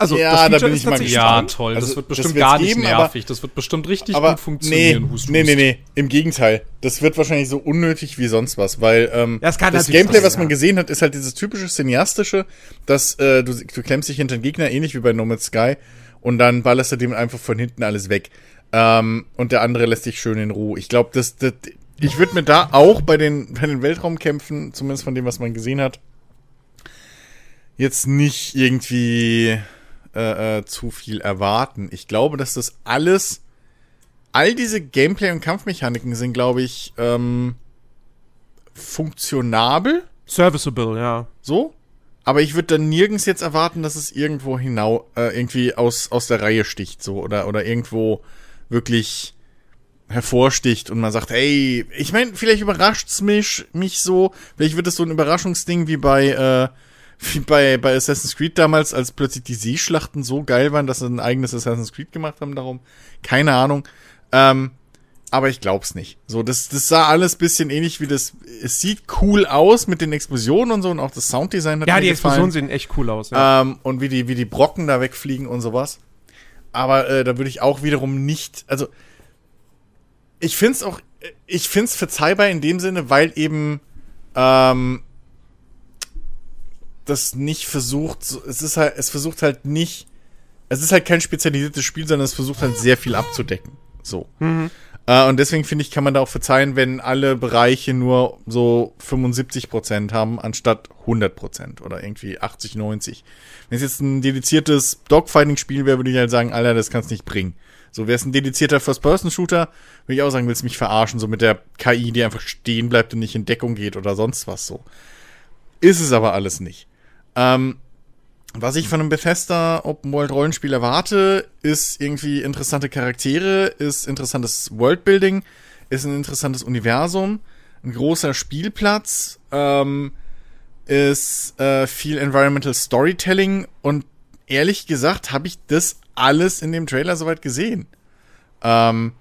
Also, Ja, das da bin ist ich mal tatsächlich Ja, toll. Also, das wird das bestimmt wird's gar nicht geben, aber- nervig. das wird bestimmt richtig aber gut funktionieren. Nee, Hust, nee, nee, nee. Im Gegenteil. Das wird wahrscheinlich so unnötig wie sonst was, weil ähm, das natürlich Gameplay, sein, was man ja. gesehen hat, ist halt dieses typische cineastische, dass äh, du, du klemmst dich hinter den Gegner, ähnlich wie bei No Man's Sky, und dann ballerst du dem einfach von hinten alles weg. Ähm, und der andere lässt dich schön in Ruhe. Ich glaube, das, das, ich würde mir da auch bei den, bei den Weltraumkämpfen, zumindest von dem, was man gesehen hat, jetzt nicht irgendwie äh, äh, zu viel erwarten. Ich glaube, dass das alles, all diese Gameplay- und Kampfmechaniken sind, glaube ich, ähm, funktionabel, Serviceable, ja. so. Aber ich würde dann nirgends jetzt erwarten, dass es irgendwo hinau, äh, irgendwie aus, aus der Reihe sticht, so, oder, oder irgendwo wirklich hervorsticht und man sagt, ey, ich meine, vielleicht überrascht's mich, mich so, vielleicht wird es so ein Überraschungsding wie bei, äh, wie bei, bei Assassin's Creed damals, als plötzlich die Seeschlachten so geil waren, dass sie ein eigenes Assassin's Creed gemacht haben darum. Keine Ahnung. Ähm, aber ich glaub's nicht. So, das, das sah alles bisschen ähnlich wie das. Es sieht cool aus mit den Explosionen und so und auch das Sounddesign hat Ja, mir die gefallen. Explosionen sehen echt cool aus, ja. Ähm, und wie die, wie die Brocken da wegfliegen und sowas. Aber äh, da würde ich auch wiederum nicht, also ich find's auch, ich find's verzeihbar in dem Sinne, weil eben ähm, das nicht versucht, es ist halt, es versucht halt nicht, es ist halt kein spezialisiertes Spiel, sondern es versucht halt sehr viel abzudecken. So. Äh, und deswegen finde ich, kann man da auch verzeihen, wenn alle Bereiche nur so 75% haben, anstatt 100% oder irgendwie 80, 90. Wenn es jetzt ein dediziertes Dogfighting-Spiel wäre, würde ich halt sagen, Alter, das kannst nicht bringen. So, wäre es ein dedizierter First-Person-Shooter, würde ich auch sagen, willst du mich verarschen, so mit der KI, die einfach stehen bleibt und nicht in Deckung geht oder sonst was so. Ist es aber alles nicht. Ähm, was ich von einem Bethesda Open World Rollenspiel erwarte, ist irgendwie interessante Charaktere, ist interessantes Worldbuilding, ist ein interessantes Universum, ein großer Spielplatz, ähm, ist äh, viel Environmental Storytelling und ehrlich gesagt habe ich das alles in dem Trailer soweit gesehen. Ähm,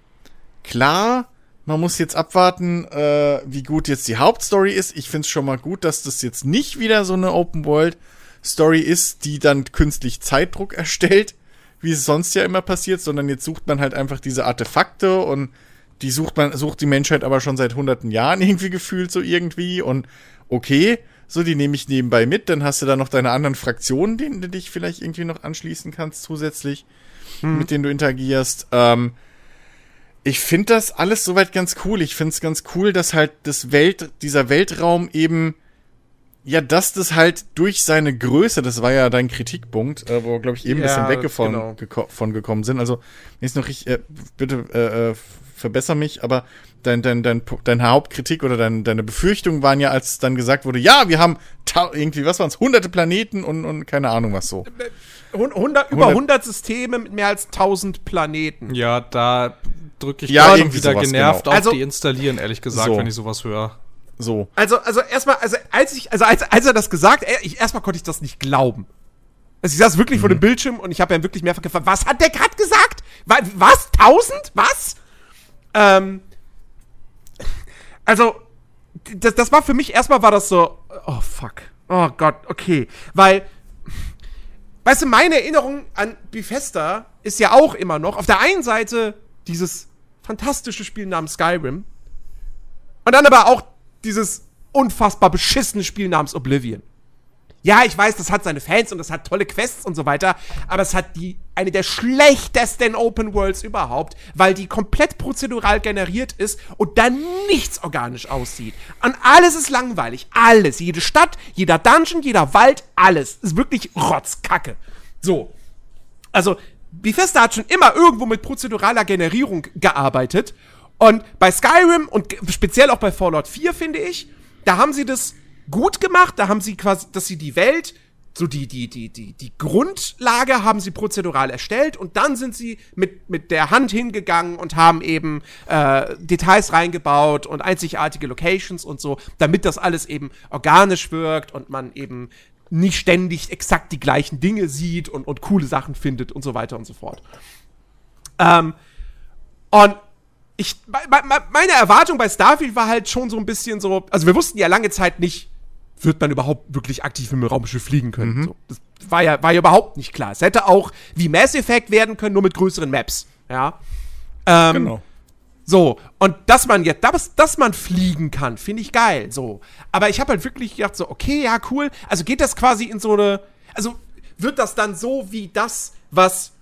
klar, man muss jetzt abwarten, äh, wie gut jetzt die Hauptstory ist. Ich finde es schon mal gut, dass das jetzt nicht wieder so eine Open World Story ist, die dann künstlich Zeitdruck erstellt, wie es sonst ja immer passiert, sondern jetzt sucht man halt einfach diese Artefakte und die sucht man, sucht die Menschheit aber schon seit hunderten Jahren irgendwie gefühlt so irgendwie und okay, so die nehme ich nebenbei mit, dann hast du da noch deine anderen Fraktionen, denen du dich vielleicht irgendwie noch anschließen kannst zusätzlich, mit denen du interagierst. Ähm, ich finde das alles soweit ganz cool. Ich finde es ganz cool, dass halt das Welt, dieser Weltraum eben, ja, dass das halt durch seine Größe, das war ja dein Kritikpunkt, äh, wo wir, glaube ich, eben ein Ja, bisschen weg von, genau. geko von gekommen sind. Also, ist noch richtig, äh, bitte äh, äh, verbessere mich, aber dein, dein, dein, deine Hauptkritik oder dein, deine Befürchtungen waren ja, als dann gesagt wurde, ja, wir haben irgendwie, was waren es, hunderte Planeten und, und keine Ahnung was so. Hun- 100, über 100 Systeme mit mehr als 1000 Planeten. Ja, da drücke ich Ja, gerade irgendwie wieder sowas, genervt genau. auf Also- die installieren, ehrlich gesagt, So. wenn ich sowas höre. So. Also, also erstmal, also als ich, also als, als er das gesagt, er, ich, erstmal konnte ich das nicht glauben. Also ich saß wirklich vor dem Bildschirm und ich habe ja wirklich mehrfach gefragt, was hat der gerade gesagt? Wa- Was? Tausend? Was? Ähm, also, das, das war für mich erstmal war das so, oh fuck, oh Gott, okay, weil, weißt du, meine Erinnerung an Bethesda ist ja auch immer noch auf der einen Seite dieses fantastische Spiel namens Skyrim und dann aber auch dieses unfassbar beschissene Spiel namens Oblivion. Ja, ich weiß, das hat seine Fans und das hat tolle Quests und so weiter, aber es hat die eine der schlechtesten Open Worlds überhaupt, weil die komplett prozedural generiert ist und dann nichts organisch aussieht. Und alles ist langweilig, alles, jede Stadt, jeder Dungeon, jeder Wald, alles ist wirklich Rotzkacke. So. Also, Bethesda hat schon immer irgendwo mit prozeduraler Generierung gearbeitet und bei Skyrim und speziell auch bei Fallout 4 finde ich, da haben sie das gut gemacht. Da haben sie quasi, dass sie die Welt, so die, die, die, die, die Grundlage haben sie prozedural erstellt und dann sind sie mit, mit der Hand hingegangen und haben eben äh, Details reingebaut und einzigartige Locations und so, damit das alles eben organisch wirkt und man eben nicht ständig exakt die gleichen Dinge sieht und, und coole Sachen findet und so weiter und so fort. Ähm, und ich, meine Erwartung bei Starfield war halt schon so ein bisschen so, also wir wussten ja lange Zeit nicht, wird man überhaupt wirklich aktiv im Raumschiff fliegen können. Mhm. So, das war ja, war ja überhaupt nicht klar. Es hätte auch wie Mass Effect werden können, nur mit größeren Maps. Ja. Ähm, genau. So, und dass man jetzt, dass, dass man fliegen kann, finde ich geil. So. Aber ich habe halt wirklich gedacht, so, okay, ja, cool. Also geht das quasi in so eine. Also wird das dann so wie das, was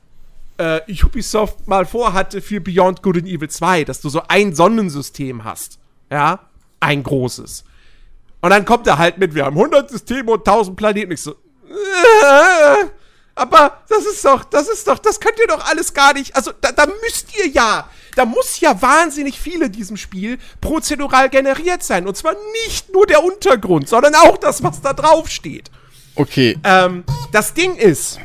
äh, Ubisoft mal vorhatte für Beyond Good and Evil 2, dass du so ein Sonnensystem hast. Ja. Ein großes. Und dann kommt er halt mit, wir haben 100 Systeme und 1000 Planeten. Ich so, äh, aber das ist doch, das ist doch, das könnt ihr doch alles gar nicht. Also da, da müsst ihr ja, da muss ja wahnsinnig viel in diesem Spiel prozedural generiert sein. Und zwar nicht nur der Untergrund, sondern auch das, was da drauf steht. Okay. Ähm, das Ding ist,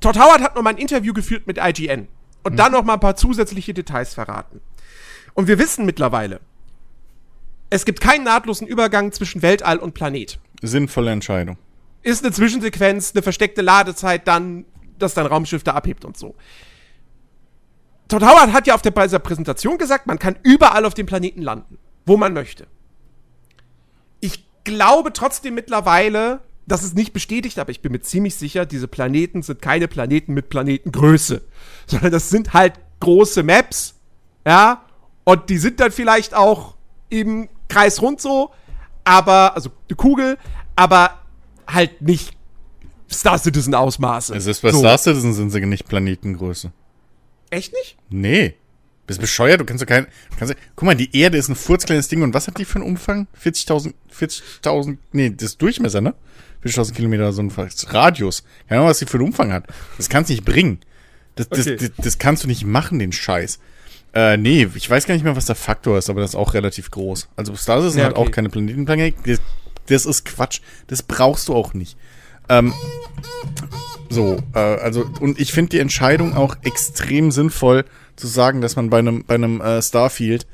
Todd Howard hat noch mal ein Interview geführt mit IGN und hm. dann noch mal ein paar zusätzliche Details verraten. Und wir wissen mittlerweile, es gibt keinen nahtlosen Übergang zwischen Weltall und Planet. Sinnvolle Entscheidung. Ist eine Zwischensequenz, eine versteckte Ladezeit, dann, dass dein Raumschiff da abhebt und so. Todd Howard hat ja auf der Präsentation gesagt, man kann überall auf dem Planeten landen, wo man möchte. Ich glaube trotzdem mittlerweile, das ist nicht bestätigt, aber ich bin mir ziemlich sicher, diese Planeten sind keine Planeten mit Planetengröße, sondern das sind halt große Maps, ja, und die sind dann vielleicht auch im kreisrund so, aber, also eine Kugel, aber halt nicht Star Citizen Ausmaße. Es ist bei so. Star Citizen sind sie nicht Planetengröße. Echt nicht? Nee. Bist bescheuert? Du kannst doch kein, kannst, guck mal, die Erde ist ein furzkleines Ding und was hat die für einen Umfang? 40.000, 40.000, nee, das Durchmesser, ne? 40.000 Kilometer, so ein Radius. Keine Ahnung, was die für einen Umfang hat. Das kannst du nicht bringen. Das, okay. das, das, das kannst du nicht machen, den Scheiß. Äh, nee, ich weiß gar nicht mehr, was der Faktor ist, aber das ist auch relativ groß. Also Star Citizen ja, okay. hat auch keine Planetenplanet. Das, das ist Quatsch. Das brauchst du auch nicht. Ähm, so, äh, also, und ich finde die Entscheidung auch extrem sinnvoll, zu sagen, dass man bei einem, bei äh, Starfield,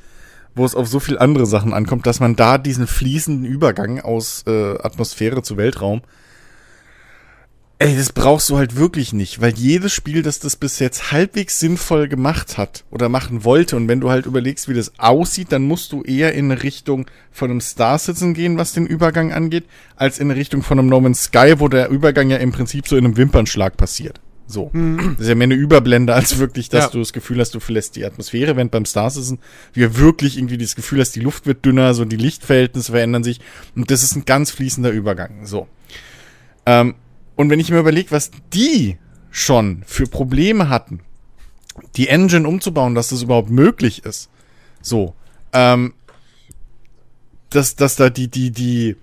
wo es auf so viel andere Sachen ankommt, dass man da diesen fließenden Übergang aus äh, Atmosphäre zu Weltraum Ey, das brauchst du halt wirklich nicht, weil jedes Spiel, das das bis jetzt halbwegs sinnvoll gemacht hat oder machen wollte, und wenn du halt überlegst, wie das aussieht, dann musst du eher in eine Richtung von einem Star Citizen gehen, was den Übergang angeht, als in eine Richtung von einem No Man's Sky, wo der Übergang ja im Prinzip so in einem Wimpernschlag passiert. So. Mhm. Das ist ja mehr eine Überblende, als wirklich, dass ja. du das Gefühl hast, du verlässt die Atmosphäre, während beim Star Citizen wir wirklich irgendwie das Gefühl hast, die Luft wird dünner, so die Lichtverhältnisse verändern sich und das ist ein ganz fließender Übergang. So. Ähm, und wenn ich mir überlege, was die schon für Probleme hatten, die Engine umzubauen, dass das überhaupt möglich ist. So. Ähm, dass, dass da die, die, die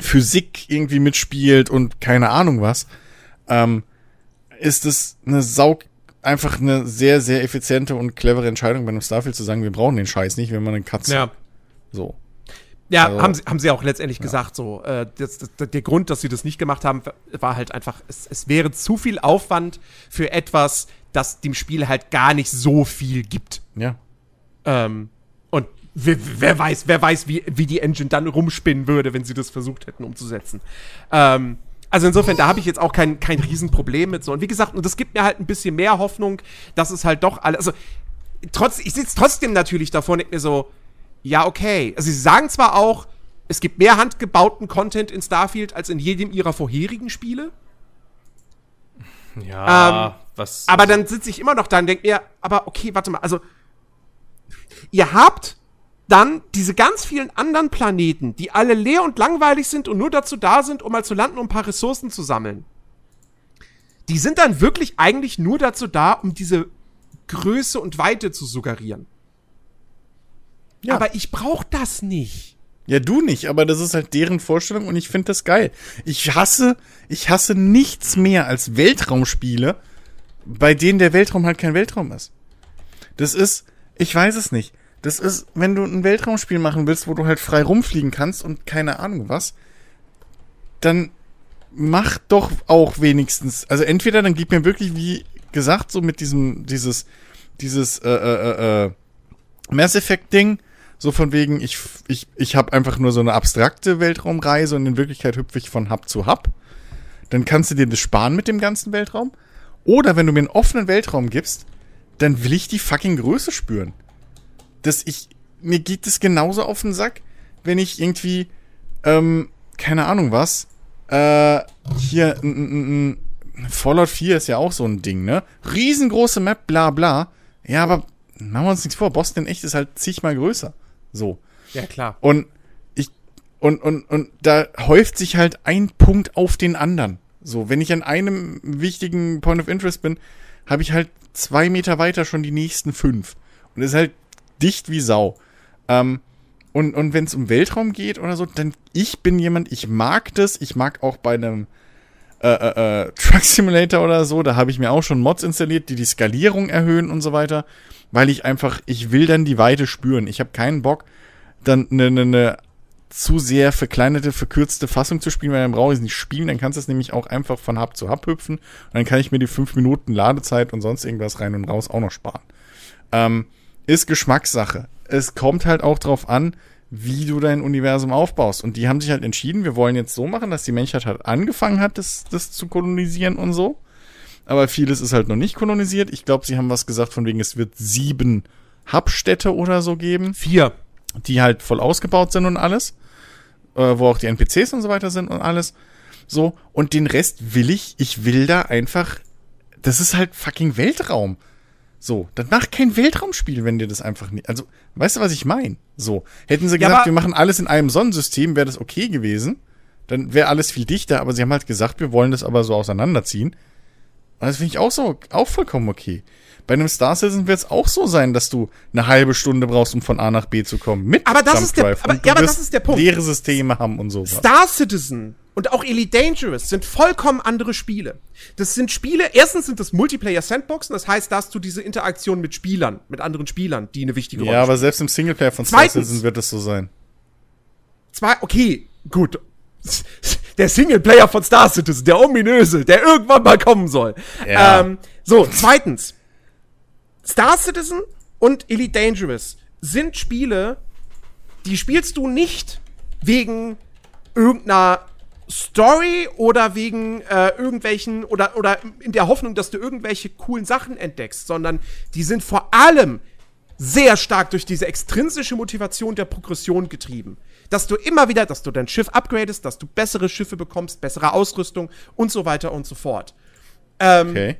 Physik irgendwie mitspielt und keine Ahnung was, ähm, ist es eine Saug, einfach eine sehr, sehr effiziente und clevere Entscheidung bei einem Starfield zu sagen, wir brauchen den Scheiß nicht, wenn man einen Katze. Ja. So. Ja, also, haben, sie, haben sie auch letztendlich ja. gesagt so. Äh, das, das, der Grund, dass sie das nicht gemacht haben, war halt einfach, es, es wäre zu viel Aufwand für etwas, das dem Spiel halt gar nicht so viel gibt. Ja. Ähm, und wer, wer, weiß, wer weiß, wie, wie die Engine dann rumspinnen würde, wenn sie das versucht hätten umzusetzen. Ähm, also insofern, da habe ich jetzt auch kein, kein Riesenproblem mit so. Und wie gesagt, und das gibt mir halt ein bisschen mehr Hoffnung, dass es halt doch alles. Also, trotz, ich sitze trotzdem natürlich davor und denke mir so, ja, okay. Also sie sagen zwar auch, es gibt mehr handgebauten Content in Starfield als in jedem ihrer vorherigen Spiele. Ja, ähm, was. Aber dann sitze ich immer noch da und denke mir, aber okay, warte mal, also ihr habt dann diese ganz vielen anderen Planeten, die alle leer und langweilig sind und nur dazu da sind, um mal zu landen, um ein paar Ressourcen zu sammeln. Die sind dann wirklich eigentlich nur dazu da, um diese Größe und Weite zu suggerieren. Ja. Aber ich brauche das nicht. Ja, du nicht, aber das ist halt deren Vorstellung und ich finde das geil. Ich hasse, ich hasse nichts mehr als Weltraumspiele, bei denen der Weltraum halt kein Weltraum ist. Das ist, ich weiß es nicht. Das ist, wenn du ein Weltraumspiel machen willst, wo du halt frei rumfliegen kannst und keine Ahnung was, dann mach doch auch wenigstens, also entweder dann gib mir wirklich, wie gesagt, so mit diesem, dieses, dieses, äh, äh, äh, äh Mass Effect Ding, so von wegen, ich, ich, ich habe einfach nur so eine abstrakte Weltraumreise und in Wirklichkeit hüpfe ich von Hub zu Hub. Dann kannst du dir das sparen mit dem ganzen Weltraum. Oder wenn du mir einen offenen Weltraum gibst, dann will ich die fucking Größe spüren. Dass ich, mir geht es genauso auf den Sack, wenn ich irgendwie, ähm, keine Ahnung was, äh, hier, n, Fallout 4 ist ja auch so ein Ding, ne? Riesengroße Map, bla bla. Ja, aber machen wir uns nichts vor, Boston in echt ist halt zigmal größer. So. Ja, klar. Und ich, und, und, und da häuft sich halt ein Punkt auf den anderen. So, wenn ich an einem wichtigen Point of Interest bin, habe ich halt zwei Meter weiter schon die nächsten fünf. Und es ist halt dicht wie Sau. Ähm, und und wenn es um Weltraum geht oder so, dann ich bin jemand, ich mag das. Ich mag auch bei einem äh, äh, äh, Truck Simulator oder so, da habe ich mir auch schon Mods installiert, die die Skalierung erhöhen und so weiter, weil ich einfach, ich will dann die Weite spüren. Ich habe keinen Bock, dann eine ne, ne zu sehr verkleinerte, verkürzte Fassung zu spielen, weil dann brauche ich es nicht spielen, dann kannst du es nämlich auch einfach von Hub zu Hub hüpfen und dann kann ich mir die fünf Minuten Ladezeit und sonst irgendwas rein und raus auch noch sparen. Ähm, ist Geschmackssache. Es kommt halt auch drauf an, wie du dein Universum aufbaust. Und die haben sich halt entschieden, wir wollen jetzt so machen, dass die Menschheit halt angefangen hat, das, das zu kolonisieren und so. Aber vieles ist halt noch nicht kolonisiert. Ich glaube, sie haben was gesagt von wegen, es wird sieben Hubstädte oder so geben. Vier. Die halt voll ausgebaut sind und alles. Äh, wo auch die NPCs und so weiter sind und alles. So. Und den Rest will ich, ich will da einfach, das ist halt fucking Weltraum. So, dann mach kein Weltraumspiel, wenn dir das einfach nicht. Also, weißt du, was ich meine? So, hätten sie Ja, gesagt, aber- wir machen alles in einem Sonnensystem, wäre das okay gewesen. Dann wäre alles viel dichter, aber sie haben halt gesagt, wir wollen das aber so auseinanderziehen. Und das finde ich auch so, auch vollkommen okay. Bei einem Star Citizen wird es auch so sein, dass du eine halbe Stunde brauchst, um von A nach B zu kommen. Mit Aber das Jump ist der- Drive. aber- ja, aber das ist der Punkt. Leere Systeme haben und sowas. Star Citizen und auch Elite Dangerous sind vollkommen andere Spiele. Das sind Spiele, erstens sind das Multiplayer-Sandboxen, das heißt, da hast du diese Interaktion mit Spielern, mit anderen Spielern, die eine wichtige Rolle ja, aber spielen. selbst im Singleplayer von Star Zweitens. Citizen wird es so sein. Zwei, okay, gut. Der Singleplayer von Star Citizen, der ominöse, der irgendwann mal kommen soll. Ja. Ähm, so, zweitens. Star Citizen und Elite Dangerous sind Spiele, die spielst du nicht wegen irgendeiner Story oder wegen äh, irgendwelchen oder oder in der Hoffnung, dass du irgendwelche coolen Sachen entdeckst, sondern die sind vor allem sehr stark durch diese extrinsische Motivation der Progression getrieben. Dass du immer wieder, dass du dein Schiff upgradest, dass du bessere Schiffe bekommst, bessere Ausrüstung und so weiter und so fort. Ähm, Okay.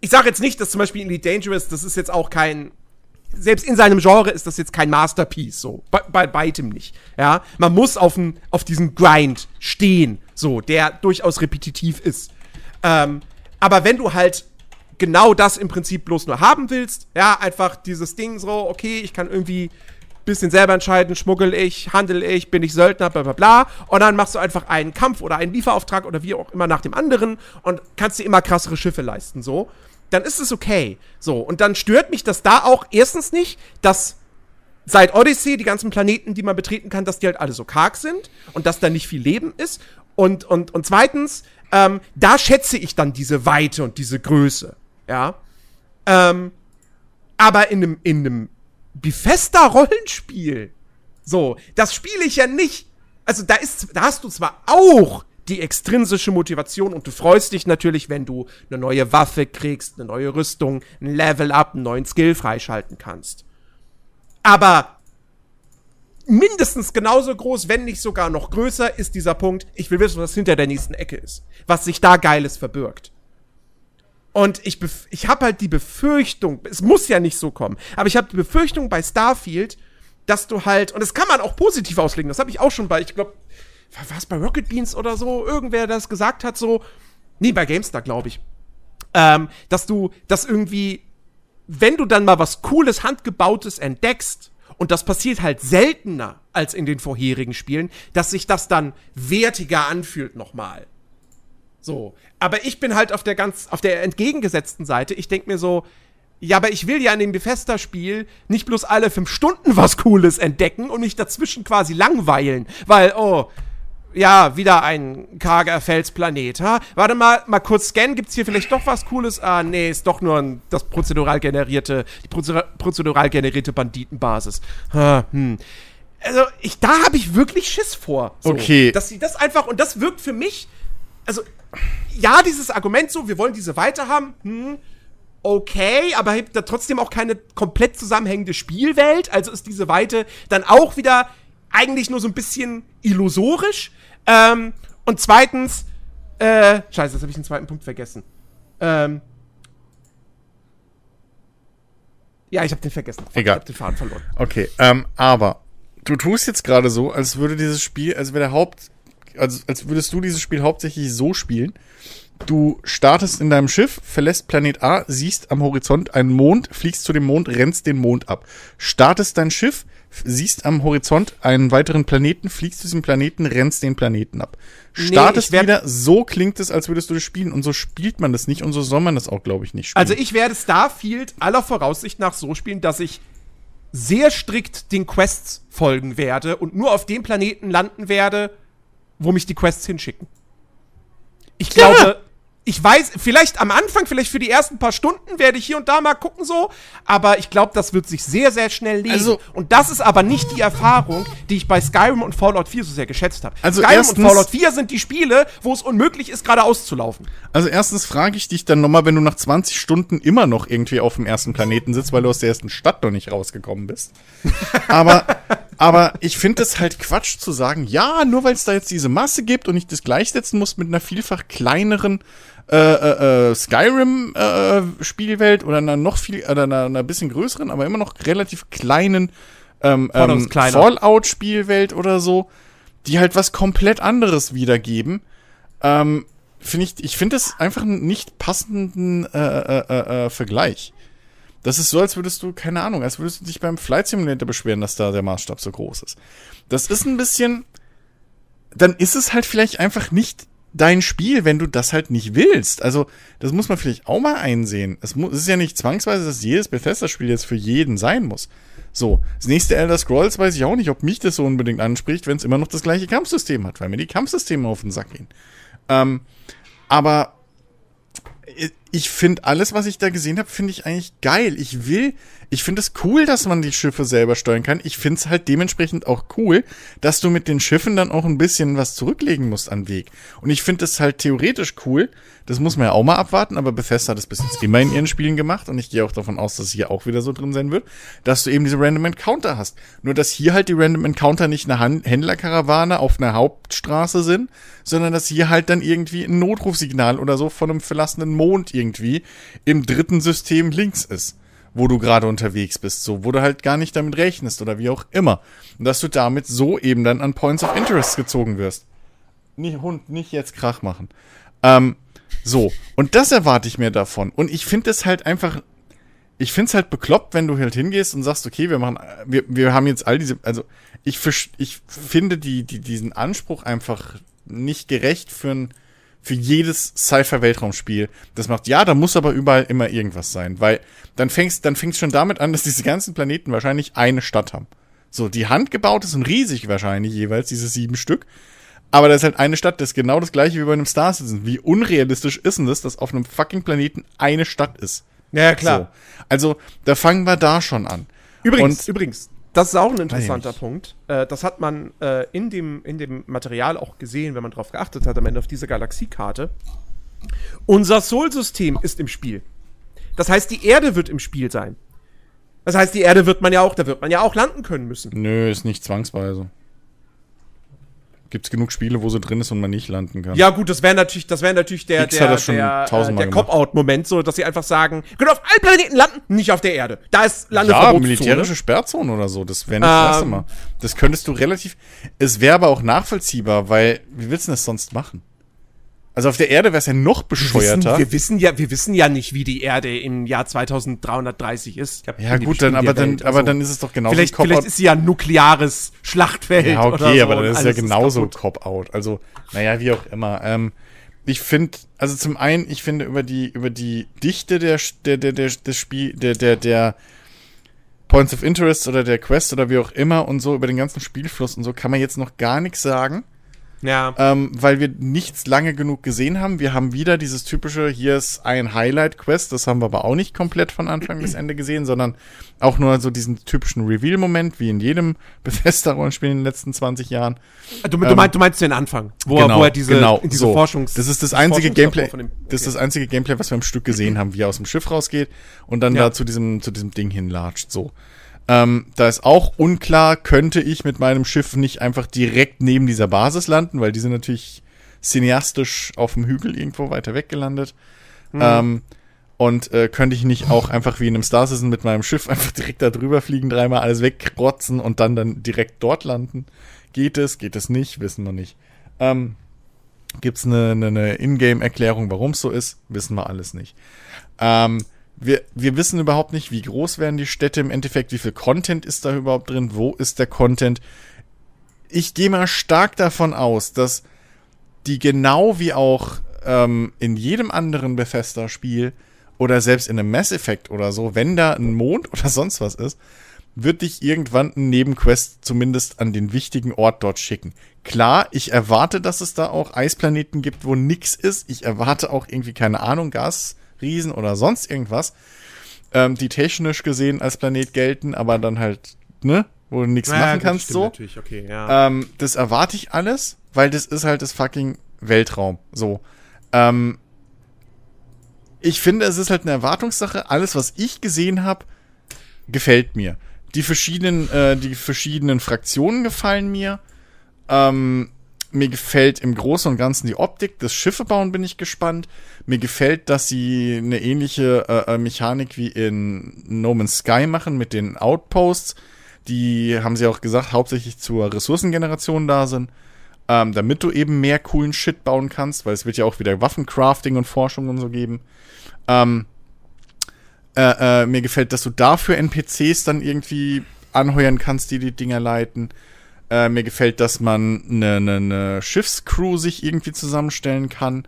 ich sage jetzt nicht, dass zum Beispiel Elite Dangerous, das ist jetzt auch kein, selbst in seinem Genre ist das jetzt kein Masterpiece, so, bei, bei weitem nicht, ja. Man muss auf, n, auf diesen Grind stehen, so, der durchaus repetitiv ist. Ähm, aber wenn du halt genau das im Prinzip bloß nur haben willst, ja, einfach dieses Ding so, okay, ich kann irgendwie bisschen selber entscheiden, schmuggel ich, handel ich, bin ich Söldner, bla bla bla. Und dann machst du einfach einen Kampf oder einen Lieferauftrag oder wie auch immer nach dem anderen und kannst dir immer krassere Schiffe leisten, so. Dann ist es okay. So, und dann stört mich das da auch erstens nicht, dass seit Odyssey die ganzen Planeten, die man betreten kann, dass die halt alle so karg sind und dass da nicht viel Leben ist. Und, und, und zweitens, ähm, da schätze ich dann diese Weite und diese Größe. Ja. Ähm, aber in einem, in einem Bethesda-Rollenspiel, so, das spiele ich ja nicht. Also da ist, da hast du zwar auch die extrinsische Motivation und du freust dich natürlich, wenn du eine neue Waffe kriegst, eine neue Rüstung, ein Level-Up, einen neuen Skill freischalten kannst. Aber mindestens genauso groß, wenn nicht sogar noch größer, ist dieser Punkt, ich will wissen, was hinter der nächsten Ecke ist. Was sich da Geiles verbirgt. Und ich, ich habe halt die Befürchtung, es muss ja nicht so kommen, aber ich habe die Befürchtung bei Starfield, dass du halt, und das kann man auch positiv auslegen, das habe ich auch schon bei, ich glaube, war es bei Rocket Beans oder so, irgendwer das gesagt hat, so, nee, bei GameStar, glaube ich, ähm, dass du das irgendwie, wenn du dann mal was Cooles, Handgebautes entdeckst, und das passiert halt seltener als in den vorherigen Spielen, dass sich das dann wertiger anfühlt nochmal. So. Aber ich bin halt auf der ganz, auf der entgegengesetzten Seite. Ich denke mir so, ja, aber ich will ja in dem Bethesda-Spiel nicht bloß alle fünf Stunden was Cooles entdecken und mich dazwischen quasi langweilen. Weil, oh, ja, wieder ein karger Felsplanet, ha? Warte mal, mal kurz scannen, gibt's hier vielleicht doch was Cooles? Ah, nee, ist doch nur ein, das prozedural generierte, die prozedural generierte Banditenbasis. Ha, hm. Also, ich, da habe ich wirklich Schiss vor. So, okay. Dass sie das einfach, und das wirkt für mich, also, ja, dieses Argument so, wir wollen diese weiter haben, hm, okay, aber hebt da trotzdem auch keine komplett zusammenhängende Spielwelt, also ist diese Weite dann auch wieder eigentlich nur so ein bisschen illusorisch. Ähm, und zweitens, äh, scheiße, jetzt habe ich den zweiten Punkt vergessen. Ähm, ja, ich habe den vergessen. Egal. Ich habe den Faden verloren. Okay, ähm, aber du tust jetzt gerade so, als würde dieses Spiel, als wäre der Haupt, also als würdest du dieses Spiel hauptsächlich so spielen. Du startest in deinem Schiff, verlässt Planet A, siehst am Horizont einen Mond, fliegst zu dem Mond, rennst den Mond ab. Startest dein Schiff, siehst am Horizont einen weiteren Planeten, fliegst zu diesem Planeten, rennst den Planeten ab. Startest nee, wieder, so klingt es, als würdest du das spielen. Und so spielt man das nicht und so soll man das auch, glaube ich, nicht spielen. Also ich werde Starfield aller Voraussicht nach so spielen, dass ich sehr strikt den Quests folgen werde und nur auf dem Planeten landen werde, wo mich die Quests hinschicken. Ich glaube, ja ich weiß, vielleicht am Anfang, vielleicht für die ersten paar Stunden werde ich hier und da mal gucken so, aber ich glaube, das wird sich sehr, sehr schnell lesen. Also, und das ist aber nicht die Erfahrung, die ich bei Skyrim und Fallout 4 so sehr geschätzt habe. Also Skyrim erstens, und Fallout 4 sind die Spiele, wo es unmöglich ist, geradeaus zu laufen. Also erstens frage ich dich dann nochmal, wenn du nach 20 Stunden immer noch irgendwie auf dem ersten Planeten sitzt, weil du aus der ersten Stadt noch nicht rausgekommen bist. aber aber ich finde es halt Quatsch zu sagen, ja, nur weil es da jetzt diese Masse gibt und ich das gleichsetzen muss mit einer vielfach kleineren äh, äh, äh, Skyrim-Spielwelt äh, oder einer noch viel, oder einer, einer bisschen größeren, aber immer noch relativ kleinen ähm, ähm, Fallout-Spielwelt oder so, die halt was komplett anderes wiedergeben. Ähm, finde ich, ich finde das einfach einen nicht passenden äh, äh, äh, äh, Vergleich. Das ist so, als würdest du, keine Ahnung, als würdest du dich beim Flight Simulator beschweren, dass da der Maßstab so groß ist. Das ist ein bisschen, dann ist es halt vielleicht einfach nicht dein Spiel, wenn du das halt nicht willst. Also, das muss man vielleicht auch mal einsehen. Es, muss, es ist ja nicht zwangsweise, dass jedes Bethesda-Spiel jetzt für jeden sein muss. So, das nächste Elder Scrolls weiß ich auch nicht, ob mich das so unbedingt anspricht, wenn es immer noch das gleiche Kampfsystem hat, weil mir die Kampfsysteme auf den Sack gehen. Ähm, aber ich finde alles, was ich da gesehen habe, finde ich eigentlich geil. Ich will, ich finde es cool, dass man die Schiffe selber steuern kann. Ich finde es halt dementsprechend auch cool, dass du mit den Schiffen dann auch ein bisschen was zurücklegen musst an Weg. Und ich finde es halt theoretisch cool. Das muss man ja auch mal abwarten, aber Bethesda hat es bis jetzt immer in ihren Spielen gemacht und ich gehe auch davon aus, dass es hier auch wieder so drin sein wird, dass du eben diese Random Encounter hast. Nur, dass hier halt die Random Encounter nicht eine Händlerkarawane auf einer Hauptstraße sind, sondern dass hier halt dann irgendwie ein Notrufsignal oder so von einem verlassenen Mond irgendwie im dritten System links ist wo du gerade unterwegs bist, so, wo du halt gar nicht damit rechnest oder wie auch immer. Und dass du damit so eben dann an Points of Interest gezogen wirst. Nicht Hund, nicht jetzt Krach machen. Ähm, so, und das erwarte ich mir davon. Und ich finde es halt einfach, ich finde es halt bekloppt, wenn du halt hingehst und sagst, okay, wir machen, wir, wir haben jetzt all diese, also ich, ich finde die, die, diesen Anspruch einfach nicht gerecht für ein, für jedes Sci-Fi-Weltraumspiel. Das macht, ja, da muss aber überall immer irgendwas sein, weil dann fängst, dann fängst schon damit an, dass diese ganzen Planeten wahrscheinlich eine Stadt haben. So, die handgebaut ist und riesig wahrscheinlich jeweils, diese sieben Stück. Aber da ist halt eine Stadt, das ist genau das gleiche wie bei einem Star Citizen. Wie unrealistisch ist denn das, dass auf einem fucking Planeten eine Stadt ist? Ja, klar. So. Also, da fangen wir da schon an. Übrigens, Und, übrigens, das ist auch ein interessanter Punkt. Äh, das hat man äh, in, dem, in dem Material auch gesehen, wenn man darauf geachtet hat, am Ende auf diese Galaxiekarte. Unser Sol-System ist im Spiel. Das heißt, die Erde wird im Spiel sein. Das heißt, die Erde wird man ja auch, da wird man ja auch landen können müssen. Nö, ist nicht zwangsweise. Gibt es genug Spiele, wo sie drin ist und man nicht landen kann. Ja, gut, das wäre natürlich, das wäre natürlich der, X der, der, äh, der. Cop-Out-Moment, so, dass sie einfach sagen, können auf allen Planeten landen, nicht auf der Erde. Da ist Ja, Landeverbotszone. militärische Sperrzone oder so, das wäre nicht das erste Ähm. Mal. Das könntest du relativ. Es wäre aber auch nachvollziehbar, weil, wie willst du das sonst machen? Also auf der Erde wäre es ja noch wir wissen, bescheuerter. wir wissen ja, wir wissen ja nicht, wie die Erde im Jahr 2330 ist. Ja, gut, dann, aber dann, Welt, aber also dann ist es doch genauso Vielleicht, vielleicht ist sie ja ein nukleares Schlachtfeld. Ja, oder okay, so aber dann ist es ja genauso kaputt. Cop-Out. Also, naja, wie auch immer. Ähm, ich finde, also zum einen, ich finde über die, über die Dichte der, der, der, der, des Spiel, der, der, der Points of Interest oder der Quest oder wie auch immer und so über den ganzen Spielfluss und so kann man jetzt noch gar nichts sagen. Ja. ähm, weil wir nichts lange genug gesehen haben. Wir haben wieder dieses typische, hier ist ein Highlight-Quest, das haben wir aber auch nicht komplett von Anfang bis Ende gesehen, sondern auch nur so diesen typischen Reveal-Moment, wie in jedem Bethesda-Rollenspiel in den letzten 20 Jahren. du, du, meinst, du meinst den Anfang, wo, er, wo er diese, genau, diese so. Forschungs... Das ist das einzige Gameplay, dem- das ist okay. das einzige Gameplay, was wir im Stück gesehen haben, wie er aus dem Schiff rausgeht und dann Ja. da zu diesem, zu diesem Ding hinlatscht, so. Ähm, da ist auch unklar, könnte ich mit meinem Schiff nicht einfach direkt neben dieser Basis landen, weil die sind natürlich cineastisch auf dem Hügel irgendwo weiter weg gelandet. Mhm. Ähm, und äh, könnte ich nicht auch einfach wie in einem Star Citizen mit meinem Schiff einfach direkt da drüber fliegen, dreimal alles wegrotzen und dann dann direkt dort landen? Geht es? Geht es nicht? Wissen wir nicht. Ähm, Gibt es eine, eine, eine Ingame-Erklärung, warum es so ist? Wissen wir alles nicht. Ähm, wir, wir wissen überhaupt nicht, wie groß werden die Städte im Endeffekt, wie viel Content ist da überhaupt drin, wo ist der Content. Ich gehe mal stark davon aus, dass die genau wie auch ähm, in jedem anderen Bethesda-Spiel oder selbst in einem Mass Effect oder so, wenn da ein Mond oder sonst was ist, wird dich irgendwann ein Nebenquest zumindest an den wichtigen Ort dort schicken. Klar, ich erwarte, dass es da auch Eisplaneten gibt, wo nix ist. Ich erwarte auch irgendwie, keine Ahnung, Gasriesen oder sonst irgendwas, ähm, die technisch gesehen als Planet gelten, aber dann halt, ne, wo du nichts Ja, machen kannst, so. Natürlich, okay, ja. Ähm, das erwarte ich alles, weil das ist halt das fucking Weltraum. So. Ähm, ich finde, es ist halt eine Erwartungssache. Alles, was ich gesehen habe, gefällt mir. Die verschiedenen, äh, die verschiedenen Fraktionen gefallen mir. Ähm, mir gefällt im Großen und Ganzen die Optik. Das Schiffe bauen bin ich gespannt. Mir gefällt, dass sie eine ähnliche äh, äh, Mechanik wie in No Man's Sky machen mit den Outposts. Die haben sie auch gesagt, hauptsächlich zur Ressourcengeneration da sind. Ähm, damit du eben mehr coolen Shit bauen kannst, weil es wird ja auch wieder Waffencrafting und Forschung und so geben. Ähm, äh, äh, mir gefällt, dass du dafür NPCs dann irgendwie anheuern kannst, die die Dinger leiten. Äh, mir gefällt, dass man eine, eine, eine Schiffscrew sich irgendwie zusammenstellen kann.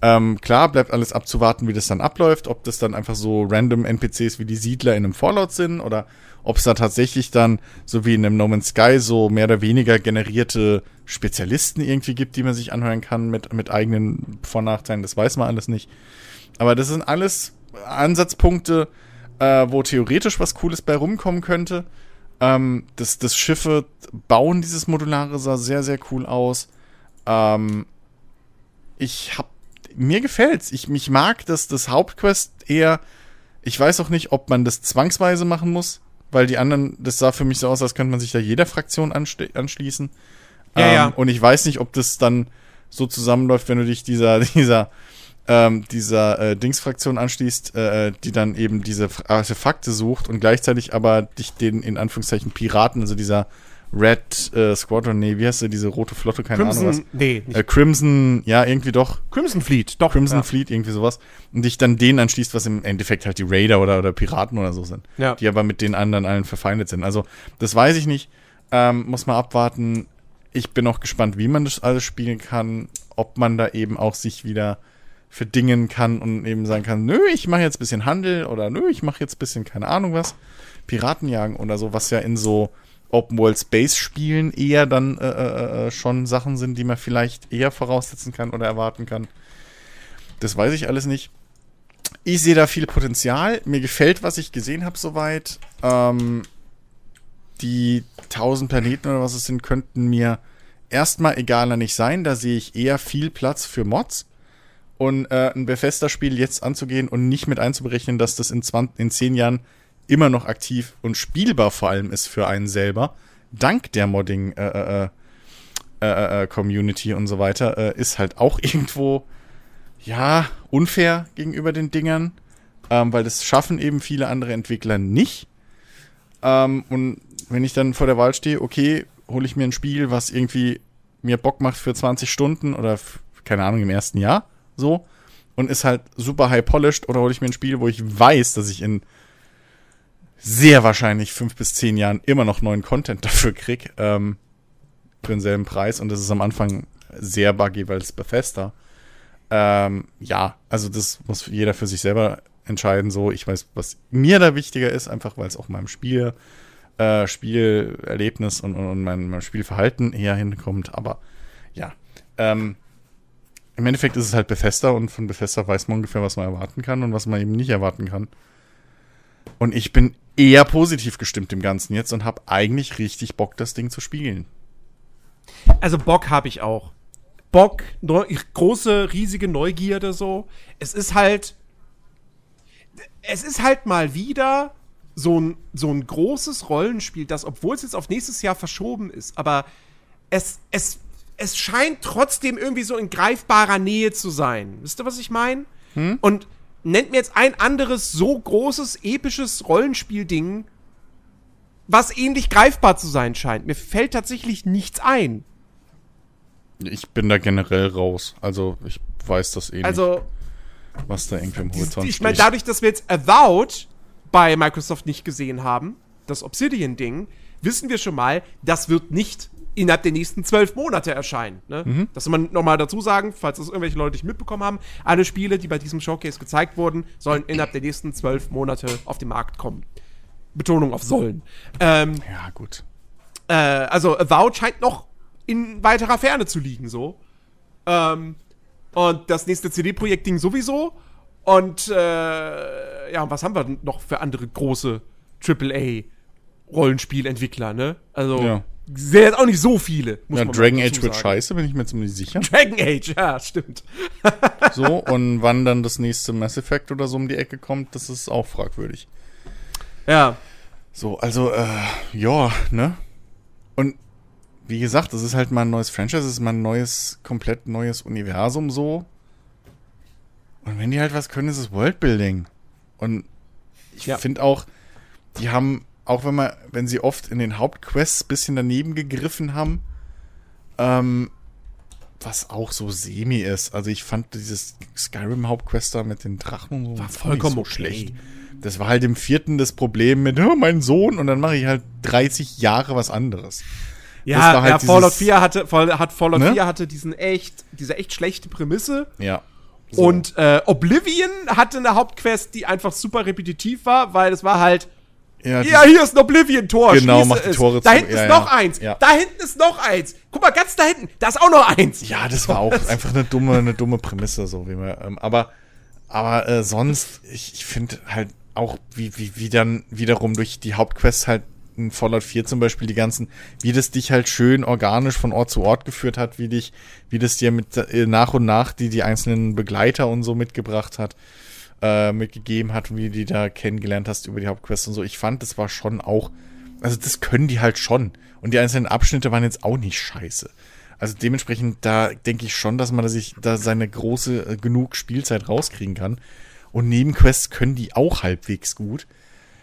Ähm, klar, bleibt alles abzuwarten, wie das dann abläuft. Ob das dann einfach so random NPCs wie die Siedler in einem Fallout sind oder ob es da tatsächlich dann, so wie in einem No Man's Sky, so mehr oder weniger generierte Spezialisten irgendwie gibt, die man sich anhören kann mit, mit eigenen Vor- Nachteilen. Das weiß man alles nicht. Aber das sind alles Ansatzpunkte, äh, wo theoretisch was Cooles bei rumkommen könnte. Ähm, das, das Schiffe bauen dieses Modulare sah sehr, sehr cool aus. Ähm, ich hab, mir gefällt's. Ich, mich mag das, das Hauptquest eher. Ich weiß auch nicht, ob man das zwangsweise machen muss, weil die anderen, das sah für mich so aus, als könnte man sich da jeder Fraktion anschließen. Ja, ähm, ja. Und ich weiß nicht, ob das dann so zusammenläuft, wenn du dich dieser, dieser, ähm, dieser äh, Dingsfraktion anschließt, äh, die dann eben diese Artefakte sucht und gleichzeitig aber dich den in Anführungszeichen Piraten, also dieser Red äh, Squadron, nee, wie heißt der, diese rote Flotte, keine Ahnung was. Crimson, nee, Äh, Crimson, ja, irgendwie doch. Crimson Fleet, doch. Crimson ja. Fleet, irgendwie sowas. Und dich dann denen anschließt, was im Endeffekt halt die Raider oder, oder Piraten oder so sind. Ja. Die aber mit den anderen allen verfeindet sind. Also, das weiß ich nicht. Ähm, muss man abwarten. Ich bin auch gespannt, wie man das alles spielen kann. Ob man da eben auch sich wieder verdingen kann und eben sagen kann, nö, ich mache jetzt ein bisschen Handel oder nö, ich mache jetzt ein bisschen, keine Ahnung was, Piratenjagen oder so, was ja in so Open World Space Spielen eher dann äh, äh, äh, schon Sachen sind, die man vielleicht eher voraussetzen kann oder erwarten kann. Das weiß ich alles nicht. Ich sehe da viel Potenzial. Mir gefällt, was ich gesehen habe soweit. Ähm, die 1000 Planeten oder was es sind, könnten mir erstmal egaler nicht sein. Da sehe ich eher viel Platz für Mods. Und äh, ein Bethesda-Spiel jetzt anzugehen und nicht mit einzuberechnen, dass das in, 20, in 10 Jahren immer noch aktiv und spielbar vor allem ist für einen selber, dank der Modding, äh, äh, äh, äh, Community und so weiter, äh, ist halt auch irgendwo, ja, unfair gegenüber den Dingern, ähm, weil das schaffen eben viele andere Entwickler nicht. Ähm, und wenn ich dann vor der Wahl stehe, okay, hole ich mir ein Spiel, was irgendwie mir Bock macht für 20 Stunden oder keine Ahnung im ersten Jahr, so und ist halt super high polished oder hole ich mir ein Spiel, wo ich weiß, dass ich in sehr wahrscheinlich fünf bis zehn Jahren immer noch neuen Content dafür krieg ähm, für denselben Preis und das ist am Anfang sehr buggy, weil es Bethesda. Ähm, ja, also das muss jeder für sich selber entscheiden. So, ich weiß, was mir da wichtiger ist, einfach weil es auch meinem Spiel äh, Spielerlebnis und, und, und mein, mein, Spielverhalten eher hinkommt. Aber ja, ähm, im Endeffekt ist es halt Bethesda und von Bethesda weiß man ungefähr, was man erwarten kann und was man eben nicht erwarten kann. Und ich bin eher positiv gestimmt dem Ganzen jetzt und habe eigentlich richtig Bock, das Ding zu spielen. Also Bock habe ich auch. Bock, neu, große, riesige Neugierde so. Es ist halt. Es ist halt mal wieder so ein, so ein großes Rollenspiel, das, obwohl es jetzt auf nächstes Jahr verschoben ist, aber es, es, es scheint trotzdem irgendwie so in greifbarer Nähe zu sein. Wisst ihr, was ich meine? Hm? Und nennt mir jetzt ein anderes so großes, episches Rollenspielding, was ähnlich greifbar zu sein scheint. Mir fällt tatsächlich nichts ein. Ich bin da generell raus. Also, ich weiß das eh also, nicht, was da irgendwie im Horizont Ich meine, dadurch, dass wir jetzt Avowed bei Microsoft nicht gesehen haben, das Obsidian-Ding, wissen wir schon mal, das wird nicht innerhalb der nächsten zwölf Monate erscheinen. Ne? Mhm. Das soll man nochmal dazu sagen, falls das irgendwelche Leute nicht mitbekommen haben. Alle Spiele, die bei diesem Showcase gezeigt wurden, sollen innerhalb der nächsten zwölf Monate auf den Markt kommen. Betonung auf sollen. Ähm, ja, gut. Äh, also Avowed scheint noch in weiterer Ferne zu liegen, so. Ähm, und das nächste CD-Projekt-Ding sowieso. Und äh, ja, was haben wir noch für andere große AAA-Rollenspielentwickler, ne? Also, ja. Sehr jetzt auch nicht so viele. Ja, Dragon Age wird scheiße, bin ich mir ziemlich sicher. Dragon Age, ja, stimmt. so, und wann dann das nächste Mass Effect oder so um die Ecke kommt, das ist auch fragwürdig. Ja. So, also, äh, ja, ne? Und wie gesagt, das ist halt mal ein neues Franchise, das ist mal ein neues, komplett neues Universum so. Und wenn die halt was können, ist es Worldbuilding. Und ich ja. finde auch, die haben, auch wenn man, wenn sie oft in den Hauptquests ein bisschen daneben gegriffen haben, ähm, was auch so semi ist. Also ich fand dieses Skyrim-Hauptquest da mit den Drachen und so war vollkommen so okay. schlecht. Das war halt im vierten das Problem mit, oh, mein Sohn, und dann mache ich halt 30 Jahre was anderes. Ja, halt ja Fallout 4 hatte, hat Fallout ne? 4 hatte diesen echt, diese echt schlechte Prämisse. Ja. So. Und äh, Oblivion hatte eine Hauptquest, die einfach super repetitiv war, weil es war halt. Ja, ja hier ist ein Oblivion-Tor. Genau, macht die Tore es. Da hinten ja, ist noch eins. Da hinten ist noch eins. Guck mal, ganz da hinten. Da ist auch noch eins. Ja, das war auch einfach eine dumme, eine dumme Prämisse, so wie man. Ähm, aber aber äh, sonst, ich, ich finde halt auch, wie, wie, wie dann wiederum durch die Hauptquests halt in Fallout 4 zum Beispiel die ganzen, wie das dich halt schön organisch von Ort zu Ort geführt hat, wie dich, wie das dir mit äh, nach und nach die, die einzelnen Begleiter und so mitgebracht hat, äh, mitgegeben hat und wie du die da kennengelernt hast über die Hauptquest und so. Ich fand, das war schon auch, also das können die halt schon. Und die einzelnen Abschnitte waren jetzt auch nicht scheiße. Also dementsprechend, da denke ich schon, dass man sich da seine große äh, genug Spielzeit rauskriegen kann. Und Nebenquests können die auch halbwegs gut.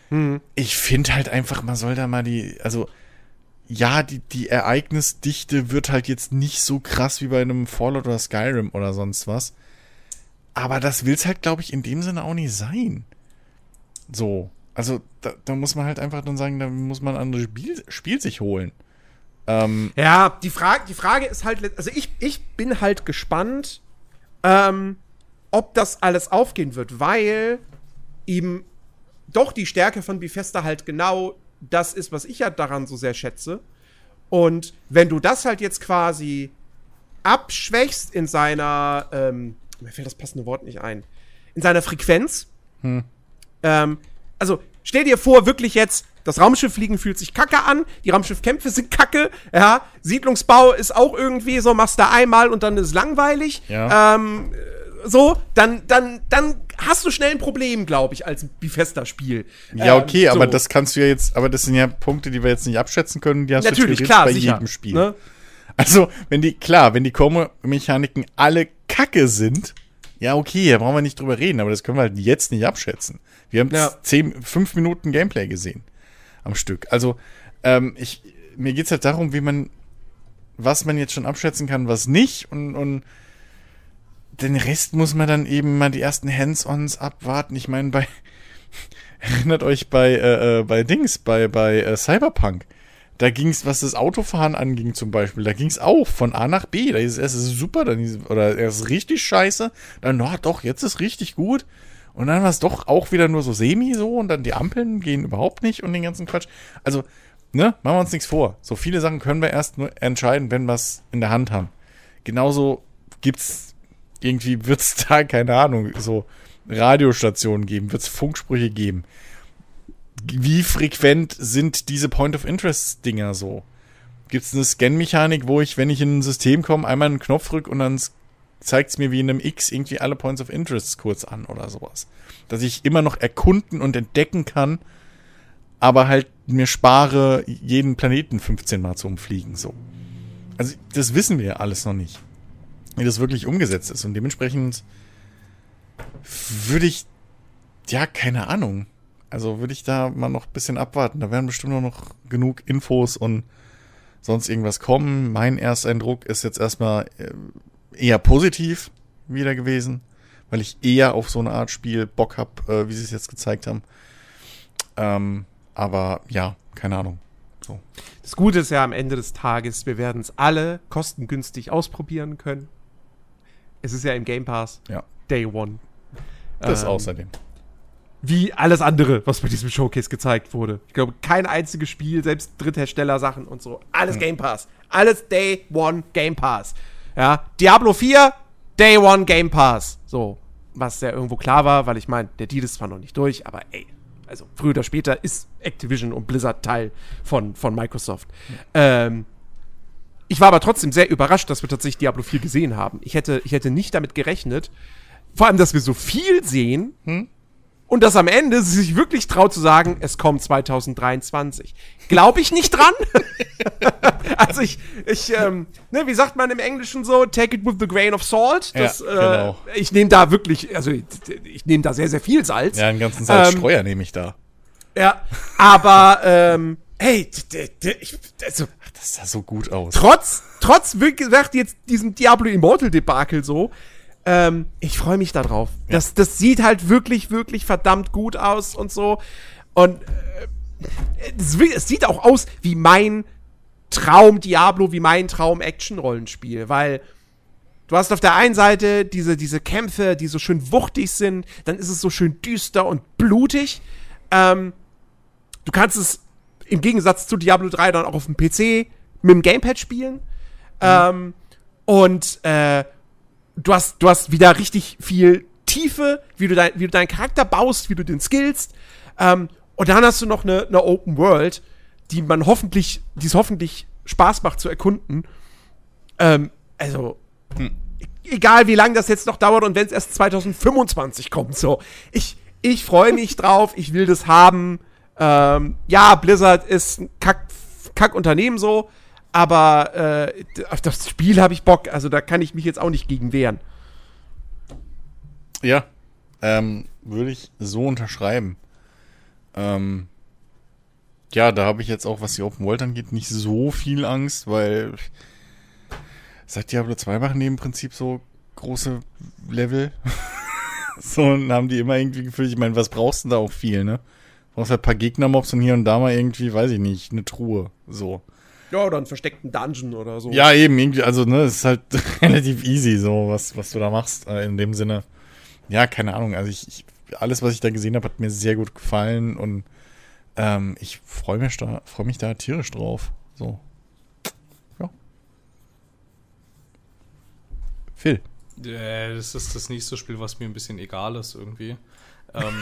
Hm. Ich finde halt einfach, man soll da mal die, also ja, die, die Ereignisdichte wird halt jetzt nicht so krass wie bei einem Fallout oder Skyrim oder sonst was. Aber das will es halt, glaube ich, in dem Sinne auch nicht sein. So. Also, da, da, muss man halt einfach dann sagen, da muss man ein anderes Spiel, Spiel sich holen. Ähm, ja, die Frage, die Frage ist halt, also ich, ich bin halt gespannt, ähm, ob das alles aufgehen wird, weil eben doch die Stärke von Bifesta halt genau das ist, was ich ja daran so sehr schätze. Und wenn du das halt jetzt quasi abschwächst in seiner, ähm, mir fällt das passende Wort nicht ein, in seiner Frequenz, hm. ähm, also stell dir vor, wirklich jetzt, das Raumschifffliegen fühlt sich kacke an, die Raumschiffkämpfe sind kacke, ja, Siedlungsbau ist auch irgendwie so, machst da einmal und dann ist langweilig. Ja. Ähm, so, dann, dann, dann hast du schnell ein Problem, glaube ich, als Bifesta-Spiel. Ja, okay, ähm, so. aber das kannst du ja jetzt, aber das sind ja Punkte, die wir jetzt nicht abschätzen können, die hast Natürlich, du klar, bei sicher, jedem Spiel. Ne? Also, wenn die, klar, wenn die Core-Mechaniken alle kacke sind, ja, okay, da brauchen wir nicht drüber reden, aber das können wir halt jetzt nicht abschätzen. Wir haben Ja. zehn, fünf Minuten Gameplay gesehen am Stück. Also, ähm, ich, mir geht's halt darum, wie man, was man jetzt schon abschätzen kann, was nicht und, und den Rest muss man dann eben mal die ersten Hands-ons abwarten. Ich meine, bei, erinnert euch bei, äh, äh, bei Dings, bei, bei äh, Cyberpunk. Da ging's, was das Autofahren anging zum Beispiel, da ging's auch von A nach B. Da ist es erst super, dann ist, oder erst richtig scheiße, dann, na doch, jetzt ist richtig gut. Und dann war es doch auch wieder nur so semi so und dann die Ampeln gehen überhaupt nicht und den ganzen Quatsch. Also, ne, machen wir uns nichts vor. So viele Sachen können wir erst nur entscheiden, wenn wir es in der Hand haben. Genauso gibt's irgendwie wird's da, keine Ahnung, so Radiostationen geben, wird's Funksprüche geben. Wie frequent sind diese Point-of-Interest-Dinger so? Gibt's eine Scan-Mechanik, wo ich, wenn ich in ein System komme, einmal einen Knopf drücke und dann zeigt's mir wie in einem X irgendwie alle Points of Interest kurz an oder sowas. Dass ich immer noch erkunden und entdecken kann, aber halt mir spare, jeden Planeten 15 Mal zu umfliegen, so. Also, das wissen wir ja alles noch nicht. Wie das wirklich umgesetzt ist. Und dementsprechend würde ich, ja, keine Ahnung. Also würde ich da mal noch ein bisschen abwarten. Da werden bestimmt noch genug Infos und sonst irgendwas kommen. Mein Ersteindruck ist jetzt erstmal äh, eher positiv wieder gewesen, weil ich eher auf so eine Art Spiel Bock hab, äh, wie sie es jetzt gezeigt haben. Ähm, aber ja, keine Ahnung. So. Das Gute ist ja am Ende des Tages, wir werden es alle kostengünstig ausprobieren können. Es ist ja im Game Pass Ja. Day One. Das Ähm, außerdem. Wie alles andere, was bei diesem Showcase gezeigt wurde. Ich glaube, kein einziges Spiel, selbst Dritthersteller-Sachen und so, alles Game Pass. Alles Day One Game Pass. Ja, Diablo 4, Day One Game Pass. So, was ja irgendwo klar war, weil ich meine, der Deal ist zwar noch nicht durch, aber ey, also früher oder später ist Activision und Blizzard Teil von, von Microsoft. Ähm, ich war aber trotzdem sehr überrascht, dass wir tatsächlich Diablo 4 gesehen haben. Ich hätte, ich hätte nicht damit gerechnet, vor allem, dass wir so viel sehen und dass am Ende sie sich wirklich traut zu sagen, es kommt 2023. Glaube ich nicht dran. also ich, ich, ähm, ne, wie sagt man im Englischen so, take it with the grain of salt. Ja, Das, genau. äh, ich nehme da wirklich, also ich, ich nehme da sehr, sehr viel Salz. Ja, einen ganzen Salzstreuer Ähm, nehme ich da. Ja, aber, ähm, hey, ich, also, Das sah so gut aus. trotz, trotz, wie gesagt, jetzt diesem Diablo Immortal Debakel so, ähm, ich freue mich da drauf. Das, das sieht halt wirklich, wirklich verdammt gut aus und so. Und äh, es, sieht auch aus wie mein Traum Diablo, wie mein Traum Action-Rollenspiel, weil du hast auf der einen Seite diese, diese Kämpfe, die so schön wuchtig sind, dann ist es so schön düster und blutig. Ähm, du kannst es im Gegensatz zu Diablo 3 dann auch auf dem PC mit dem Gamepad spielen. Ähm, und äh, du, hast, du hast wieder richtig viel Tiefe, wie du, dein, wie du deinen Charakter baust, wie du den skillst. Ähm, und dann hast du noch eine, eine Open World, die man hoffentlich, die es hoffentlich Spaß macht zu erkunden. Ähm, also, e- egal wie lange das jetzt noch dauert und wenn es erst 2025 kommt, so. Ich, ich freue mich drauf, ich will das haben. Ähm, ja, Blizzard ist ein Kack, Kack-Unternehmen so, aber äh, auf das Spiel habe ich Bock, also da kann ich mich jetzt auch nicht gegen wehren. Ja, ähm, würde ich so unterschreiben. Ähm, ja, da habe ich jetzt auch, was die Open World angeht, nicht so viel Angst, weil seit Diablo 2 machen die im Prinzip so große Level. so, und haben die immer irgendwie gefühlt, ich meine, was brauchst du da auch viel, ne? Brauchst halt ein paar Gegnermobs und hier und da mal irgendwie, weiß ich nicht, eine Truhe, so. Ja, oder einen versteckten Dungeon oder so. Ja, eben, irgendwie, also, ne, es ist halt relativ easy, so, was, was du da machst, äh, in dem Sinne. Ja, keine Ahnung, also ich, ich alles, was ich da gesehen habe, hat mir sehr gut gefallen und ähm, ich freue mich da, freue mich da tierisch drauf. So. Ja. Phil. Äh, Das ist das nächste Spiel, was mir ein bisschen egal ist irgendwie. Ähm,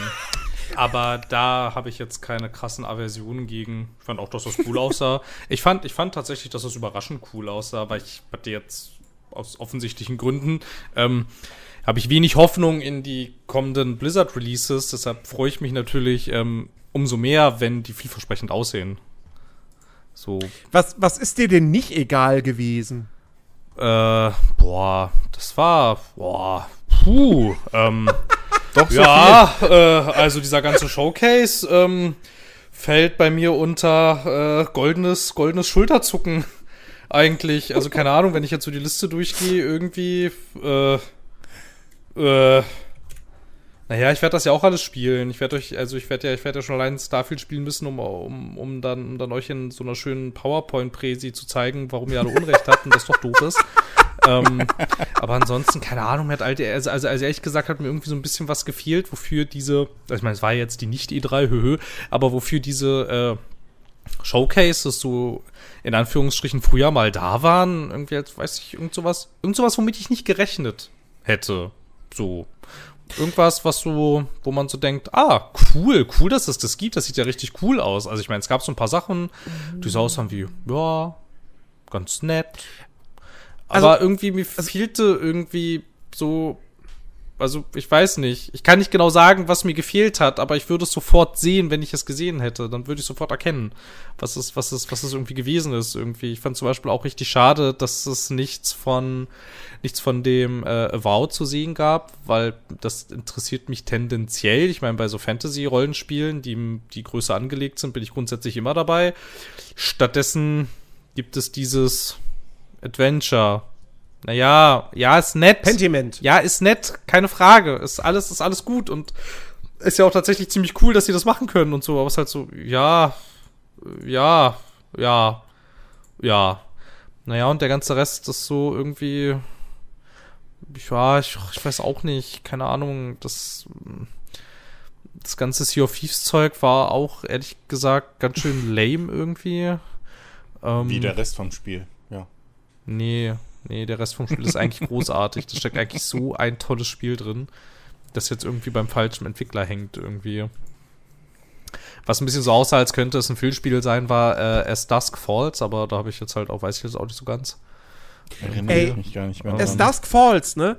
aber da habe ich jetzt keine krassen Aversionen gegen. Ich fand auch, dass das cool aussah. Ich fand, ich fand tatsächlich, dass das überraschend cool aussah, weil ich hatte jetzt aus offensichtlichen Gründen ähm, habe ich wenig Hoffnung in die kommenden Blizzard Releases. Deshalb freue ich mich natürlich ähm, umso mehr, wenn die vielversprechend aussehen. So, Was, was ist dir denn nicht egal gewesen? äh, boah, das war, boah, puh, ähm, Doch, so ja, äh, also dieser ganze Showcase, ähm, fällt bei mir unter äh, goldenes, goldenes Schulterzucken eigentlich. Also keine Ahnung, wenn ich jetzt so die Liste durchgehe, irgendwie, äh, äh, naja, ich werde das ja auch alles spielen. Ich werde euch, also ich werde ja, ich werde ja schon allein Starfield spielen müssen, um, um, um dann, um dann euch in so einer schönen PowerPoint-Präsi zu zeigen, warum ihr alle Unrecht habt und das doch doof ist. Ähm, aber ansonsten, keine Ahnung, mir hat alte, also, also, also ehrlich gesagt hat mir irgendwie so ein bisschen was gefehlt, wofür diese, also ich meine, es war jetzt die nicht E3, höhö, aber wofür diese äh, Showcases so in Anführungsstrichen früher mal da waren, irgendwie als, weiß ich, irgend sowas, irgend sowas, womit ich nicht gerechnet hätte. So. Irgendwas, was so, wo man so denkt, ah, cool, cool, dass es das gibt, das sieht ja richtig cool aus. Also ich meine, es gab so ein paar Sachen, die so aussahen wie, ja, ganz nett. Aber Also- irgendwie, mir fehlte irgendwie so, also ich weiß nicht. Ich kann nicht genau sagen, was mir gefehlt hat, aber ich würde es sofort sehen, wenn ich es gesehen hätte. Dann würde ich sofort erkennen, was es, was es, was es irgendwie gewesen ist. Irgendwie. Ich fand zum Beispiel auch richtig schade, dass es nichts von, nichts von dem äh, Avowed zu sehen gab, weil das interessiert mich tendenziell. Ich meine, bei so Fantasy-Rollenspielen, die, die größer angelegt sind, bin ich grundsätzlich immer dabei. Stattdessen gibt es dieses Adventure. Naja, ja, ist nett. Pentiment. Ja, ist nett, keine Frage. Ist alles, ist alles gut und ist ja auch tatsächlich ziemlich cool, dass sie das machen können und so, aber es ist halt so, ja, ja, ja, ja. Naja, und der ganze Rest ist so irgendwie, ja, ich, ich weiß auch nicht, keine Ahnung, das, das ganze Sea of Thieves Zeug war auch, ehrlich gesagt, ganz schön lame irgendwie. Ähm, Wie der Rest vom Spiel. Nee, nee, der Rest vom Spiel ist eigentlich großartig. Da steckt eigentlich so ein tolles Spiel drin, das jetzt irgendwie beim falschen Entwickler hängt irgendwie. Was ein bisschen so aussah, als könnte es ein Filmspiel sein, war äh, As Dusk Falls, aber da habe ich jetzt halt auch, weiß ich jetzt auch nicht so ganz. Erinnere Ey, ich mich gar nicht mehr Es dran. Dusk Falls, ne?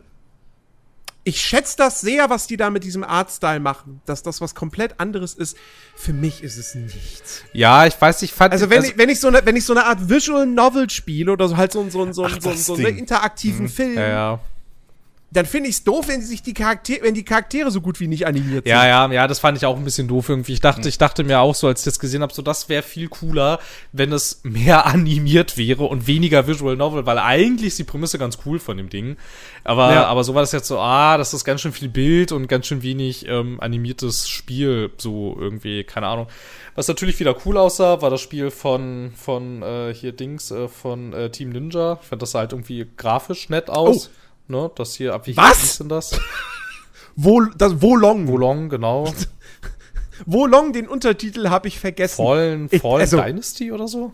Ich schätze das sehr, was die da mit diesem Artstyle machen. Dass das was komplett anderes ist. Für mich ist es nichts. Ja, ich weiß, ich fand. Also wenn, ich, wenn, ich so eine, wenn ich so eine Art Visual Novel spiele oder so halt so, so, so, Ach, so, das so einen interaktiven Film, ja, ja. Dann finde ich es doof, wenn sich die Charaktere, wenn die Charaktere so gut wie nicht animiert Ja, sind. ja, ja, das fand ich auch ein bisschen doof irgendwie. Ich dachte, ich dachte mir auch so, als ich das gesehen habe, so das wäre viel cooler, wenn es mehr animiert wäre und weniger Visual Novel, weil eigentlich ist die Prämisse ganz cool von dem Ding. Aber, Ja. aber so war das jetzt so, ah, das ist ganz schön viel Bild und ganz schön wenig ähm, animiertes Spiel, so irgendwie, keine Ahnung. Was natürlich wieder cool aussah, war das Spiel von, von äh, hier Dings, äh, von äh, Team Ninja. Ich fand das sah halt irgendwie grafisch nett aus. Ne, das hier, ab wie Was? hieß denn das? Wo, das, Wolong. Wolong, genau. Wolong, den Untertitel habe ich vergessen. Fallen, Fallen also- Dynasty oder so,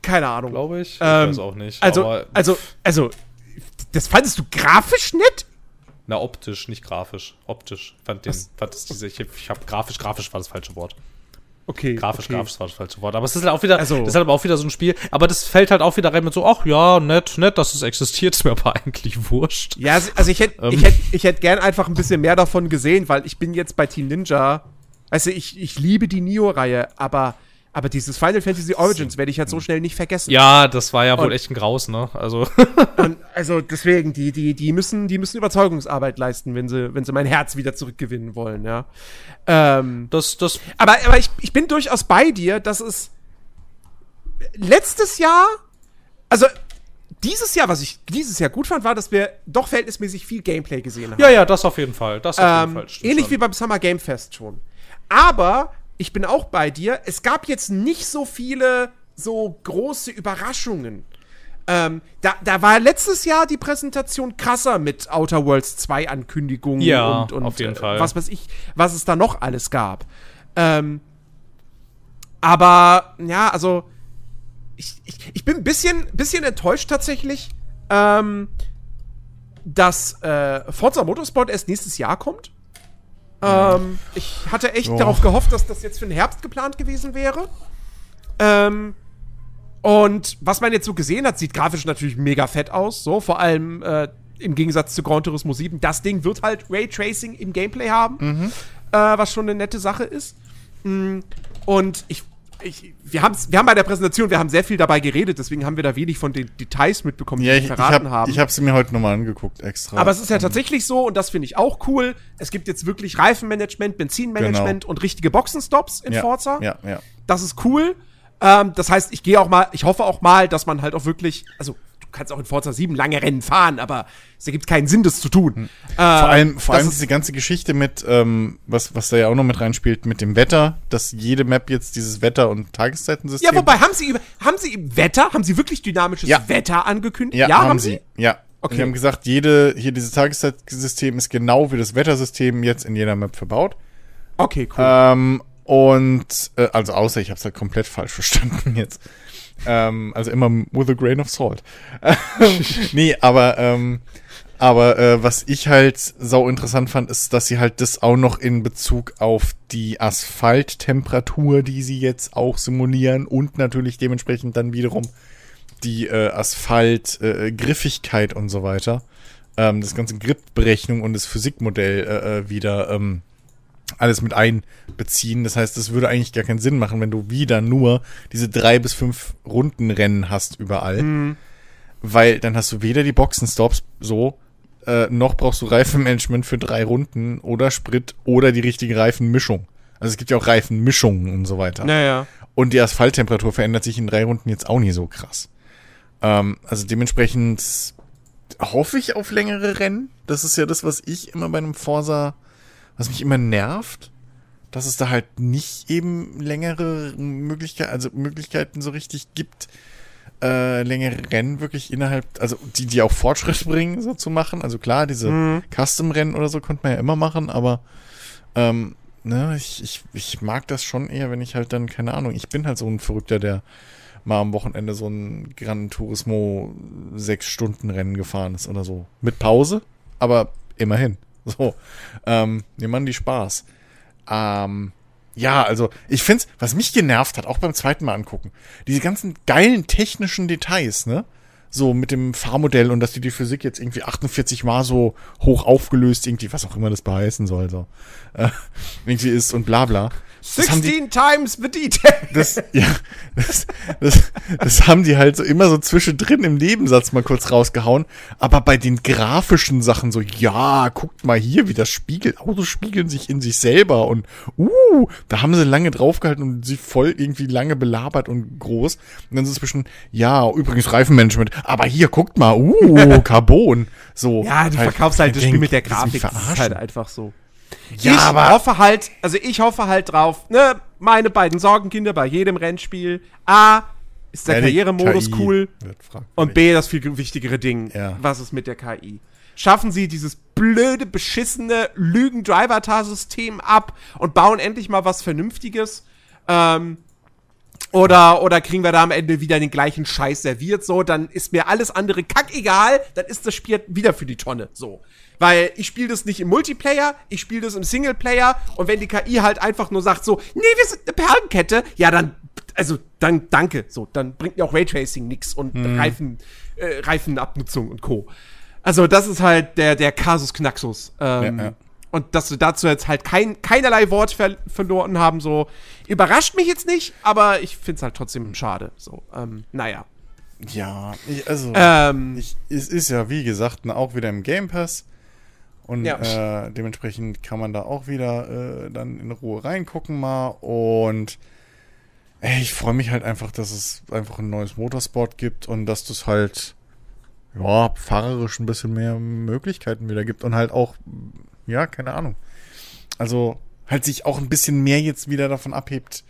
Keine Ahnung. glaube ich. Ich Ähm, weiß auch nicht. Also, aber, also, also, das fandest du grafisch nett? na, optisch, nicht grafisch. Optisch. Fand den, fand das diese, ich, ich habe grafisch, grafisch war das falsche Wort. Okay. Grafisch, okay. grafisch war das falsche Wort. Aber es ist halt auch wieder, Also- das ist halt aber auch wieder so ein Spiel. Aber das fällt halt auch wieder rein mit so, ach ja, nett, nett, dass es existiert, ist mir aber eigentlich wurscht. Ja, also- ich hätte Ähm. ich hätt, ich hätt gern einfach ein bisschen mehr davon gesehen, weil ich bin jetzt bei Team Ninja. Also ich, ich liebe die Nio-Reihe, aber, aber dieses Final Fantasy Origins werde ich halt so schnell nicht vergessen. Ja, das war ja wohl Und- echt ein Graus, ne? Also, Und also deswegen, die, die, die müssen, die müssen Überzeugungsarbeit leisten, wenn sie, wenn sie mein Herz wieder zurückgewinnen wollen, ja. Ähm, das, das, aber, aber ich, ich bin durchaus bei dir, dass es letztes Jahr, also dieses Jahr, was ich dieses Jahr gut fand, war, dass wir doch verhältnismäßig viel Gameplay gesehen haben. ja, ja, das auf jeden Fall. Das auf jeden Ähm, Fall. stimmt ähnlich schon. wie beim Summer Game Fest schon. Aber ich bin auch bei dir. Es gab jetzt nicht so viele so große Überraschungen. Ähm, da, da war letztes Jahr die Präsentation krasser mit Outer Worlds 2 Ankündigungen Ja, und, und auf jeden äh, Fall. was weiß ich, was es da noch alles gab. Ähm, aber ja, also ich, ich, ich bin ein bisschen, bisschen enttäuscht tatsächlich, ähm, dass äh, Forza Motorsport erst nächstes Jahr kommt. Ähm, ich hatte echt Ja. darauf gehofft, dass das jetzt für den Herbst geplant gewesen wäre. Ähm, und was man jetzt so gesehen hat, sieht grafisch natürlich mega fett aus. So, vor allem äh, im Gegensatz zu Gran Turismo 7. Das Ding wird halt Raytracing im Gameplay haben, äh, was schon eine nette Sache ist. Mm, Und ich ich, wir, haben's, wir haben bei der Präsentation, wir haben sehr viel dabei geredet, deswegen haben wir da wenig von den Details mitbekommen, Ja, die ich, wir ich verraten habe haben. ich hab sie mir heute nochmal angeguckt, extra. Aber es ist ja tatsächlich so, und das finde ich auch cool, es gibt jetzt wirklich Reifenmanagement, Benzinmanagement und richtige Boxenstops in Genau. ja, Forza. Ja, ja. Das ist cool. Ähm, das heißt, ich gehe auch mal, ich hoffe auch mal, dass man halt auch wirklich, also kannst auch in Forza 7 lange Rennen fahren, aber es ergibt keinen Sinn, das zu tun. Hm. Vor allem, vor allem diese ganze Geschichte mit, ähm, was, was da ja auch noch mit reinspielt, mit dem Wetter, dass jede Map jetzt dieses Wetter- und Tageszeitensystem. Ja, wobei, haben sie, haben sie im Wetter, haben sie wirklich dynamisches Ja. Wetter angekündigt? Ja, haben, sie. Ja. Okay. Die haben gesagt, jede, hier dieses Tageszeitsystem ist genau wie das Wettersystem jetzt in jeder Map verbaut. Okay, cool. Ähm, und, äh, also außer ich habe es halt komplett falsch verstanden jetzt. Ähm, also immer with a grain of salt. nee, aber, ähm, aber äh, was ich halt sau interessant fand, ist, dass sie halt das auch noch in Bezug auf die Asphalttemperatur, die sie jetzt auch simulieren und natürlich dementsprechend dann wiederum die äh, Asphalt-Griffigkeit und so weiter, ähm, das ganze Gripberechnung und das Physikmodell äh, äh, wieder ähm, alles mit einbeziehen. Das heißt, es würde eigentlich gar keinen Sinn machen, wenn du wieder nur diese drei bis fünf Rundenrennen hast überall. Weil dann hast du weder die Boxenstops so, äh, noch brauchst du Reifenmanagement für drei Runden oder Sprit oder die richtige Reifenmischung. Also es gibt ja auch Reifenmischungen und so weiter. naja. Und die Asphalttemperatur verändert sich in drei Runden jetzt auch nicht so krass. Ähm, also dementsprechend hoffe ich auf längere Rennen. Das ist ja das, was ich immer bei einem Forsa, was mich immer nervt, dass es da halt nicht eben längere Möglichkeiten, also Möglichkeiten so richtig gibt, äh, längere Rennen wirklich innerhalb, also die, die auch Fortschritt bringen, so zu machen. Also klar, diese Custom-Rennen oder so konnte man ja immer machen, aber ähm, ne, ich, ich, ich mag das schon eher, wenn ich halt dann, keine Ahnung, ich bin halt so ein Verrückter, der mal am Wochenende so ein Gran Turismo sechs Stunden Rennen gefahren ist oder so. Mit Pause, aber immerhin. So. Ähm, mir machen die Spaß. Ähm, ja, also ich find's, was mich genervt hat, auch beim zweiten Mal angucken, diese ganzen geilen technischen Details, ne? So mit dem Fahrmodell und dass die die Physik jetzt irgendwie 48 Mal so hoch aufgelöst, irgendwie, was auch immer das beheißen soll, so. Äh, irgendwie ist und bla bla. Das haben die- 16 times the detail. das, ja, das, das, das haben die halt so immer so zwischendrin im Nebensatz mal kurz rausgehauen. Aber bei den grafischen Sachen so, ja, guckt mal hier, wie das spiegelt. Autos spiegeln sich in sich selber und, uh, da haben sie lange draufgehalten und sie voll irgendwie lange belabert und groß. Und dann so zwischen, ja, übrigens Reifenmanagement, aber hier, guckt mal, uh, Carbon. So. Ja, du verkaufst halt das Spiel mit der Grafik. Das ist halt einfach so. Ja, ich aber- hoffe halt, also ich hoffe halt drauf, ne, meine beiden Sorgenkinder bei jedem Rennspiel. A, ist der Ja, Karrieremodus cool. Und B, das viel wichtigere Ding. Ja. Was ist mit der KI? Schaffen sie dieses blöde, beschissene Lügen-Driver-Tar-System ab und bauen endlich mal was Vernünftiges? Ähm, oder, oder kriegen wir da am Ende wieder den gleichen Scheiß serviert? So, dann ist mir alles andere kackegal, dann ist das Spiel wieder für die Tonne. So. Weil ich spiele das nicht im Multiplayer, ich spiele das im Singleplayer und wenn die KI halt einfach nur sagt so, nee, wir sind eine Perlenkette, ja, dann, also, dann danke. So, dann bringt mir auch Raytracing nix und Reifen, äh, Reifenabnutzung und Co. Also, das ist halt der, der Kasus Knaxus. Ähm, Ja, ja. Und dass wir dazu jetzt halt kein, keinerlei Wort ver verloren haben, so überrascht mich jetzt nicht, aber ich finde es halt trotzdem schade. So, ähm, naja. Ja, ich, also. Ähm, Ich, es ist ja, wie gesagt, auch wieder im Game Pass. Und Ja. äh, dementsprechend kann man da auch wieder äh, dann in Ruhe reingucken mal. Und ey, ich freue mich halt einfach, dass es einfach ein neues Motorsport gibt und dass das halt, ja, fahrerisch ein bisschen mehr Möglichkeiten wieder gibt. Und halt auch, ja, keine Ahnung. Also halt sich auch ein bisschen mehr jetzt wieder davon abhebt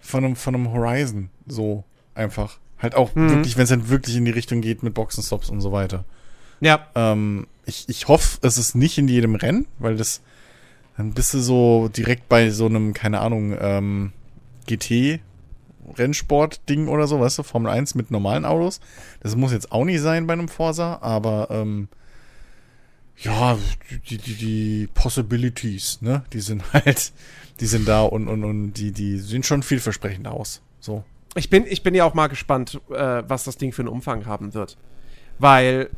von einem, von einem Horizon. So einfach. Halt auch wirklich, wenn es dann wirklich in die Richtung geht mit Boxenstops und so weiter. ja, Ähm, ich, ich hoffe, es ist nicht in jedem Rennen, weil das dann bist du so direkt bei so einem, keine Ahnung, ähm, GT-Rennsport-Ding oder so, weißt du, Formel 1 mit normalen Autos. Das muss jetzt auch nicht sein bei einem Forsa, aber ähm, ja, die, die, die Possibilities, ne, die sind halt, die sind da und, und, und die, die sehen schon vielversprechend aus. So. ich bin, ich bin ja auch mal gespannt, äh, was das Ding für einen Umfang haben wird. Weil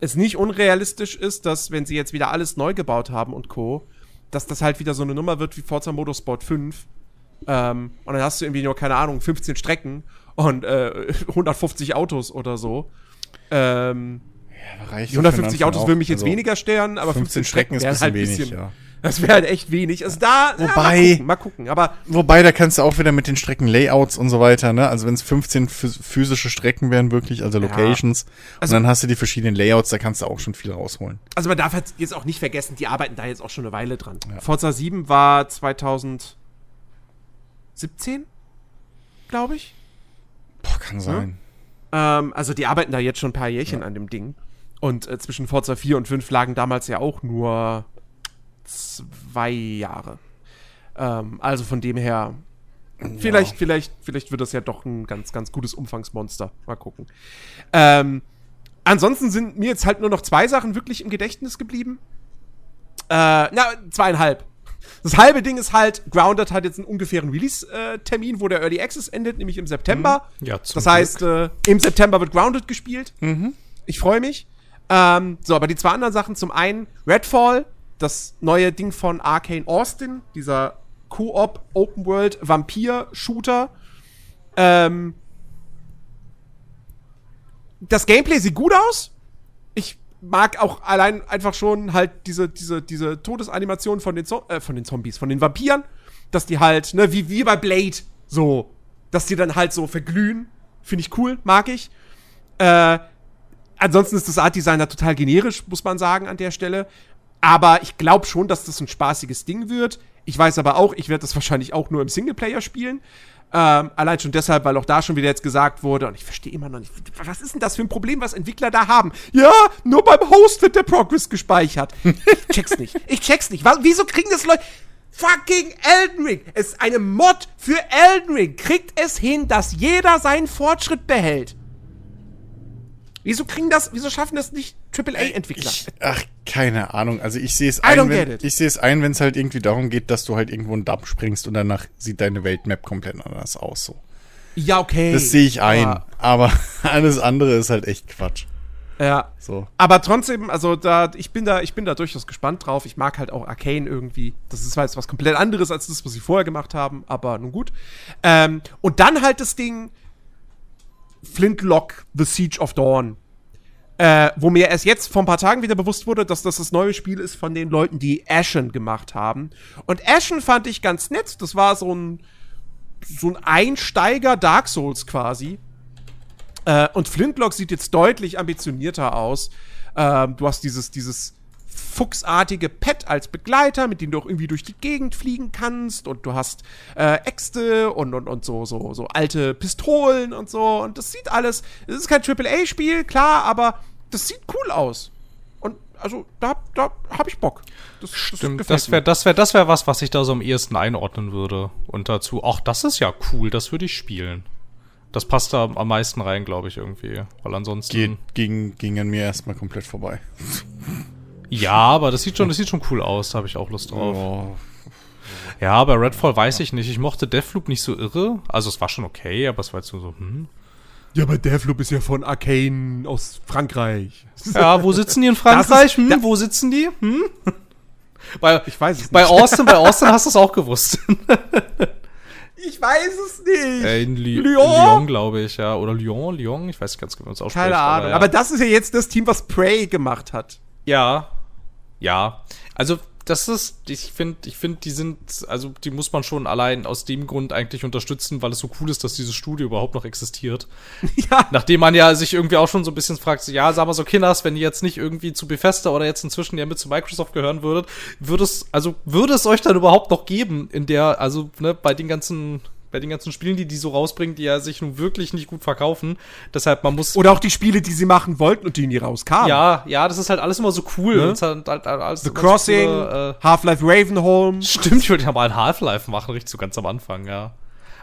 es nicht unrealistisch ist, dass, wenn sie jetzt wieder alles neu gebaut haben und Co., dass das halt wieder so eine Nummer wird wie Forza Motorsport 5, Ähm, und dann hast du irgendwie nur, keine Ahnung, 15 Strecken und äh, 150 Autos oder so. Ähm, Ja, reicht die doch für 150 den Autos würden mich jetzt Also, weniger stören, aber 15 Strecken ist ein halt wenig, ja. Das wäre halt echt wenig. Also da, ja, mal Wobei- gucken, mal gucken. Aber Wobei, da kannst du auch wieder mit den Streckenlayouts und so weiter, ne? Also wenn es 15 phys- physische Strecken wären, wirklich, also Locations, Also- und dann hast du die verschiedenen Layouts, da kannst du auch schon viel rausholen. Also man darf jetzt auch nicht vergessen, die arbeiten da jetzt auch schon eine Weile dran. Forza 7 war 2017, glaube ich. Boah, kann sein. Ähm, also die arbeiten da jetzt schon ein paar Jährchen an dem Ding. Und äh, zwischen Forza 4 und 5 lagen damals ja auch nur zwei Jahre. Ähm, also von dem her, vielleicht, vielleicht, vielleicht wird das ja doch ein ganz, ganz gutes Umfangsmonster. Mal gucken. Ähm, ansonsten sind mir jetzt halt nur noch zwei Sachen wirklich im Gedächtnis geblieben. Äh, na, zweieinhalb. Das halbe Ding ist halt, Grounded hat jetzt einen ungefähren Release-Termin, wo der Early Access endet, nämlich im September. Ja, zum das heißt, äh, im September wird Grounded gespielt. Ich freue mich. Ähm, so, aber die zwei anderen Sachen, zum einen Redfall, das neue Ding von Arcane Austin, dieser Co-op Open World Vampir Shooter. Ähm, das Gameplay sieht gut aus. Ich mag auch allein einfach schon halt diese, diese, diese Todesanimation von den, Zo äh, von den Zombies, von den Vampiren, dass die halt, ne, wie, wie bei Blade, so, dass die dann halt so verglühen. Finde ich cool, mag ich. Äh, ansonsten ist das Art-Design da total generisch, muss man sagen, an der Stelle. Aber ich glaube schon, dass das ein spaßiges Ding wird. Ich weiß aber auch, ich werde das wahrscheinlich auch nur im Singleplayer spielen. Ähm, allein schon deshalb, weil auch da schon wieder jetzt gesagt wurde, und ich verstehe immer noch nicht, was ist denn das für ein Problem, was Entwickler da haben? Ja, nur beim Host wird der Progress gespeichert. Ich check's nicht. Ich check's nicht. Wieso kriegen das Leute. Fucking Elden Ring! Es ist eine Mod für Elden Ring. Kriegt es hin, dass jeder seinen Fortschritt behält. Wieso kriegen das, wieso schaffen das nicht AAA-Entwickler? Ich, ach, keine Ahnung. Also ich sehe es ein, wenn, ich sehe es ein, wenn es halt irgendwie darum geht, dass du halt irgendwo einen Damm springst und danach sieht deine Weltmap komplett anders aus. So. Ja, okay. Das sehe ich ein. Aber- Aber alles andere ist halt echt Quatsch. Ja. So. Aber trotzdem, also da, ich bin da, ich bin da durchaus gespannt drauf. Ich mag halt auch Arcane irgendwie. Das ist jetzt was komplett anderes als das, was sie vorher gemacht haben, aber nun gut. Ähm, und dann halt das Ding Flintlock, The Siege of Dawn. Äh, wo mir erst jetzt vor ein paar Tagen wieder bewusst wurde, dass das das neue Spiel ist von den Leuten, die Ashen gemacht haben. Und Ashen fand ich ganz nett. Das war so ein, so ein Einsteiger Dark Souls quasi. Äh, und Flintlock sieht jetzt deutlich ambitionierter aus. Ähm, du hast dieses, dieses fuchsartige Pet als Begleiter, mit dem du auch irgendwie durch die Gegend fliegen kannst. Und du hast äh, Äxte und, und, und so, so, so alte Pistolen und so. Und das sieht alles. Es ist kein AAA-Spiel, klar, aber das sieht cool aus. Und also, da, da habe ich Bock. Das, Stimmt, gefällt das wäre das wär, das wär was, was ich da so am ehesten einordnen würde. Und dazu, ach, das ist ja cool, das würde ich spielen. Das passt da am meisten rein, glaube ich, irgendwie. Weil ansonsten. Geht, ging, ging an mir erstmal komplett vorbei. Ja, aber das sieht schon, das sieht schon cool aus, da habe ich auch Lust drauf. Oh, Ja, bei Redfall weiß ich nicht. Ich mochte Deathloop nicht so irre. Also es war schon okay, aber es war jetzt nur so, hm. Ja, aber Deathloop ist ja von Arcane aus Frankreich. Ja, wo sitzen die in Frankreich? Ist- Hm, wo sitzen die? Hm? Bei, Ich weiß es bei nicht. Austin, bei Austin hast du es auch gewusst. Ich weiß es nicht. Äh, in Li Lyon? Lyon, glaube ich, ja. Oder Lyon, Lyon, ich weiß ganz genau, wie man es ausspricht. Keine Ahnung. ja. Aber das ist ja jetzt das Team, was Prey gemacht hat. Ja. Ja. Also, das ist, ich finde, ich finde, die sind, also, die muss man schon allein aus dem Grund eigentlich unterstützen, weil es so cool ist, dass dieses Studio überhaupt noch existiert. Ja. Nachdem man ja sich irgendwie auch schon so ein bisschen fragt, ja, sag mal so, Kinders, wenn ihr jetzt nicht irgendwie zu Bethesda oder jetzt inzwischen ja mit zu Microsoft gehören würdet, würde es, also, würde es euch dann überhaupt noch geben, in der, also, ne, bei den ganzen, bei den ganzen Spielen, die die so rausbringen, die ja sich nun wirklich nicht gut verkaufen. Deshalb, man muss, Oder auch die Spiele, die sie machen wollten und die nie rauskamen. ja, ja, das ist halt alles immer so cool. Ne? Halt, halt alles The Crossing, coole, äh, Half-Life Ravenholm. Stimmt, ich wollte ja mal ein Half-Life machen, richtig so ganz am Anfang, ja.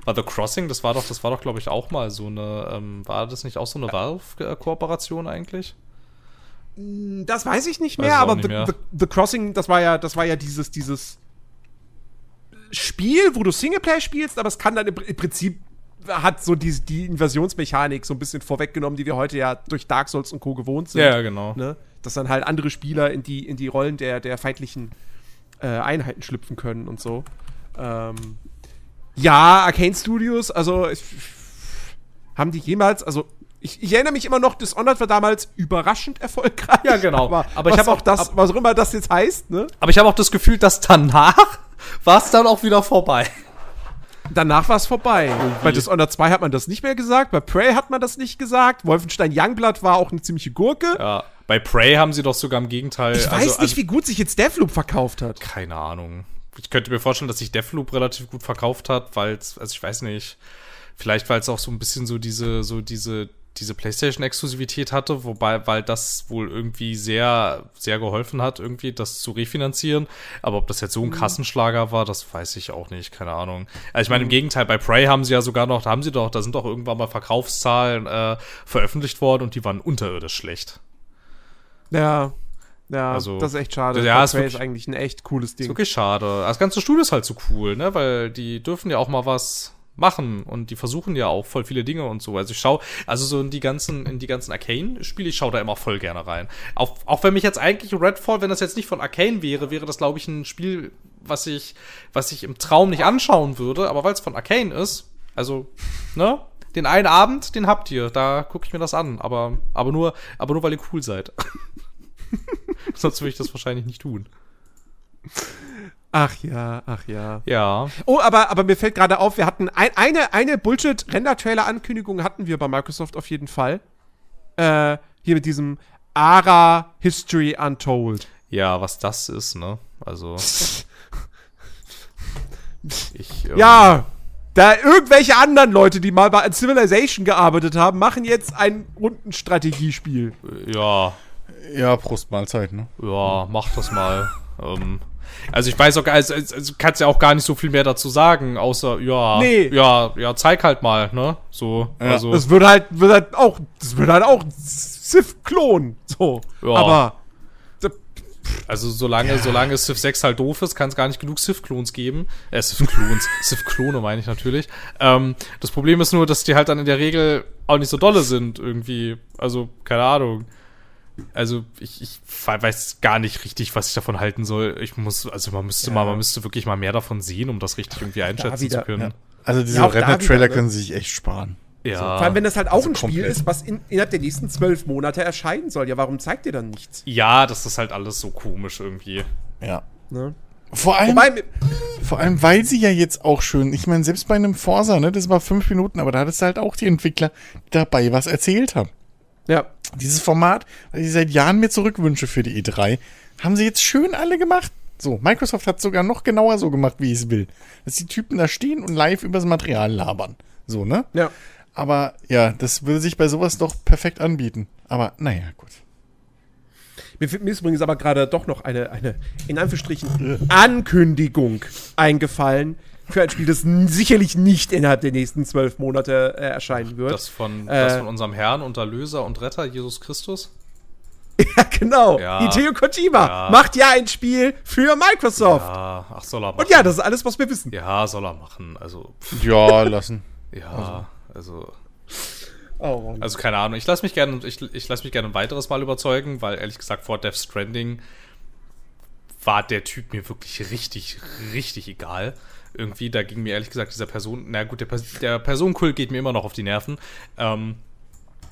Bei The Crossing, das war doch, das war doch, glaube ich, auch mal so eine, ähm, war das nicht auch so eine Valve-Kooperation eigentlich? Das weiß ich nicht mehr, aber The, mehr. The, The Crossing, das war ja, das war ja dieses, dieses Spiel, wo du Singleplayer spielst, aber es kann dann im, im Prinzip hat so die, die Invasionsmechanik so ein bisschen vorweggenommen, die wir heute ja durch Dark Souls und Co. gewohnt sind. Ja, genau. Ne? Dass dann halt andere Spieler in die, in die Rollen der, der feindlichen äh, Einheiten schlüpfen können und so. Ähm, Ja, Arcane Studios, also ich, haben die jemals, also ich, ich, erinnere mich immer noch, Dishonored war damals überraschend erfolgreich. Ja, genau. Aber, aber ich habe auch das, was auch immer das jetzt heißt, ne? Aber ich habe auch das Gefühl, dass danach war es dann auch wieder vorbei. Danach war es vorbei. Irgendwie. Bei Dishonored 2 hat man das nicht mehr gesagt, bei Prey hat man das nicht gesagt, Wolfenstein Youngblood war auch eine ziemliche Gurke. Ja, bei Prey haben sie doch sogar im Gegenteil. Ich weiß also, nicht, also, wie gut sich jetzt Deathloop verkauft hat. Keine Ahnung. Ich könnte mir vorstellen, dass sich Deathloop relativ gut verkauft hat, weil es, also ich weiß nicht, vielleicht weil es auch so ein bisschen so diese, so diese diese PlayStation-Exklusivität hatte, wobei, weil das wohl irgendwie sehr, sehr geholfen hat, irgendwie das zu refinanzieren. Aber ob das jetzt so ein mhm. Kassenschlager war, das weiß ich auch nicht, keine Ahnung. Also ich meine, im mhm. Gegenteil, bei Prey haben sie ja sogar noch, da haben sie doch, da sind doch irgendwann mal Verkaufszahlen äh, veröffentlicht worden und die waren unterirdisch schlecht. Ja, ja, also, das ist echt schade. Ja, ist, wirklich, ist eigentlich ein echt cooles Ding. Ist wirklich schade. Das ganze Studio ist halt so cool, ne? Weil die dürfen ja auch mal was machen und die versuchen ja auch voll viele Dinge und so. Also ich schaue, also so in die ganzen, in die ganzen Arcane-Spiele, ich schaue da immer voll gerne rein. Auch, auch wenn mich jetzt eigentlich Redfall, wenn das jetzt nicht von Arcane wäre, wäre das, glaube ich, ein Spiel, was ich, was ich im Traum nicht anschauen würde, aber weil es von Arcane ist, also, ne? Den einen Abend, den habt ihr, da gucke ich mir das an, aber, aber nur, aber nur weil ihr cool seid. Sonst würde ich das wahrscheinlich nicht tun. Ach ja, ach ja. Ja. Oh, aber, aber mir fällt gerade auf, wir hatten ein, eine, eine Bullshit-Render-Trailer-Ankündigung hatten wir bei Microsoft auf jeden Fall. Äh, hier mit diesem ARA History Untold. Ja, was das ist, ne? Also. ich, ähm, ja, da irgendwelche anderen Leute, die mal bei Civilization gearbeitet haben, machen jetzt ein Rundenstrategiespiel. Ja. Ja, Prost Mahlzeit, ne? Ja, mach das mal. ähm, also ich weiß auch, also, also kannst ja auch gar nicht so viel mehr dazu sagen, außer ja, nee. ja, ja, zeig halt mal, ne? So, ja. also. Das wird halt, wird halt auch, das wird halt auch Sith-Klon, so. Ja. Aber. Also solange, ja. solange Civ 6 halt doof ist, kann es gar nicht genug Sith-Klons geben. Äh, Sith-Klons, Sith-Klone meine ich natürlich. Ähm, das Problem ist nur, dass die halt dann in der Regel auch nicht so dolle sind, irgendwie. Also, keine Ahnung also ich, ich weiß gar nicht richtig, was ich davon halten soll. Ich muss, also man müsste ja. mal, man müsste wirklich mal mehr davon sehen, um das richtig irgendwie einschätzen wieder, zu können. Ja. Also diese ja, Render-Trailer ne? können sie sich echt sparen. Ja. So, vor allem, wenn das halt auch also ein Spiel komplett. ist, was in, innerhalb der nächsten zwölf Monate erscheinen soll. Ja, warum zeigt ihr dann nichts? Ja, das ist halt alles so komisch irgendwie. Ja. Ne? Vor allem, Wobei, vor allem, weil sie ja jetzt auch schön, ich meine, selbst bei einem Forsa, ne, das war fünf Minuten, aber da hattest du halt auch die Entwickler, die dabei was erzählt haben. Ja. Dieses Format, was ich seit Jahren mir zurückwünsche für die E3, haben sie jetzt schön alle gemacht. So, Microsoft hat sogar noch genauer so gemacht, wie ich es will. Dass die Typen da stehen und live übers Material labern. So, ne? Ja. Aber ja, das würde sich bei sowas doch perfekt anbieten. Aber naja, gut. Mir, mir ist übrigens aber gerade doch noch eine, eine, in Anführungsstrichen, Ankündigung eingefallen, für ein Spiel, das sicherlich nicht innerhalb der nächsten zwölf Monate äh, erscheinen wird. Das von, äh, das von unserem Herrn und Erlöser und Retter Jesus Christus? ja, genau. Ja. Hideo Kojima ja. macht ja ein Spiel für Microsoft. Ja, ach, soll er machen. Und ja, das ist alles, was wir wissen. Ja, soll er machen. Also. Ja, lassen. ja, also. Oh, also keine Ahnung. Ich lasse mich gerne, ich, ich lasse mich gerne ein weiteres Mal überzeugen, weil ehrlich gesagt vor Death Stranding war der Typ mir wirklich richtig, richtig egal irgendwie, da ging mir ehrlich gesagt dieser Person, na gut, der, der Personenkult geht mir immer noch auf die Nerven. Ähm,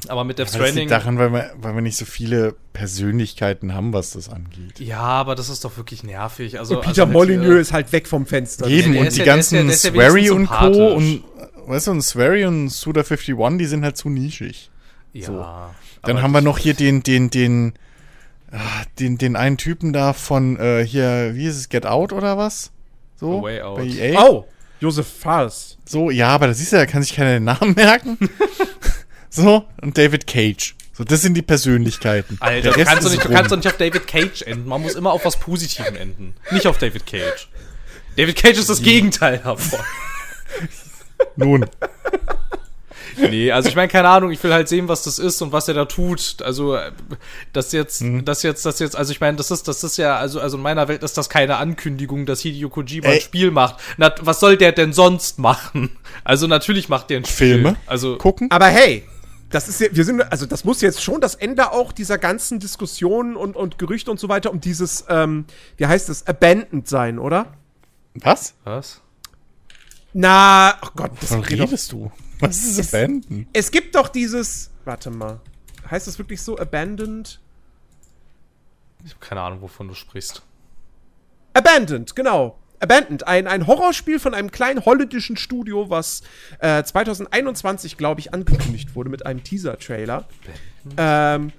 aber mit Death ja, Stranding. Das liegt daran, weil wir, weil wir nicht so viele Persönlichkeiten haben, was das angeht. Ja, aber das ist doch wirklich nervig. Also, und Peter also Molyneux ist halt weg vom Fenster. Eben, und die ja, ganzen ja, Swery und Co. und, weißt du, und Swery und Suda51, die sind halt zu nischig. Ja. So. Dann haben wir noch hier den, den, den, ah, den, den einen Typen da von, äh, hier, wie ist es, Get Out oder was? So, Way Out. bei EA. Oh, Josef Fares. So, ja, aber da siehst du, da kann sich keiner den Namen merken. so, und David Cage. So, das sind die Persönlichkeiten. Alter, du kannst, nicht, du kannst, doch nicht, auf David Cage enden. Man muss immer auf was Positivem enden. Nicht auf David Cage. David Cage ist das Gegenteil davon. Nun. nee, also ich meine, keine Ahnung, ich will halt sehen, was das ist und was er da tut. Also, das jetzt, mhm. das jetzt, das jetzt, also ich meine, das ist, das ist ja, also, also in meiner Welt ist das keine Ankündigung, dass Hideo Kojima Ey. ein Spiel macht. Na, was soll der denn sonst machen? Also natürlich macht der ein Spiel. Filme? Also, gucken? Aber hey, das ist ja, wir sind, also das muss jetzt schon das Ende auch dieser ganzen Diskussionen und, und Gerüchte und so weiter um dieses, ähm, wie heißt das, Abandoned sein, oder? Was? Was? Na, oh Gott, das redest du? Was ist Es- Abandon? Es gibt doch dieses. Warte mal. Heißt das wirklich so? Abandoned? Ich habe keine Ahnung, wovon du sprichst. Abandoned, genau. Abandoned, ein, ein Horrorspiel von einem kleinen holländischen Studio, was äh, 2021, glaube ich, angekündigt wurde mit einem Teaser-Trailer. Ähm,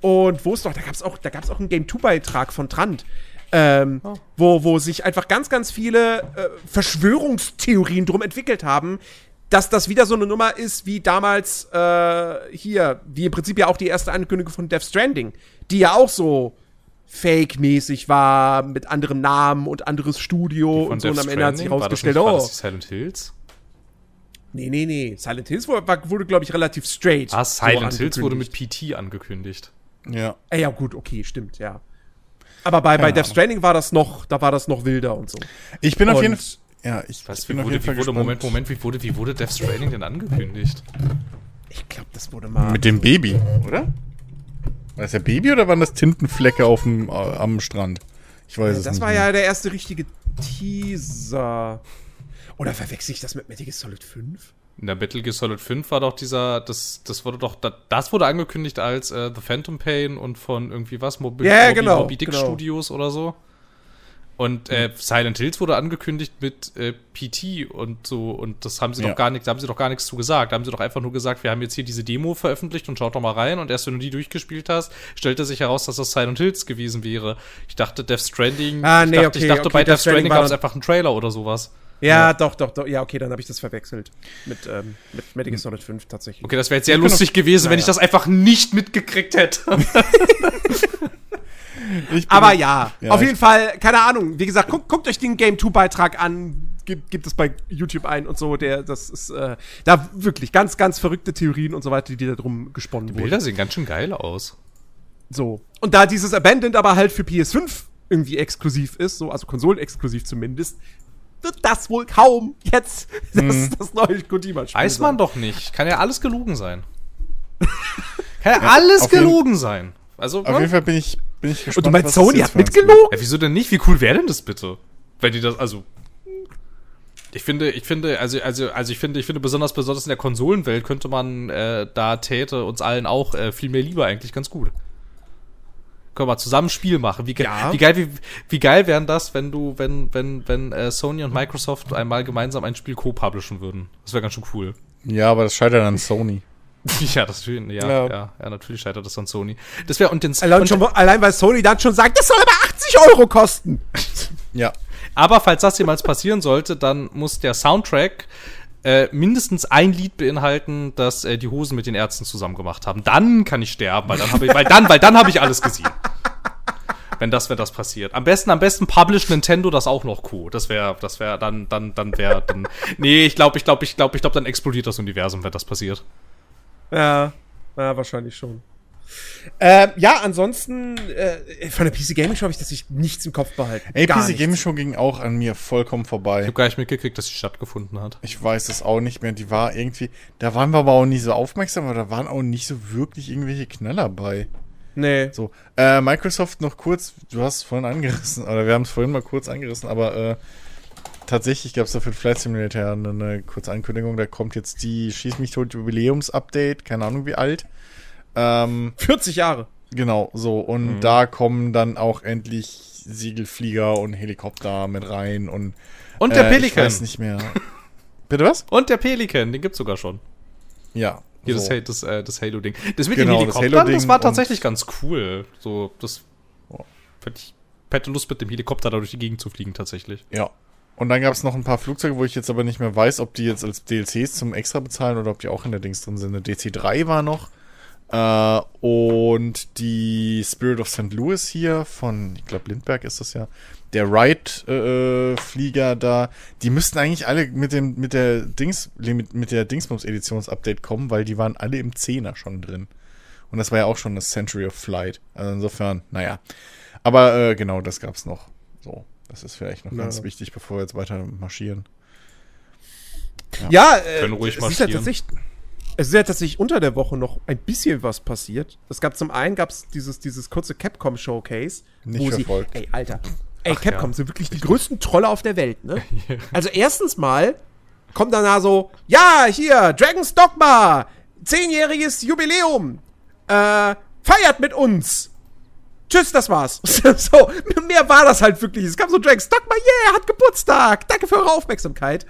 und wo es doch, da gab es auch, da gab's auch einen Game 2-Beitrag von Trant. Ähm, wo, wo sich einfach ganz, ganz viele äh, Verschwörungstheorien drum entwickelt haben, dass das wieder so eine Nummer ist wie damals äh, hier, wie im Prinzip ja auch die erste Ankündigung von Death Stranding, die ja auch so fake-mäßig war, mit anderem Namen und anderes Studio Von und so. Und Death am Ende hat sich Stranding? War das rausgestellt, nicht- war oh, das die Silent Hills? nee, nee, nee. Silent Hills wurde, war- wurde glaube ich, relativ straight. Ah, so Silent Hills wurde mit. PT angekündigt. Ja. Äh, ja, gut, okay, stimmt, ja. Aber bei, bei Death. Stranding war das noch, da war das noch wilder und so. Ich bin auf Und- jeden Fall. Ja, ich, Was, ich wie bin auf wurde, jeden Fall wie wurde, gespannt. Moment, Moment, wie wurde, wie wurde Death Stranding denn angekündigt? Ich glaube, das wurde mal. Mit dem Baby, oder? War das ja Baby oder waren das Tintenflecke auf dem, äh, am Strand? Ich weiß es das nicht. war mehr. ja der erste richtige Teaser. Oder verwechsel ich das mit Metal Gear Solid 5? In der Metal Gear Solid 5 war doch dieser, das, das wurde doch, da- das wurde angekündigt als äh, The Phantom Pain und von irgendwie was, Moby, Ja, genau, Moby Dick genau. Studios oder so. Und äh, Silent Hills wurde angekündigt mit äh, PT und so, und das haben sie Ja. doch gar nicht, da haben sie doch gar nichts zu gesagt. Da haben sie doch einfach nur gesagt, wir haben jetzt hier diese Demo veröffentlicht und schaut doch mal rein. Und erst wenn du die durchgespielt hast, stellte sich heraus, dass das Silent Hills gewesen wäre. Ich dachte, Death Stranding, Ah, ich nee, dachte, okay, ich dachte okay, bei Death Stranding Stranding gab es einfach einen Trailer oder sowas. Ja, doch, doch, doch. Ja, okay, dann habe ich das verwechselt. Mit, ähm, mit Metal Gear Solid 5 tatsächlich. Okay, das wäre jetzt sehr Ich lustig gewesen, wenn naja. ich das einfach nicht mitgekriegt hätte. Aber ja, Ja, auf jeden Fall, keine Ahnung. Wie gesagt, guckt, guckt euch den Game 2 Beitrag an. Gibt, gibt es bei YouTube ein und so. Der, das ist äh, da wirklich ganz, ganz verrückte Theorien und so weiter, die da drum gesponnen wurden. Bilder sehen ganz schön geil aus. So. Und da dieses Abandoned aber halt für PS5 irgendwie exklusiv ist, so, also konsolenexklusiv zumindest, wird das wohl kaum jetzt das, Mhm. das neue Kojima-Spiel Weiß man sein. doch nicht. Kann ja alles gelogen sein. Kann ja alles auf jeden- gelogen sein. Also, Auf ne? jeden Fall bin ich, bin ich gespannt. Und du meinst, Sony hat mitgelogen? ja, wieso denn nicht? Wie cool wäre denn das bitte? Wenn die das, also. Ich finde, ich finde, also, also, also ich finde, ich finde besonders, besonders in der Konsolenwelt könnte man äh, da täte uns allen auch äh, viel mehr lieber eigentlich ganz gut. Können wir mal zusammen ein Spiel machen. Wie, ge Ja. wie geil, wie, wie geil wären das, wenn du, wenn, wenn, wenn äh, Sony und Microsoft einmal gemeinsam ein Spiel co-publishen würden? Das wäre ganz schön cool. Ja, aber das scheitert an Sony. Ja, das ja, Ja. ja, ja, ja, natürlich scheitert das an Sony. Das wäre und den Allein, und, schon, allein weil Sony dann schon sagt, das soll aber 80 Euro kosten. Ja. aber falls das jemals passieren sollte, dann muss der Soundtrack äh, mindestens ein Lied beinhalten, das äh, die Hosen mit den Ärzten zusammen gemacht haben. Dann kann ich sterben, weil dann habe ich, weil dann, weil dann habe ich alles gesehen. Wenn das, wenn das passiert. Am besten, am besten publish Nintendo das auch noch co. Das wäre, das wäre, dann, dann, dann wäre, dann. Nee, ich glaube, ich glaube, ich glaube, ich glaube, dann explodiert das Universum, wenn das passiert. Ja, ja wahrscheinlich schon. Ähm, ja, ansonsten, äh, von der PC Gaming Show habe ich tatsächlich nichts im Kopf behalten. Ey, PC nichts. Gaming Show ging auch an mir vollkommen Ich vorbei. habe gar nicht mitgekriegt, dass sie stattgefunden hat. Ich weiß es auch nicht mehr. Die war irgendwie, da waren wir aber auch nicht so aufmerksam, aber da waren auch nicht so wirklich irgendwelche Knaller bei. Nee. So, äh, Microsoft noch kurz, du hast es vorhin angerissen, oder wir haben es vorhin mal kurz angerissen, aber äh, tatsächlich gab es da für den Flight Simulator eine, eine kurze Ankündigung, da kommt jetzt die Schieß mich tot Jubiläums-Update, keine Ahnung wie alt. Ähm, 40 Jahre. genau, so, und da kommen dann auch endlich Siegelflieger und Helikopter mit rein und Und der äh, Ich Pelikan. weiß nicht mehr. Bitte was? Und der Pelikan, den gibt's sogar schon. Ja. Hier so. das, das, äh, das Halo-Ding. Das mit Genau, den das Helikoptern, das, Halo-Ding war tatsächlich ganz cool. So, das. Oh. hätte Ich hätte Lust, mit dem Helikopter da durch die Gegend zu fliegen, tatsächlich. Ja. Und dann gab es noch ein paar Flugzeuge, wo ich jetzt aber nicht mehr weiß, ob die jetzt als DLCs zum extra bezahlen oder ob die auch in der Dings drin sind. Eine DC3 war noch. Äh, und die Spirit of St. Louis hier von, ich glaube, Lindbergh ist das ja. Der Wright-Flieger da, die müssten eigentlich alle mit dem, mit der Dings, mit, mit der Dingsbums-Editions-Update kommen, weil die waren alle im Zehner schon drin. Und das war ja auch schon das Century of Flight. Also insofern, naja. Aber äh, genau, das gab's noch. So, das ist vielleicht noch Ja. ganz wichtig, bevor wir jetzt weiter marschieren. Ja, äh, Können ruhig ist ja marschieren. tatsächlich, es ist ja tatsächlich unter der Woche noch ein bisschen was passiert. Es gab zum einen gab's dieses, dieses kurze Capcom Showcase, Nicht wo sie, ey, Alter, ey, Ach Capcom ja. sind wirklich die größten Trolle auf der Welt, ne? Also erstens mal kommt dann da so, ja, hier, Dragon's Dogma, zehnjähriges Jubiläum, äh, feiert mit uns. Tschüss, das war's. so, mehr war das halt wirklich. Es kam so Dragon's Dogma, yeah, hat Geburtstag, danke für eure Aufmerksamkeit.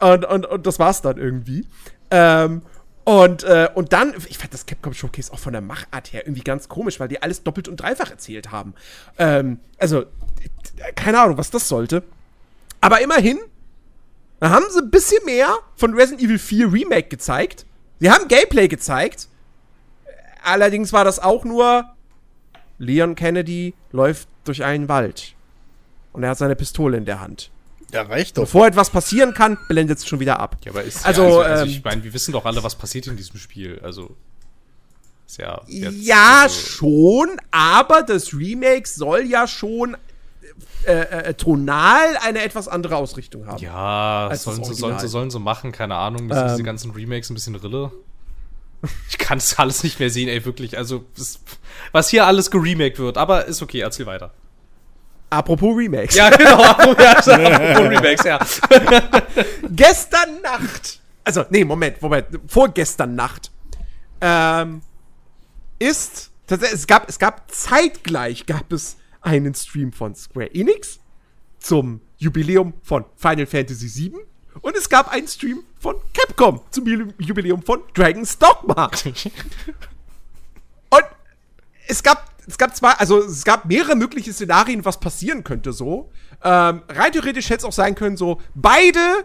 Und, und, und das war's dann irgendwie. Ähm, und, äh, und dann, ich fand das Capcom Showcase auch von der Machart her irgendwie ganz komisch, weil die alles doppelt und dreifach erzählt haben. Ähm, also, keine Ahnung, was das sollte. Aber immerhin, da haben sie ein bisschen mehr von Resident Evil 4 Remake gezeigt. Sie haben Gameplay gezeigt. Allerdings war das auch nur, Leon Kennedy läuft durch einen Wald. Und er hat seine Pistole in der Hand. Ja, reicht doch. Bevor etwas passieren kann, blendet es schon wieder ab. Ja, aber ist Also, ja, also, also ähm, ich meine, wir wissen doch alle, was passiert in diesem Spiel. Also ist ja jetzt, ja, also, schon, aber das Remake soll ja schon äh, äh, tonal eine etwas andere Ausrichtung haben. Ja, sollen das sie, sollen, sie, sollen sie machen, keine Ahnung. Das sind diese Ähm. ganzen Remakes ein bisschen Rille. Ich kann es alles nicht mehr sehen, ey, wirklich. Also, was hier alles geremaked wird, aber ist okay, erzähl weiter. Apropos Remakes. Ja, genau. apropos Remakes, ja. Gestern Nacht, also, nee, Moment, Moment, vorgestern Nacht, ähm, ist, es gab, es gab zeitgleich gab es einen Stream von Square Enix zum Jubiläum von Final Fantasy VII und es gab einen Stream von Capcom zum Ju- Jubiläum von Dragon's Dogma. Und es gab, es gab zwei, also es gab mehrere mögliche Szenarien, was passieren könnte so. Ähm, rein theoretisch hätte es auch sein können, so, beide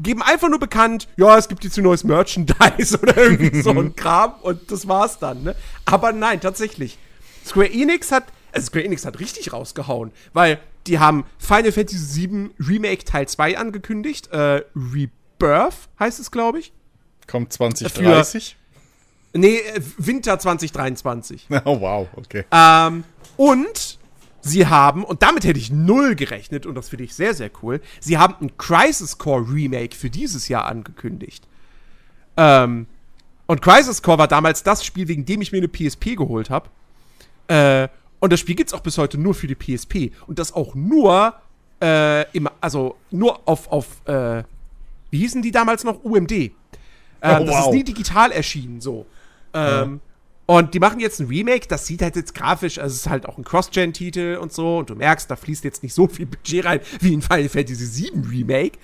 geben einfach nur bekannt, ja, es gibt jetzt ein neues Merchandise oder irgendwie so ein Kram und das war's dann, ne? Aber nein, tatsächlich. Square Enix hat, also Square Enix hat richtig rausgehauen, weil die haben Final Fantasy VII Remake Teil 2 angekündigt, äh, Rebirth heißt es, glaube ich. Kommt 2030? Nee, äh, Winter 2023. Oh, wow, okay. Ähm, und sie haben, und damit hätte ich null gerechnet, und das finde ich sehr, sehr cool, sie haben ein Crisis Core Remake für dieses Jahr angekündigt. Ähm, und Crisis Core war damals das Spiel, wegen dem ich mir eine PSP geholt habe. Äh, und das Spiel gibt's auch bis heute nur für die PSP. Und das auch nur, äh, im, also nur auf, auf, äh, wie hießen die damals noch? UMD. Ähm, Das ist wow. nie digital erschienen, so. Ähm, Und die machen jetzt ein Remake, das sieht halt jetzt grafisch, also es ist halt auch ein Cross-Gen-Titel und so, und du merkst, da fließt jetzt nicht so viel Budget rein wie in Final Fantasy VII Remake.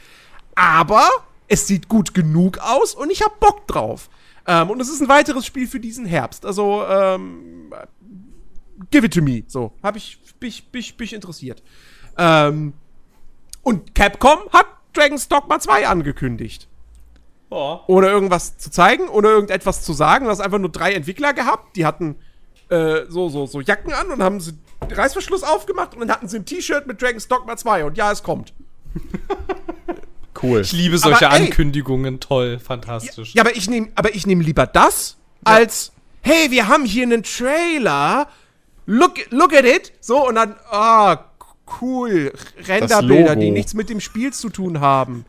Aber es sieht gut genug aus und ich hab Bock drauf. Ähm, und es ist ein weiteres Spiel für diesen Herbst. Also, ähm, give it to me. So, hab ich, bin ich, bin ich, bin ich interessiert. Ähm, und Capcom hat Dragon's Dogma 2 angekündigt Ja. ohne irgendwas zu zeigen, ohne irgendetwas zu sagen. Du hast einfach nur drei Entwickler gehabt, die hatten äh, so, so, so Jacken an und haben sie den Reißverschluss aufgemacht und dann hatten sie ein T-Shirt mit Dragon's Dogma 2 und ja, es kommt. Cool. Ich liebe solche Aber ey- Ankündigungen, toll, fantastisch. Ja, aber ich nehme aber ich nehme lieber das als hey, wir haben hier einen Trailer. Look look at it. So und dann ah cool Renderbilder, die nichts mit dem Spiel zu tun haben.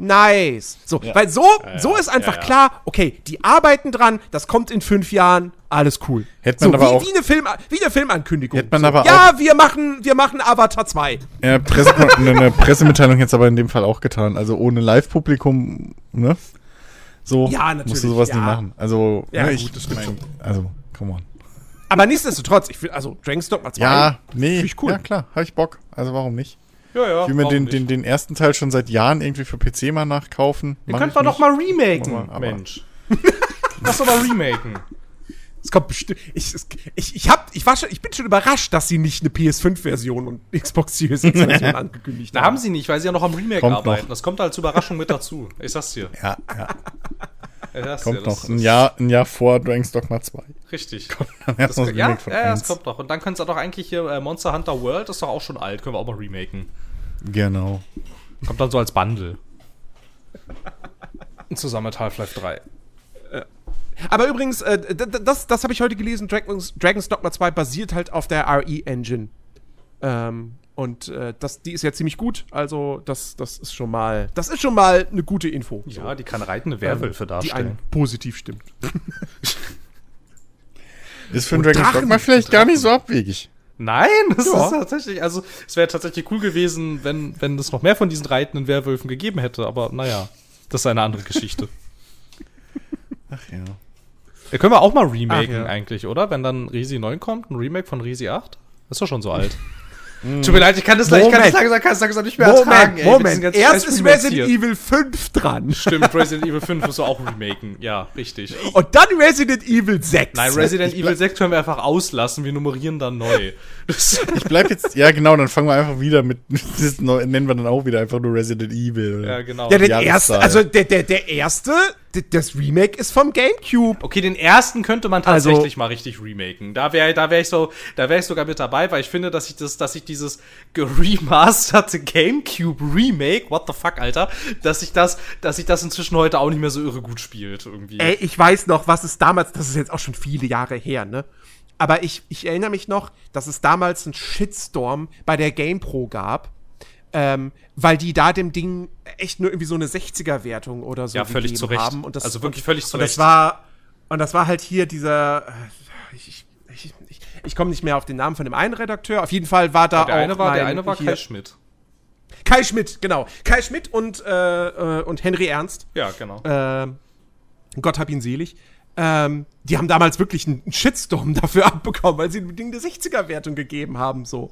Nice. So, weil so, so ist einfach ja, ja. klar, okay, die arbeiten dran, das kommt in fünf Jahren, alles cool. Hätte man so, aber wie, auch- wie, eine Film, wie eine Filmankündigung. Hätte man so, aber ja, wir machen, wir machen Avatar 2. Ja, Presse, eine Pressemitteilung jetzt aber in dem Fall auch getan. Also ohne Live-Publikum, ne? So Ja, musst du sowas ja. nicht machen. Also, Ja, ne, gut, das stimmt schon. Also, come on. Aber nichtsdestotrotz, ich will, also Dragon's Dogma 2. Ja, nee, ich cool. ja klar, habe ich Bock. Also warum nicht? Ja, ja. Ich will mir den, den, den ersten Teil schon seit Jahren irgendwie für PC mal nachkaufen. Den könnten wir doch mal remaken, mal, aber- Mensch. Lass doch mal remaken. Es kommt bestimmt. Ich, ich, ich, hab, ich, war schon, ich bin schon überrascht, dass sie nicht eine PS5-Version und Xbox Series X-Version angekündigt Da haben sie nicht, weil sie ja noch am Remake Kommt arbeiten. noch. Das kommt als Überraschung mit dazu. Ich sag's dir. Ja, ja, Sag's kommt das noch. Ein Jahr, ein Jahr vor Dragon's Dogma 2. Richtig. Dann Das, erst mal das ja, von ja, ja, das 1. kommt doch. Und dann können sie doch eigentlich hier äh, Monster Hunter World, das ist doch auch schon alt, können wir auch mal remaken. Genau. Kommt dann so als Bundle. Zusammen mit Half-Life 3. Aber übrigens, äh, das, das habe ich heute gelesen, Dragon's, Dragon's Dogma 2 basiert halt auf der RE-Engine. Ähm, und äh, das, die ist ja ziemlich gut, also das, das ist schon mal, das ist schon mal eine gute Info. so, Ja, die kann reitende ähm, Werwölfe Die darstellen. einen positiv stimmt. Ist für ein Und Dragon's Drachen- Dogma vielleicht gar nicht so abwegig. Nein, das Ja. ist tatsächlich, also es wäre tatsächlich cool gewesen, wenn, wenn es noch mehr von diesen reitenden Werwölfen gegeben hätte, aber naja, das ist eine andere Geschichte. Ach ja. Ja, können wir auch mal remaken Ach ja. eigentlich, oder? Wenn dann Risi 9 kommt, ein Remake von Risi 8? Ist doch schon so alt. Tut mir leid, ich kann das, ich kann das Moment. langsam, kann das langsam nicht mehr ertragen. Moment, ey, mit Moment. ganzen Erst ist Resident. Evil 5 dran. Stimmt, Resident Evil 5 musst du auch remaken. Ja, richtig. Und dann Resident Evil 6. Nein, Resident Evil 6 können wir einfach auslassen, wir nummerieren dann neu. Das, Ich bleib jetzt, ja genau, dann fangen wir einfach wieder mit, das nennen wir dann auch wieder einfach nur Resident Evil. Ja, genau. Ja, der Jahreszahl. erste, also der, der, der erste, das Remake ist vom Gamecube. Okay, den ersten könnte man Also- tatsächlich mal richtig remaken. Da wäre da wär ich so, da wäre ich sogar mit dabei, weil ich finde, dass ich das, dass ich dieses geremasterte GameCube Remake, what the fuck, Alter, dass ich das, dass ich das inzwischen heute auch nicht mehr so irre gut spielt irgendwie. Ey, ich weiß noch, was es damals, das ist jetzt auch schon viele Jahre her, ne? Aber ich, ich erinnere mich noch, dass es damals einen Shitstorm bei der GamePro gab, ähm, weil die da dem Ding echt nur irgendwie so eine 60er-Wertung oder so Ja, völlig zu Recht. haben. Und das, Also wirklich völlig zu und Recht. Das war, und das war halt hier dieser, äh, ich, ich, ich, ich, komme nicht mehr auf den Namen von dem einen Redakteur. Auf jeden Fall war da der auch eine war, der mein- eine war Kai Schmidt. Kai Schmidt, genau. Kai Schmidt und, äh, äh, und Henry Ernst Ja, genau. ähm, Gott hab ihn selig. Ähm, die haben damals wirklich einen Shitstorm dafür abbekommen, weil sie dem Ding eine 60er-Wertung gegeben haben, so.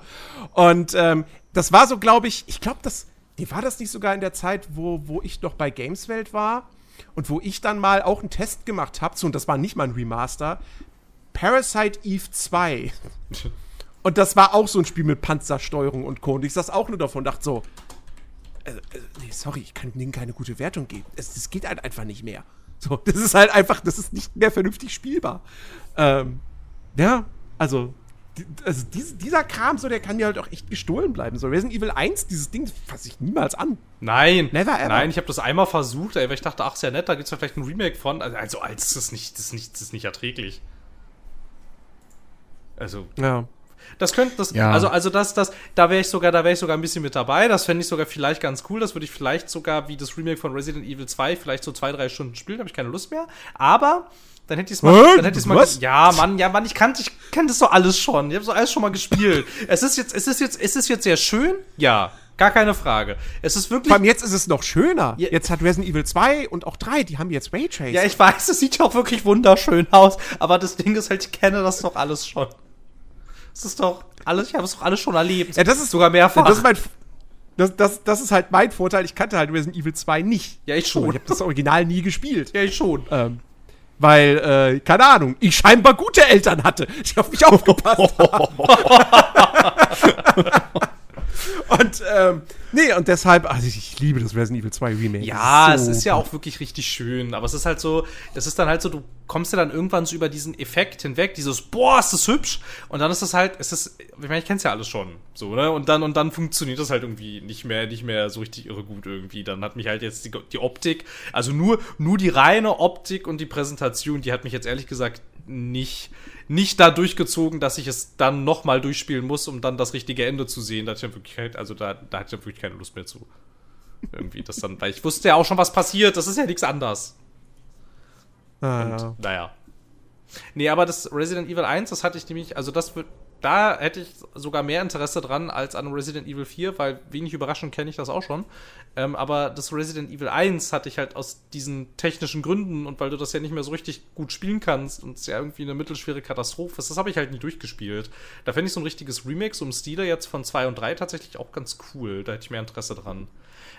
Und ähm, das war so, glaube ich, ich glaube, das, war das nicht sogar in der Zeit, wo, wo ich noch bei Gameswelt war und wo ich dann mal auch einen Test gemacht habe, so, und das war nicht mal ein Remaster, Parasite Eve 2. Und das war auch so ein Spiel mit Panzersteuerung und Co. Und ich saß auch nur davon und dachte so, äh, äh, nee, sorry, ich kann Ding keine gute Wertung geben. Es, das geht halt einfach nicht mehr. So, das ist halt einfach, das ist nicht mehr vernünftig spielbar. Ähm, ja, also, die, also dies, dieser Kram, so, der kann mir halt auch echt gestohlen bleiben. So, Resident Evil 1, dieses Ding fasse ich niemals an. Nein, Never ever. nein, ich habe das einmal versucht, ey, weil ich dachte, ach, ist ja nett, da gibt's ja vielleicht ein Remake von. Also, also als das ist nicht, das ist nicht, das ist nicht erträglich. Also, Ja. Das könnte das Ja. also also das das da wäre ich sogar da wäre ich sogar ein bisschen mit dabei. Das fände ich sogar vielleicht ganz cool. Das würde ich vielleicht sogar wie das Remake von Resident Evil 2 vielleicht so zwei drei Stunden spielen. Habe ich keine Lust mehr. Aber dann hätte ich es mal, dann hätte ich mal, ja, Mann, ja, Mann, ich kannte, ich kannte das doch alles schon. Ich habe so alles schon mal gespielt. es ist jetzt, es ist jetzt, es ist jetzt sehr schön, ja, gar keine Frage. Es ist wirklich, Vor allem jetzt ist es noch schöner. Ja. Jetzt hat Resident Evil 2 und auch 3, die haben jetzt Raytracing. ja, ich weiß, es sieht ja auch wirklich wunderschön aus, aber das Ding ist halt, ich kenne das doch alles schon. Es ist doch alles, ich habe es doch alles schon erlebt. Ja, das ist sogar mehrfach. Das ist mein. Das, das, das ist halt mein Vorteil. Ich kannte halt Resident Evil 2 nicht. Ja, ich schon. ich habe das Original nie gespielt. ja, ich schon. Ähm, weil, äh, keine Ahnung, ich scheinbar gute Eltern hatte, die auf mich aufgepasst haben. und, ähm, nee, und deshalb, also ich, ich liebe das Resident Evil 2 Remake. Ja, Das es so ist ja auch wirklich richtig schön, aber es ist halt so, das ist dann halt so, du kommst ja dann irgendwann so über diesen Effekt hinweg, dieses, boah, ist das hübsch, und dann ist das halt, es ist, ich meine, ich kenn's ja alles schon, so, ne, und dann, und dann funktioniert das halt irgendwie nicht mehr, nicht mehr so richtig irre gut irgendwie, dann hat mich halt jetzt die, die Optik, also nur, nur die reine Optik und die Präsentation, die hat mich jetzt ehrlich gesagt nicht, nicht da durchgezogen, dass ich es dann nochmal durchspielen muss, um dann das richtige Ende zu sehen, da hatte ich wirklich, also da, da hatte ich wirklich keine Lust mehr zu irgendwie das dann, weil ich wusste ja auch schon, was passiert. Das ist ja nichts anders. Ah, ja. Naja. Nee, aber das Resident Evil 1, das hatte ich nämlich, also das wird, da hätte ich sogar mehr Interesse dran als an Resident Evil 4, weil wenig überraschend kenne ich das auch schon. Ähm, aber das Resident Evil 1 hatte ich halt aus diesen technischen Gründen und weil du das ja nicht mehr so richtig gut spielen kannst und es ja irgendwie eine mittelschwere Katastrophe ist, das habe ich halt nie durchgespielt. Da fände ich so ein richtiges Remake, so im Stile jetzt von 2 und 3 tatsächlich auch ganz cool. Da hätte ich mehr Interesse dran.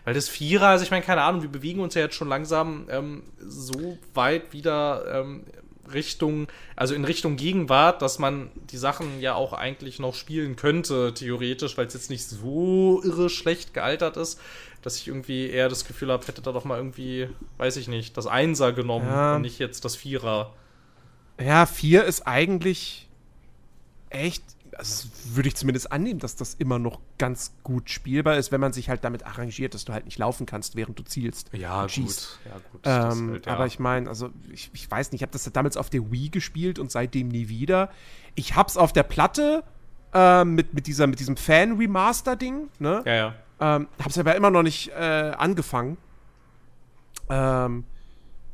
Weil das Vierer, also ich meine, keine Ahnung, wir bewegen uns ja jetzt schon langsam ähm, so weit wieder ähm, Richtung, also in Richtung Gegenwart, dass man die Sachen ja auch eigentlich noch spielen könnte, theoretisch, weil es jetzt nicht so irre schlecht gealtert ist, dass ich irgendwie eher das Gefühl habe, hätte da doch mal irgendwie, weiß ich nicht, das Einser genommen Ja. und nicht jetzt das Vierer. ja, 4 ist eigentlich echt, also das würde ich zumindest annehmen, dass das immer noch ganz gut spielbar ist, wenn man sich halt damit arrangiert, dass du halt nicht laufen kannst, während du zielst. Ja, und schießt. gut. Ja, gut. Ähm, halt, ja. Aber ich meine, also ich, ich weiß nicht, ich habe das damals auf der Wii gespielt und seitdem nie wieder. Ich hab's auf der Platte ähm, mit, mit, dieser, mit diesem Fan-Remaster-Ding, ne? ja, ja. Ähm, hab's aber immer noch nicht äh, angefangen. Ähm,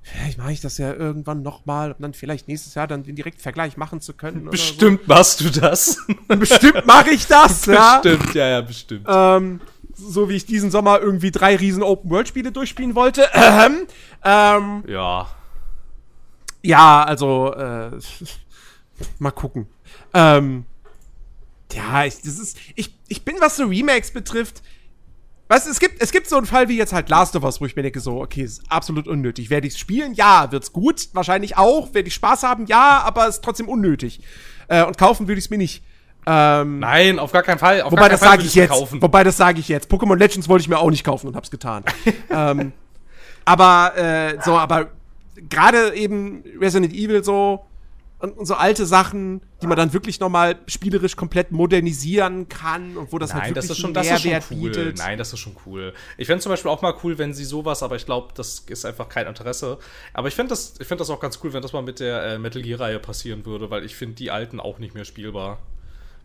vielleicht mache ich das ja irgendwann nochmal, um dann vielleicht nächstes Jahr dann den direkten Vergleich machen zu können. Bestimmt machst du das. So. Bestimmt mache ich das, ja. Bestimmt, ja, ja, bestimmt. Ähm, so wie ich diesen Sommer irgendwie drei riesen Open-World-Spiele durchspielen wollte. Ähm, ähm, ja. ja, also, äh, mal gucken. Ähm, ja, ich, das ist, ich, ich bin, was so Remakes betrifft, Weißt du, es gibt, es gibt so einen Fall wie jetzt halt Last of Us, wo ich mir denke, so, okay, ist absolut unnötig. Werde ich spielen? Ja. Wird's gut? Wahrscheinlich auch. Werde ich Spaß haben? Ja, aber ist trotzdem unnötig. Äh, und kaufen würde ich es mir nicht. Ähm, Nein, auf gar keinen Fall. Auf wobei, das Fall sage ich jetzt. Kaufen. Wobei, das sage ich jetzt. Pokémon Legends wollte ich mir auch nicht kaufen und hab's getan. ähm, aber, äh, so, aber gerade eben Resident Evil so und, so alte Sachen, die man dann wirklich nochmal spielerisch komplett modernisieren kann und wo das Nein, halt das wirklich ist schon, das ist schon Mehrwert cool. bietet. Nein, das ist schon cool. Ich fände zum Beispiel auch mal cool, wenn sie sowas, aber ich glaube, das ist einfach kein Interesse. Aber ich fände das, ich fänd das auch ganz cool, wenn das mal mit der äh, Metal Gear-Reihe passieren würde, weil ich finde die alten auch nicht mehr spielbar.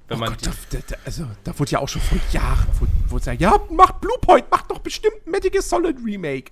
Wenn Oh man Gott, da, da, also, da wurde ja auch schon vor Jahren, wo, wo es sagt, ja, macht Bluepoint, macht doch bestimmt ein Metal Gear Solid Remake.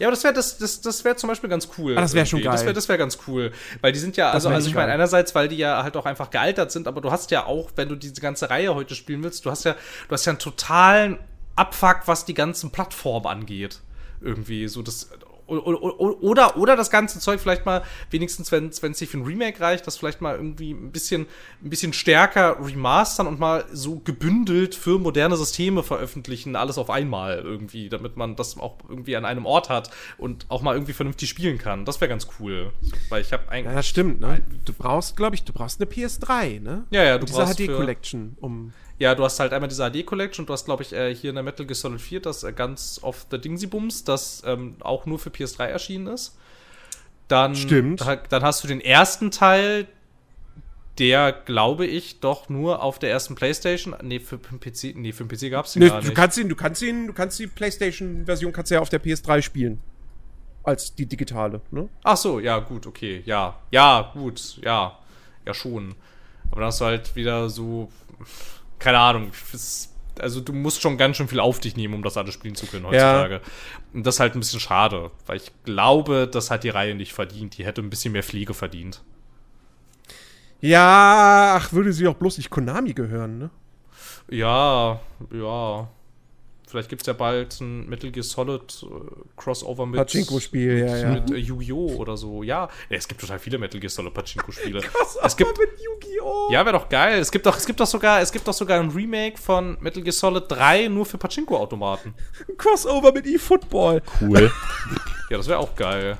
Ja, aber das wäre das, das, das wär zum Beispiel ganz cool. Ah, das wär schon irgendwie. Das geil. wäre das wär ganz cool. Weil die sind ja, also, also ich meine, geil. einerseits, weil die ja halt auch einfach gealtert sind, aber du hast ja auch, wenn du diese ganze Reihe heute spielen willst, du hast ja, du hast ja einen totalen Abfuck, was die ganzen Plattformen angeht. Irgendwie, so das. Oder, oder das ganze Zeug vielleicht mal, wenigstens, wenn es sich für ein Remake reicht, das vielleicht mal irgendwie ein bisschen, ein bisschen stärker remastern und mal so gebündelt für moderne Systeme veröffentlichen, alles auf einmal irgendwie, damit man das auch irgendwie an einem Ort hat und auch mal irgendwie vernünftig spielen kann. Das wäre ganz cool. Weil ich habe Ja, eigentlich. das stimmt, ne? Du brauchst, glaube ich, du brauchst eine PS3, ne? Ja, ja, du diese brauchst für- HD-Collection, um. Ja, du hast halt einmal diese HD Collection, du hast, glaube ich, äh, hier in der Metal Gear Solid 4 das äh, Guns of the Dingsy Bums, das ähm, auch nur für PS3 erschienen ist. Dann, Stimmt. da- dann hast du den ersten Teil, der, glaube ich, doch nur auf der ersten Playstation, nee, für den PC, nee, für den PC gab's den Ne, gar du nicht. kannst ihn, du kannst ihn, du kannst die PlayStation-Version kannst ja auf der PS3 spielen. Als die digitale, ne? Ach so, ja, gut, okay, ja. Ja, gut, ja. Ja, schon. Aber dann hast du halt wieder so, keine Ahnung, also du musst schon ganz schön viel auf dich nehmen, um das alles spielen zu können heutzutage. Und das ist halt ein bisschen schade, weil ich glaube, das hat die Reihe nicht verdient. Die hätte ein bisschen mehr Pflege verdient. Ja, ach, würde sie auch bloß nicht Konami gehören, ne? Ja, ja. Vielleicht gibt es ja bald ein Metal Gear Solid äh, Crossover mit Pachinko-Spiel, ja, ja. mit äh, Yu-Gi-Oh! oder so. Ja. ja, es gibt total viele Metal Gear Solid Pachinko-Spiele. Was es gibt mit Yu-Gi-Oh! Ja, wäre doch geil. Es gibt doch, es gibt doch sogar, es gibt doch sogar ein Remake von Metal Gear Solid 3 nur für Pachinko-Automaten. Ein Crossover mit eFootball. Cool. Ja, das wäre auch geil.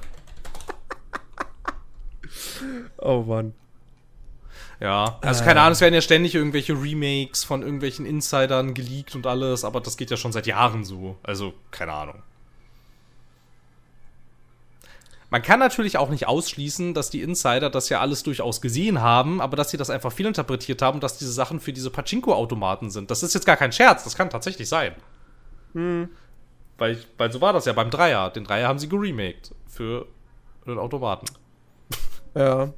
Oh Mann. Ja, also keine Ahnung, es werden ja ständig irgendwelche Remakes von irgendwelchen Insidern geleakt und alles, aber das geht ja schon seit Jahren so. Also, keine Ahnung. Man kann natürlich auch nicht ausschließen, dass die Insider das ja alles durchaus gesehen haben, aber dass sie das einfach fehlinterpretiert haben, dass diese Sachen für diese Pachinko-Automaten sind. Das ist jetzt gar kein Scherz, das kann tatsächlich sein. Weil, ich, weil so war das ja beim Dreier. Den Dreier haben sie geremaked für den Automaten. Ja.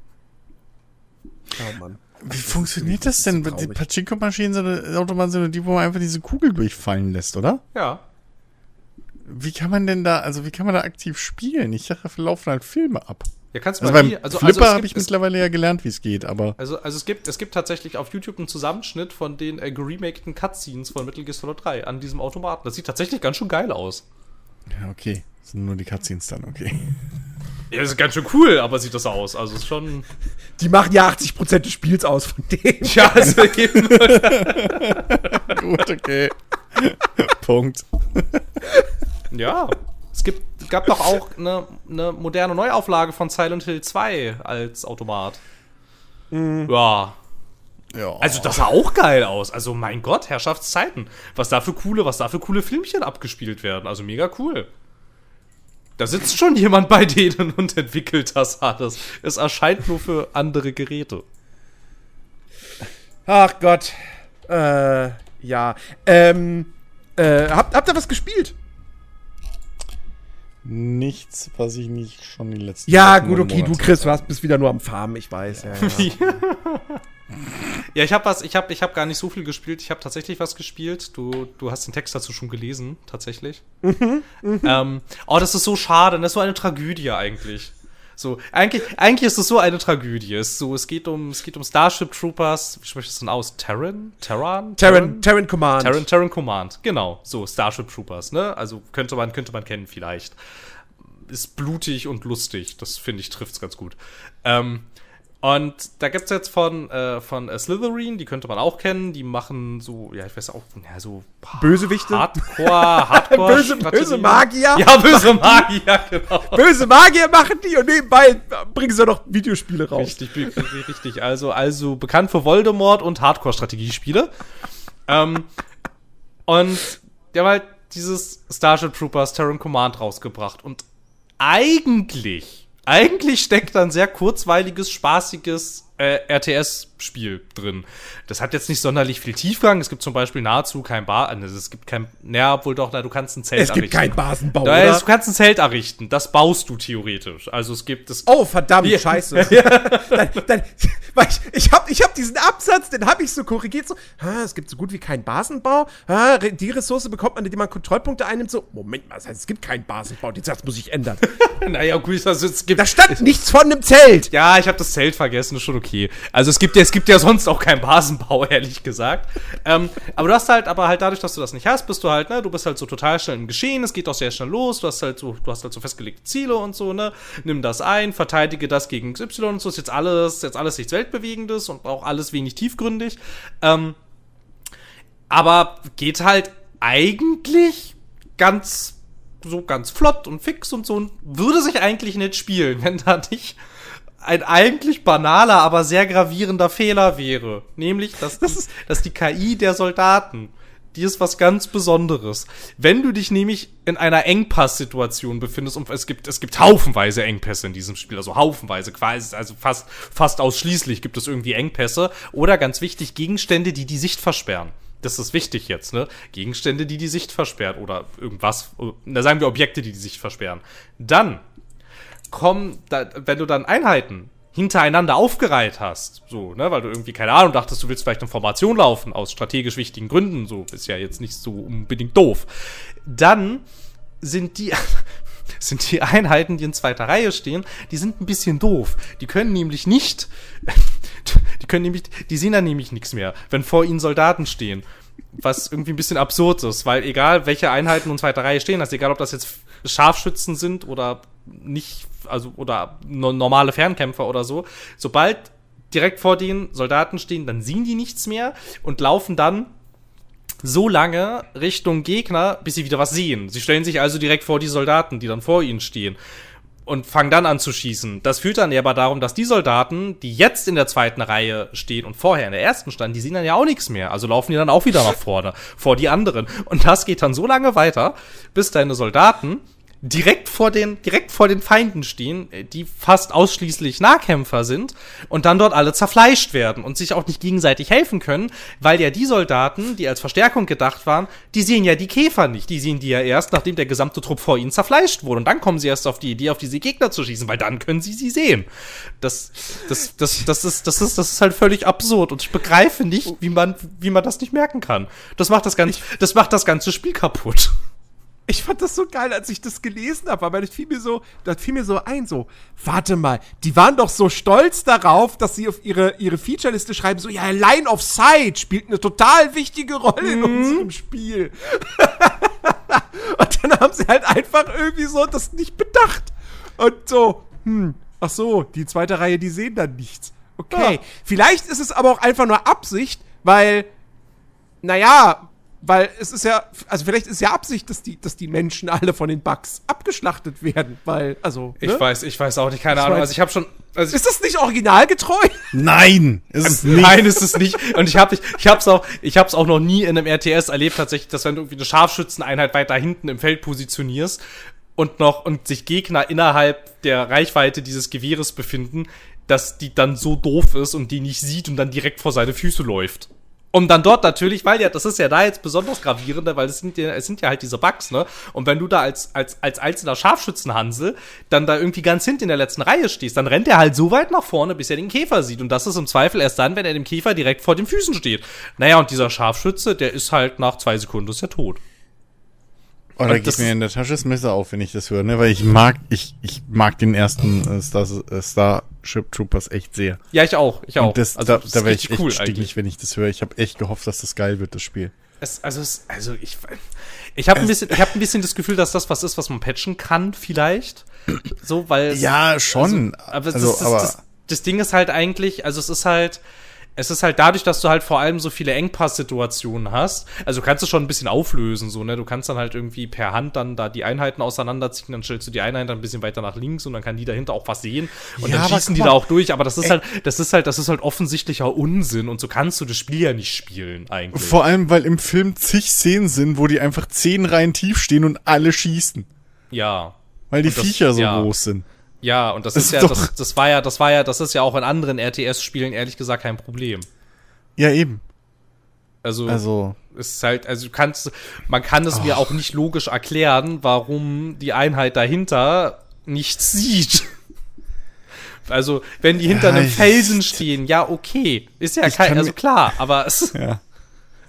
Oh Mann. Wie funktioniert das denn? Ist Die. Pachinko-Maschinen sind Automaten sind nur die, wo man einfach diese Kugel durchfallen lässt, oder? Ja. Wie kann man denn da, also wie kann man da aktiv spielen? Ich dachte, da laufen halt Filme ab. Ja, kannst du Also mal beim hier- also, Flipper also habe ich mittlerweile ja gelernt, wie es geht, aber Also, also es, gibt, es gibt tatsächlich auf YouTube einen Zusammenschnitt von den äh, geremakten Cutscenes von Metal Gear Solid 3 an diesem Automaten. Das sieht tatsächlich ganz schön geil aus. ja, okay. Das sind nur die Cutscenes dann, okay. Ja, das ist ganz schön cool, aber sieht das aus. Also ist schon. Die machen ja 80% des Spiels aus von denen. Ja, also eben. Gut, okay. Punkt. ja. Es gibt, gab doch auch eine, eine moderne Neuauflage von Silent Hill 2 als Automat. Ja. Ja. Also das sah auch geil aus. Also mein Gott, Herrschaftszeiten. Was da für coole, was da für coole Filmchen abgespielt werden. Also mega cool. Da sitzt schon jemand bei denen und entwickelt das alles. Es erscheint nur für andere Geräte. Ach Gott. Äh, ja. Ähm, äh, habt, habt ihr was gespielt? Nichts, was ich nicht schon die letzten Ja, Wochen gut, okay, du Chris, warst bist wieder nur am Farmen, ich weiß. Ja, ja. Ja, ich habe was, ich habe ich hab gar nicht so viel gespielt. Ich habe tatsächlich was gespielt. Du, du hast den Text dazu schon gelesen, tatsächlich. Mhm, ähm, oh, das ist so schade. Das ist so eine Tragödie eigentlich. So, eigentlich, eigentlich ist es so eine Tragödie. Es, so, es, geht um, es geht um Starship Troopers. Wie spricht das denn aus? Terran? Terran? Terran, Terran Command. Terran, Terran Command, genau. So, Starship Troopers, ne? Also könnte man, könnte man kennen vielleicht. Ist blutig und lustig. Das finde ich trifft's ganz gut. Ähm, und da gibt's jetzt von, äh, von äh, Slytherin, die könnte man auch kennen, die machen so, ja, ich weiß auch, ja, so Bösewichte. Hardcore, Hardcore. böse, böse Magier. Ja, böse Magier, genau. Böse Magier machen die und nebenbei bringen sie noch Videospiele raus. Richtig, richtig. Also, also bekannt für Voldemort und Hardcore-Strategiespiele. ähm, und die haben halt dieses Starship Troopers Terran Command rausgebracht. Und eigentlich eigentlich steckt da ein sehr kurzweiliges, spaßiges äh, RTS-Spiel drin. Das hat jetzt nicht sonderlich viel Tiefgang. Es gibt zum Beispiel nahezu kein Bar, also es gibt kein, naja, obwohl doch, na, du kannst ein Zelt es errichten. Es gibt kein Basenbau, da, oder? Du kannst ein Zelt errichten. Das baust du theoretisch. Also es gibt das. Oh, verdammt, ja. scheiße. dann, dann, ich, ich habe ich hab diesen Absatz, den habe ich so korrigiert, so, ah, es gibt so gut wie keinen Basenbau. Ah, die Ressource bekommt man, indem man Kontrollpunkte einnimmt. So, Moment mal, das heißt, es gibt keinen Basenbau. Den Satz muss ich ändern. naja, gut, also es gibt. Da stand nichts von einem Zelt. Ja, ich habe das Zelt vergessen, ist schon okay. Also es gibt ja, es gibt ja sonst auch keinen Basenbau, ehrlich gesagt. Ähm, aber du hast halt, aber halt dadurch, dass du das nicht hast, bist du halt, ne, du bist halt so total schnell im Geschehen, es geht auch sehr schnell los, du hast halt so, du hast halt so festgelegte Ziele und so, ne? Nimm das ein, verteidige das gegen XY und so, ist jetzt alles, jetzt alles nichts Weltbewegendes und auch alles wenig tiefgründig. Ähm, aber geht halt eigentlich ganz so ganz flott und fix und so und würde sich eigentlich nicht spielen, wenn da nicht ein eigentlich banaler, aber sehr gravierender Fehler wäre. Nämlich, dass, das ist, dass die KI der Soldaten, die ist was ganz Besonderes. Wenn du dich nämlich in einer Engpass-Situation befindest, und es gibt, es gibt haufenweise Engpässe in diesem Spiel, also haufenweise, quasi, also fast, fast ausschließlich gibt es irgendwie Engpässe. Oder ganz wichtig, Gegenstände, die die Sicht versperren. Das ist wichtig jetzt, ne? Gegenstände, die die Sicht versperren oder irgendwas, da sagen wir Objekte, die die Sicht versperren. Dann kommen, da, wenn du dann Einheiten hintereinander aufgereiht hast, so, ne, weil du irgendwie, keine Ahnung, dachtest, du willst vielleicht eine Formation laufen, aus strategisch wichtigen Gründen, so, ist ja jetzt nicht so unbedingt doof, dann sind die, sind die Einheiten, die in zweiter Reihe stehen, die sind ein bisschen doof. Die können nämlich nicht, die können nämlich, die sehen dann nämlich nichts mehr, wenn vor ihnen Soldaten stehen. Was irgendwie ein bisschen absurd ist, weil egal welche Einheiten in zweiter Reihe stehen, also egal ob das jetzt Scharfschützen sind oder nicht, also oder normale Fernkämpfer oder so, sobald direkt vor den Soldaten stehen, dann sehen die nichts mehr und laufen dann so lange Richtung Gegner, bis sie wieder was sehen. Sie stellen sich also direkt vor die Soldaten, die dann vor ihnen stehen und fangen dann an zu schießen. Das führt dann aber darum, dass die Soldaten, die jetzt in der zweiten Reihe stehen und vorher in der ersten standen, die sehen dann ja auch nichts mehr. Also laufen die dann auch wieder nach vorne, vor die anderen. Und das geht dann so lange weiter, bis deine Soldaten direkt vor den, direkt vor den Feinden stehen, äh, die fast ausschließlich Nahkämpfer sind und dann dort alle zerfleischt werden und sich auch nicht gegenseitig helfen können, weil ja die Soldaten, die als Verstärkung gedacht waren, die sehen ja die Käfer nicht. Die sehen die ja erst, nachdem der gesamte Trupp vor ihnen zerfleischt wurde. Und dann kommen sie erst auf die Idee, auf diese Gegner zu schießen, weil dann können sie sie sehen. Das, das, das, das ist, das ist, das ist halt völlig absurd und ich begreife nicht, wie man, wie man das nicht merken kann. Das macht das ganze, das macht das ganze Spiel kaputt ich fand das so geil, als ich das gelesen habe, aber das fiel mir so, das fiel mir so ein, so, warte mal, die waren doch so stolz darauf, dass sie auf ihre, ihre Featureliste schreiben, so, ja, Line of Sight spielt eine total wichtige Rolle in mhm. unserem Spiel. Und dann haben sie halt einfach irgendwie so das nicht bedacht. Und so, hm, ach so, die zweite Reihe, die sehen dann nichts. Okay, ja. vielleicht ist es aber auch einfach nur Absicht, weil, naja, weil es ist ja, also vielleicht ist ja Absicht, dass die, dass die Menschen alle von den Bugs abgeschlachtet werden, weil, also. Ne? Ich weiß, ich weiß auch nicht, keine ich Ahnung. Also ich habe schon. Also ist das nicht originalgetreu? Nein, ist es nicht. Nein, ist es nicht. Und ich habe ich, ich hab's auch, ich hab's auch noch nie in einem RTS erlebt, tatsächlich, dass wenn du irgendwie eine Scharfschützeneinheit weiter hinten im Feld positionierst und noch und sich Gegner innerhalb der Reichweite dieses Gewehres befinden, dass die dann so doof ist und die nicht sieht und dann direkt vor seine Füße läuft. Um dann dort natürlich, weil ja, das ist ja da jetzt besonders gravierender, weil es sind ja, es sind ja halt diese Bugs, ne? Und wenn du da als, als, als einzelner Scharfschützenhansel dann da irgendwie ganz hinten in der letzten Reihe stehst, dann rennt er halt so weit nach vorne, bis er den Käfer sieht. Und das ist im Zweifel erst dann, wenn er dem Käfer direkt vor den Füßen steht. Naja, und dieser Scharfschütze, der ist halt nach zwei Sekunden ist er tot. Da geht mir in der Tasche das Messer auf, wenn ich das höre, ne? Weil ich mag, ich, ich mag den ersten äh, Star, äh, Starship Troopers echt sehr. Ja, ich auch, ich auch. Und das, also, da, da wäre ich echt cool eigentlich. wenn ich das höre. Ich habe echt gehofft, dass das geil wird, das Spiel. Es, also, es, also ich, ich habe ein bisschen, ich habe ein bisschen das Gefühl, dass das was ist, was man patchen kann, vielleicht. So, weil Ja, schon. Also, aber, Also, das, aber- das, das Ding ist halt eigentlich, also es ist halt, es ist halt dadurch, dass du halt vor allem so viele Engpass-Situationen hast. Also du kannst es schon ein bisschen auflösen, so, ne? Du kannst dann halt irgendwie per Hand dann da die Einheiten auseinanderziehen, dann stellst du die Einheit dann ein bisschen weiter nach links und dann kann die dahinter auch was sehen. Und Ja, dann schießen die da auch durch. Aber das ist ey. halt, das ist halt, das ist halt offensichtlicher Unsinn und so kannst du das Spiel ja nicht spielen, eigentlich. Vor allem, weil im Film zig Szenen sind, wo die einfach zehn Reihen tief stehen und alle schießen. ja. Weil die das- Viecher so ja. groß sind. Ja, und das, Das ist ist ja, das, das war ja, das war ja, das ist ja auch in anderen RTS-Spielen ehrlich gesagt kein Problem. Ja, eben. Also, Also, es ist halt, also du kannst, man kann es mir auch nicht logisch erklären, warum die Einheit dahinter nichts sieht. Also, wenn die hinter Ja, einem ich- Felsen stehen, ja, okay. Ist ja kein, also klar, aber es, ja.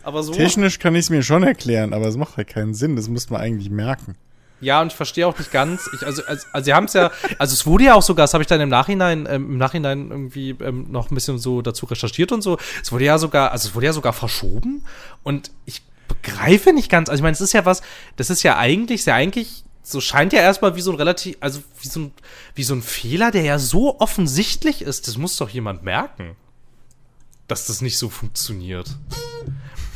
aber so. Technisch kann ich es mir schon erklären, aber es macht halt keinen Sinn. Das muss man eigentlich merken. Ja, und ich verstehe auch nicht ganz. Ich, also, also, also sie haben es ja, also es wurde ja auch sogar, das habe ich dann im Nachhinein, ähm, im Nachhinein irgendwie ähm, noch ein bisschen so dazu recherchiert und so. Es wurde ja sogar, also es wurde ja sogar verschoben. Und ich begreife nicht ganz. Also ich meine, es ist ja was, das ist ja eigentlich, ist ja eigentlich, so scheint ja erstmal wie so ein relativ, also wie so ein, wie so ein Fehler, der ja so offensichtlich ist. Das muss doch jemand merken, dass das nicht so funktioniert.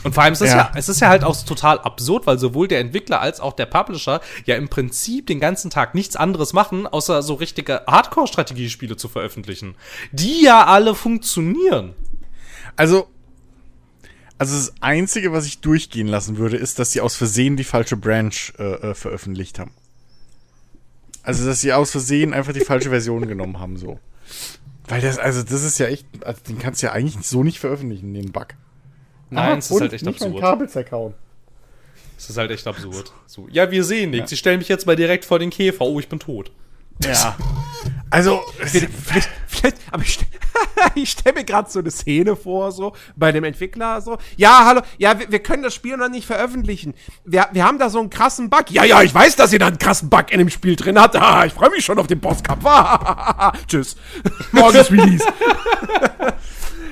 Und vor allem ist es ja. Ja. es ist ja halt auch total absurd, weil sowohl der Entwickler als auch der Publisher ja im Prinzip den ganzen Tag nichts anderes machen, außer so richtige Hardcore-Strategiespiele zu veröffentlichen, die ja alle funktionieren. Also, also das Einzige, was ich durchgehen lassen würde, ist, dass sie aus Versehen die falsche Branch äh, äh, veröffentlicht haben. Also, dass sie aus Versehen einfach die falsche Version genommen haben, so. Weil das, also, das ist ja echt, also, den kannst du ja eigentlich so nicht veröffentlichen, den Bug. Nein, es ist halt echt nicht mein absurd. Kabel zerkauen. Es ist halt echt absurd. So, ja, wir sehen nichts. Sie stellen mich jetzt mal direkt vor den Käfer. Oh, ich bin tot. Ja. Also, Vielleicht, vielleicht, aber ich, ich stelle mir gerade so eine Szene vor, so bei dem Entwickler, so. Ja, hallo, ja, wir, wir können das Spiel noch nicht veröffentlichen. Wir, wir haben da so einen krassen Bug. Ja, ja, ich weiß, dass ihr da einen krassen Bug in dem Spiel drin habt. Ah, ich freue mich schon auf den Bosskampf. Ah, Tschüss. Morgen ist Release.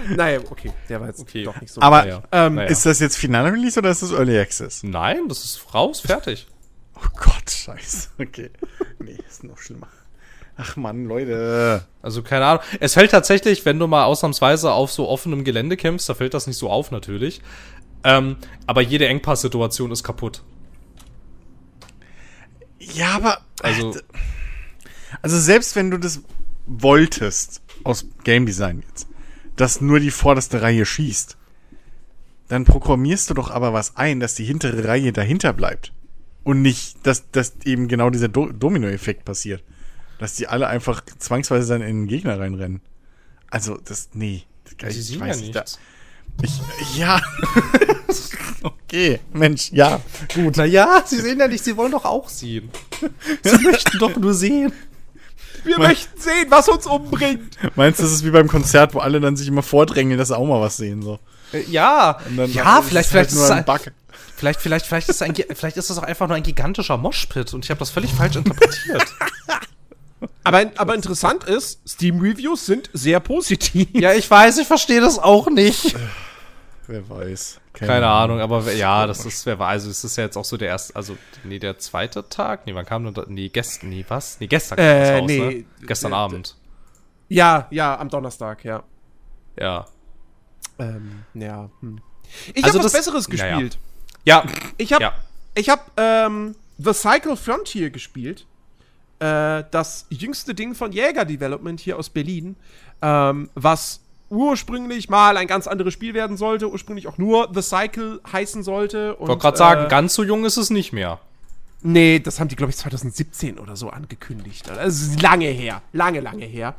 Naja, okay, der war jetzt Okay. doch nicht so. aber Naja. ähm, Naja. ist das jetzt Final Release oder ist das Early Access? Nein, das ist raus, fertig. Oh Gott, scheiße. Okay. Nee, ist noch schlimmer. Ach Mann, Leute. Also keine Ahnung. Es fällt tatsächlich, wenn du mal ausnahmsweise auf so offenem Gelände kämpfst, da fällt das nicht so auf natürlich. Ähm, aber jede Engpass-Situation ist kaputt. Ja, aber. Also Also selbst wenn du das wolltest, aus Game Design jetzt, dass nur die vorderste Reihe schießt, dann programmierst du doch aber was ein, dass die hintere Reihe dahinter bleibt. Und nicht, dass, dass eben genau dieser Do Domino-Effekt passiert. Dass die alle einfach zwangsweise dann in den Gegner reinrennen. Also, das, nee. Das, sie ich sehen weiß ja nicht, da-. Ich, ja. okay, Mensch, ja. Gut, naja, sie sehen ja nicht, sie wollen doch auch sehen. Sie möchten doch nur sehen. Wir möchten sehen, was uns umbringt. Meinst du, das ist wie beim Konzert, wo alle dann sich immer vordrängeln, dass sie auch mal was sehen, so? Äh, Ja, Und dann- ja, dann vielleicht, vielleicht, ist nur es ein ein, Bug. vielleicht, vielleicht, vielleicht ist es ein, vielleicht ist das auch einfach nur ein gigantischer Moshpit und ich habe das völlig falsch interpretiert. Aber, aber interessant ist, Steam-Reviews sind sehr positiv. ja, ich weiß, ich verstehe das auch nicht. Wer weiß. Keine Ahnung, aber ja, das ist, wer weiß, also es ist ja jetzt auch so der erste, also, nee, der zweite Tag, nee, wann kam denn da, nee, gestern, nee, was? Nee, gestern kam Äh, das raus, nee, ne? Gestern äh, Abend, Ja, ja, am Donnerstag, ja. ja. Ähm, ja. Hm. Ich Also habe was das- Besseres ja, ja. gespielt. Ja, Ich habe ja. ich hab, ähm, The Cycle Frontier gespielt. Äh, das jüngste Ding von Jäger Development hier aus Berlin, ähm, was ursprünglich mal ein ganz anderes Spiel werden sollte, ursprünglich auch nur The Cycle heißen sollte. Ich wollte gerade sagen, äh, ganz so jung ist es nicht mehr. Nee, das haben die, glaube ich, 2017 oder so angekündigt. Also, Das ist lange her. Lange, lange her.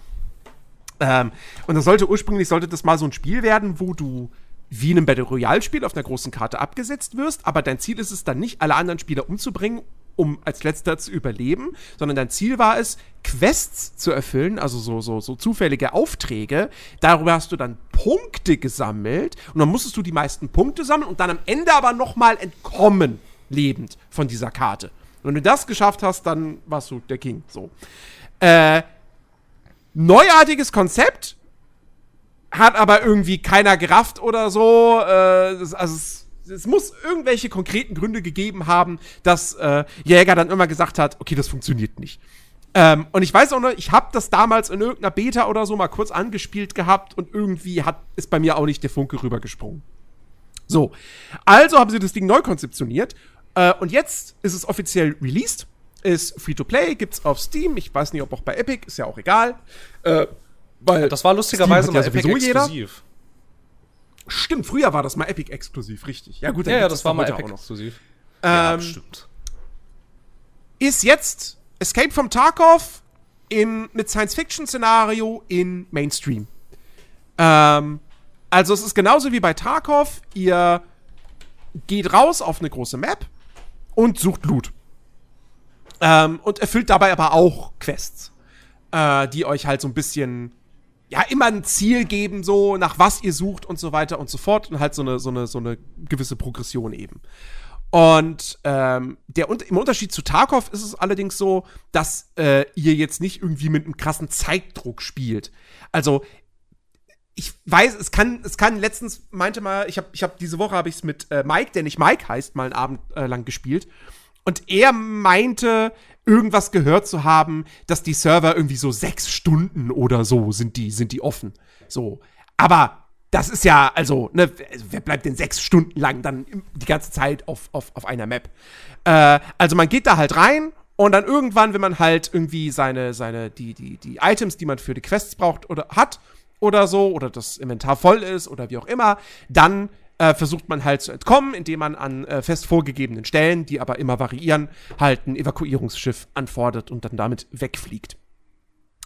Ähm, und das sollte ursprünglich sollte das mal so ein Spiel werden, wo du wie in einem Battle Royale-Spiel auf einer großen Karte abgesetzt wirst, aber dein Ziel ist es dann nicht, alle anderen Spieler umzubringen, um als letzter zu überleben, sondern dein Ziel war es, Quests zu erfüllen, also so, so, so zufällige Aufträge. Darüber hast du dann Punkte gesammelt und dann musstest du die meisten Punkte sammeln und dann am Ende aber nochmal entkommen, lebend von dieser Karte. Und wenn du das geschafft hast, dann warst du der King. So. Äh, neuartiges Konzept, hat aber irgendwie keiner gerafft oder so. Äh, das, also es, muss irgendwelche konkreten Gründe gegeben haben, dass äh, Jäger dann immer gesagt hat, okay, das funktioniert nicht. Ähm, und ich weiß auch noch, ich habe das damals in irgendeiner Beta oder so mal kurz angespielt gehabt und irgendwie hat ist bei mir auch nicht der Funke rübergesprungen. So, also haben sie das Ding neu konzeptioniert äh, und jetzt ist es offiziell released, ist free to play, gibt's auf Steam, ich weiß nicht, ob auch bei Epic, ist ja auch egal. Äh, weil das war lustigerweise mal ja Epic exklusiv. Jeder. Stimmt, früher war das mal Epic exklusiv, richtig. Ja, gut, ja, ja das, war mal Epic exklusiv. Ähm, ja, stimmt. Ist jetzt Escape from Tarkov im, mit Science-Fiction-Szenario in Mainstream. Ähm, also es ist genauso wie bei Tarkov. Ihr geht raus auf eine große Map und sucht Loot. Ähm, und erfüllt dabei aber auch Quests, äh, die euch halt so ein bisschen ja, immer ein Ziel geben, so nach was ihr sucht und so weiter und so fort und halt so eine, so eine, so eine gewisse Progression eben. Und ähm, der, im Unterschied zu Tarkov ist es allerdings so, dass äh, ihr jetzt nicht irgendwie mit einem krassen Zeitdruck spielt. Also ich weiß, es kann, es kann letztens meinte mal, ich habe, ich habe diese Woche habe ich es mit äh, Mike, der nicht Mike heißt, mal einen Abend äh, lang gespielt. Und er meinte, irgendwas gehört zu haben, dass die Server irgendwie so sechs Stunden oder so sind die, sind die offen. So. Aber das ist ja, also, ne, wer bleibt denn sechs Stunden lang dann die ganze Zeit auf, auf, auf einer Map? Äh, also man geht da halt rein und dann irgendwann, wenn man halt irgendwie seine, seine, die, die, die Items, die man für die Quests braucht oder hat oder so, oder das Inventar voll ist oder wie auch immer, dann äh, versucht man halt zu entkommen, indem man an äh, fest vorgegebenen Stellen, die aber immer variieren, halt ein Evakuierungsschiff anfordert und dann damit wegfliegt.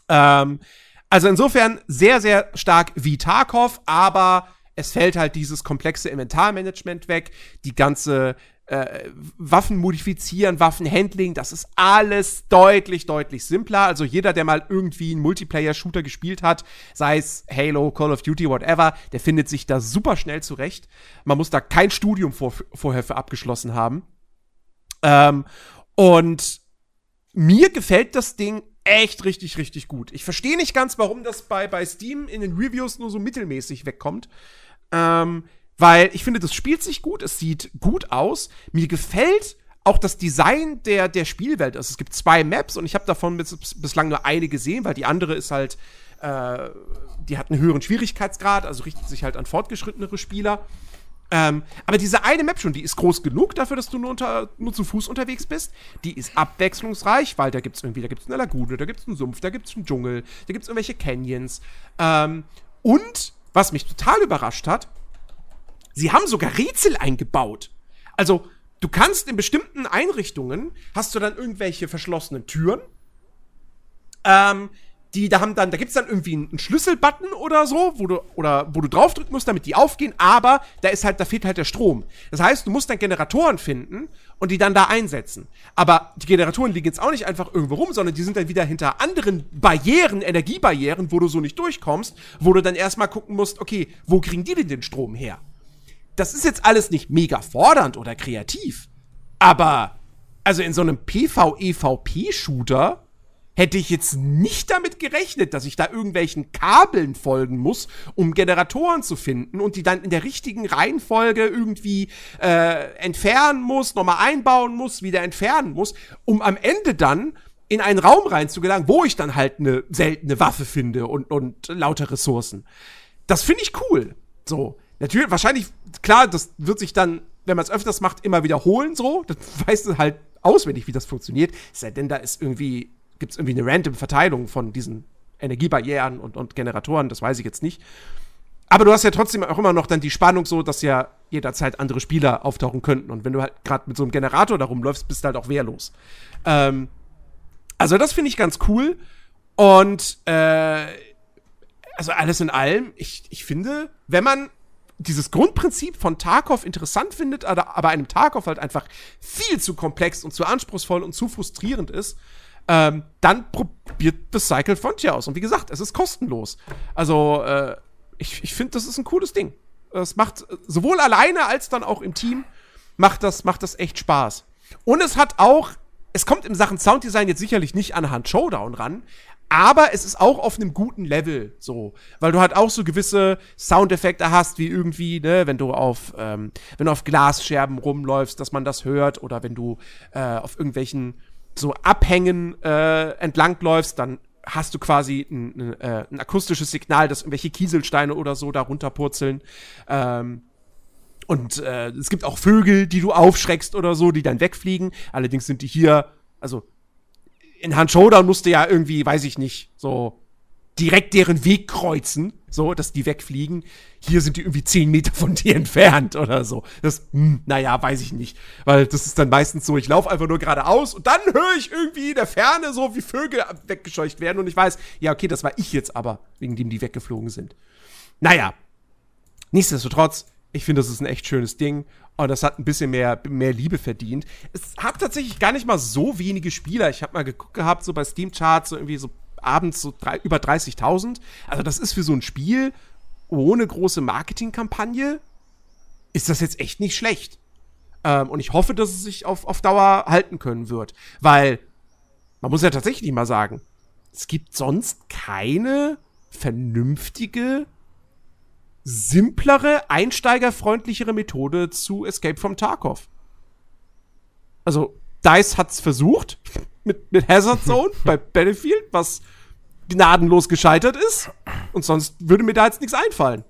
Ähm, also insofern sehr, sehr stark wie Tarkov, aber es fällt halt dieses komplexe Inventarmanagement weg, die ganze äh, Waffen modifizieren, Waffenhandling, das ist alles deutlich, deutlich simpler. Also jeder, der mal irgendwie einen Multiplayer-Shooter gespielt hat, sei es Halo, Call of Duty, whatever, der findet sich da super schnell zurecht. Man muss da kein Studium vor, vorher für abgeschlossen haben. Ähm, und mir gefällt das Ding echt richtig, richtig gut. Ich verstehe nicht ganz, warum das bei, bei Steam in den Reviews nur so mittelmäßig wegkommt. Ähm, weil ich finde, das spielt sich gut, es sieht gut aus. Mir gefällt auch das Design der, der Spielwelt. Also es gibt zwei Maps und ich habe davon bis, bislang nur eine gesehen, weil die andere ist halt, äh, die hat einen höheren Schwierigkeitsgrad, also richtet sich halt an fortgeschrittenere Spieler. Ähm, aber diese eine Map schon, die ist groß genug dafür, dass du nur, unter, nur zu Fuß unterwegs bist. Die ist abwechslungsreich, weil da gibt es irgendwie, da gibt es eine Lagune, da gibt es einen Sumpf, da gibt es einen Dschungel, da gibt es irgendwelche Canyons. Ähm, und, was mich total überrascht hat, Sie haben sogar Rätsel eingebaut. Also, du kannst in bestimmten Einrichtungen, hast du dann irgendwelche verschlossenen Türen, ähm, die da haben dann, da gibt's dann irgendwie einen Schlüsselbutton oder so, wo du, oder wo du draufdrücken musst, damit die aufgehen, aber da ist halt, da fehlt halt der Strom. Das heißt, du musst dann Generatoren finden und die dann da einsetzen. Aber die Generatoren liegen jetzt auch nicht einfach irgendwo rum, sondern die sind dann wieder hinter anderen Barrieren, Energiebarrieren, wo du so nicht durchkommst, wo du dann erstmal gucken musst, okay, wo kriegen die denn den Strom her? Das ist jetzt alles nicht mega fordernd oder kreativ. Aber, also in so einem PvEVP-Shooter hätte ich jetzt nicht damit gerechnet, dass ich da irgendwelchen Kabeln folgen muss, um Generatoren zu finden und die dann in der richtigen Reihenfolge irgendwie äh, entfernen muss, nochmal einbauen muss, wieder entfernen muss, um am Ende dann in einen Raum reinzugelangen, wo ich dann halt eine seltene Waffe finde und, und lauter Ressourcen. Das finde ich cool. So. Natürlich, wahrscheinlich, klar, das wird sich dann, wenn man es öfters macht, immer wiederholen, so. Das weißt du halt auswendig, wie das funktioniert. Sei denn, da ist irgendwie, gibt es irgendwie eine random Verteilung von diesen Energiebarrieren und, und Generatoren, das weiß ich jetzt nicht. Aber du hast ja trotzdem auch immer noch dann die Spannung so, dass ja jederzeit andere Spieler auftauchen könnten. Und wenn du halt gerade mit so einem Generator da rumläufst, bist du halt auch wehrlos. Ähm, also das finde ich ganz cool. Und äh, also alles in allem, ich, ich finde, wenn man dieses Grundprinzip von Tarkov interessant findet, aber einem Tarkov halt einfach viel zu komplex und zu anspruchsvoll und zu frustrierend ist, ähm, dann probiert The Cycle Frontier aus. Und wie gesagt, es ist kostenlos. Also, äh, ich, ich finde, das ist ein cooles Ding. Es macht sowohl alleine als dann auch im Team macht das, macht das echt Spaß. Und es hat auch, es kommt in Sachen Sounddesign jetzt sicherlich nicht an Hand Showdown ran, aber es ist auch auf einem guten Level so, weil du halt auch so gewisse Soundeffekte hast, wie irgendwie, ne, wenn du auf, ähm, wenn du auf Glasscherben rumläufst, dass man das hört, oder wenn du äh, auf irgendwelchen so Abhängen äh, entlangläufst, dann hast du quasi ein, ein, äh, ein, akustisches Signal, dass irgendwelche Kieselsteine oder so da runterpurzeln. Ähm, und äh, es gibt auch Vögel, die du aufschreckst oder so, die dann wegfliegen. Allerdings sind die hier, also in Han Showdown musste ja irgendwie, weiß ich nicht, so direkt deren Weg kreuzen, so, dass die wegfliegen. Hier sind die irgendwie zehn Meter von dir entfernt oder so. Das, hm, naja, weiß ich nicht. Weil das ist dann meistens so, ich laufe einfach nur geradeaus und dann höre ich irgendwie in der Ferne so, wie Vögel weggescheucht werden und ich weiß, ja, okay, das war ich jetzt aber, wegen dem die weggeflogen sind. Naja, nichtsdestotrotz, ich finde, das ist ein echt schönes Ding und das hat ein bisschen mehr, mehr Liebe verdient. Es hat tatsächlich gar nicht mal so wenige Spieler. Ich habe mal geguckt gehabt, so bei Steam Charts, so irgendwie so abends so drei, über 30.000. Also das ist für so ein Spiel ohne große Marketingkampagne, ist das jetzt echt nicht schlecht. Ähm, und ich hoffe, dass es sich auf, auf Dauer halten können wird. Weil, man muss ja tatsächlich mal sagen, es gibt sonst keine vernünftige simplere, einsteigerfreundlichere Methode zu Escape from Tarkov. Also, DICE hat's versucht mit, mit Hazard Zone bei Battlefield, was gnadenlos gescheitert ist. Und sonst würde mir da jetzt nichts einfallen.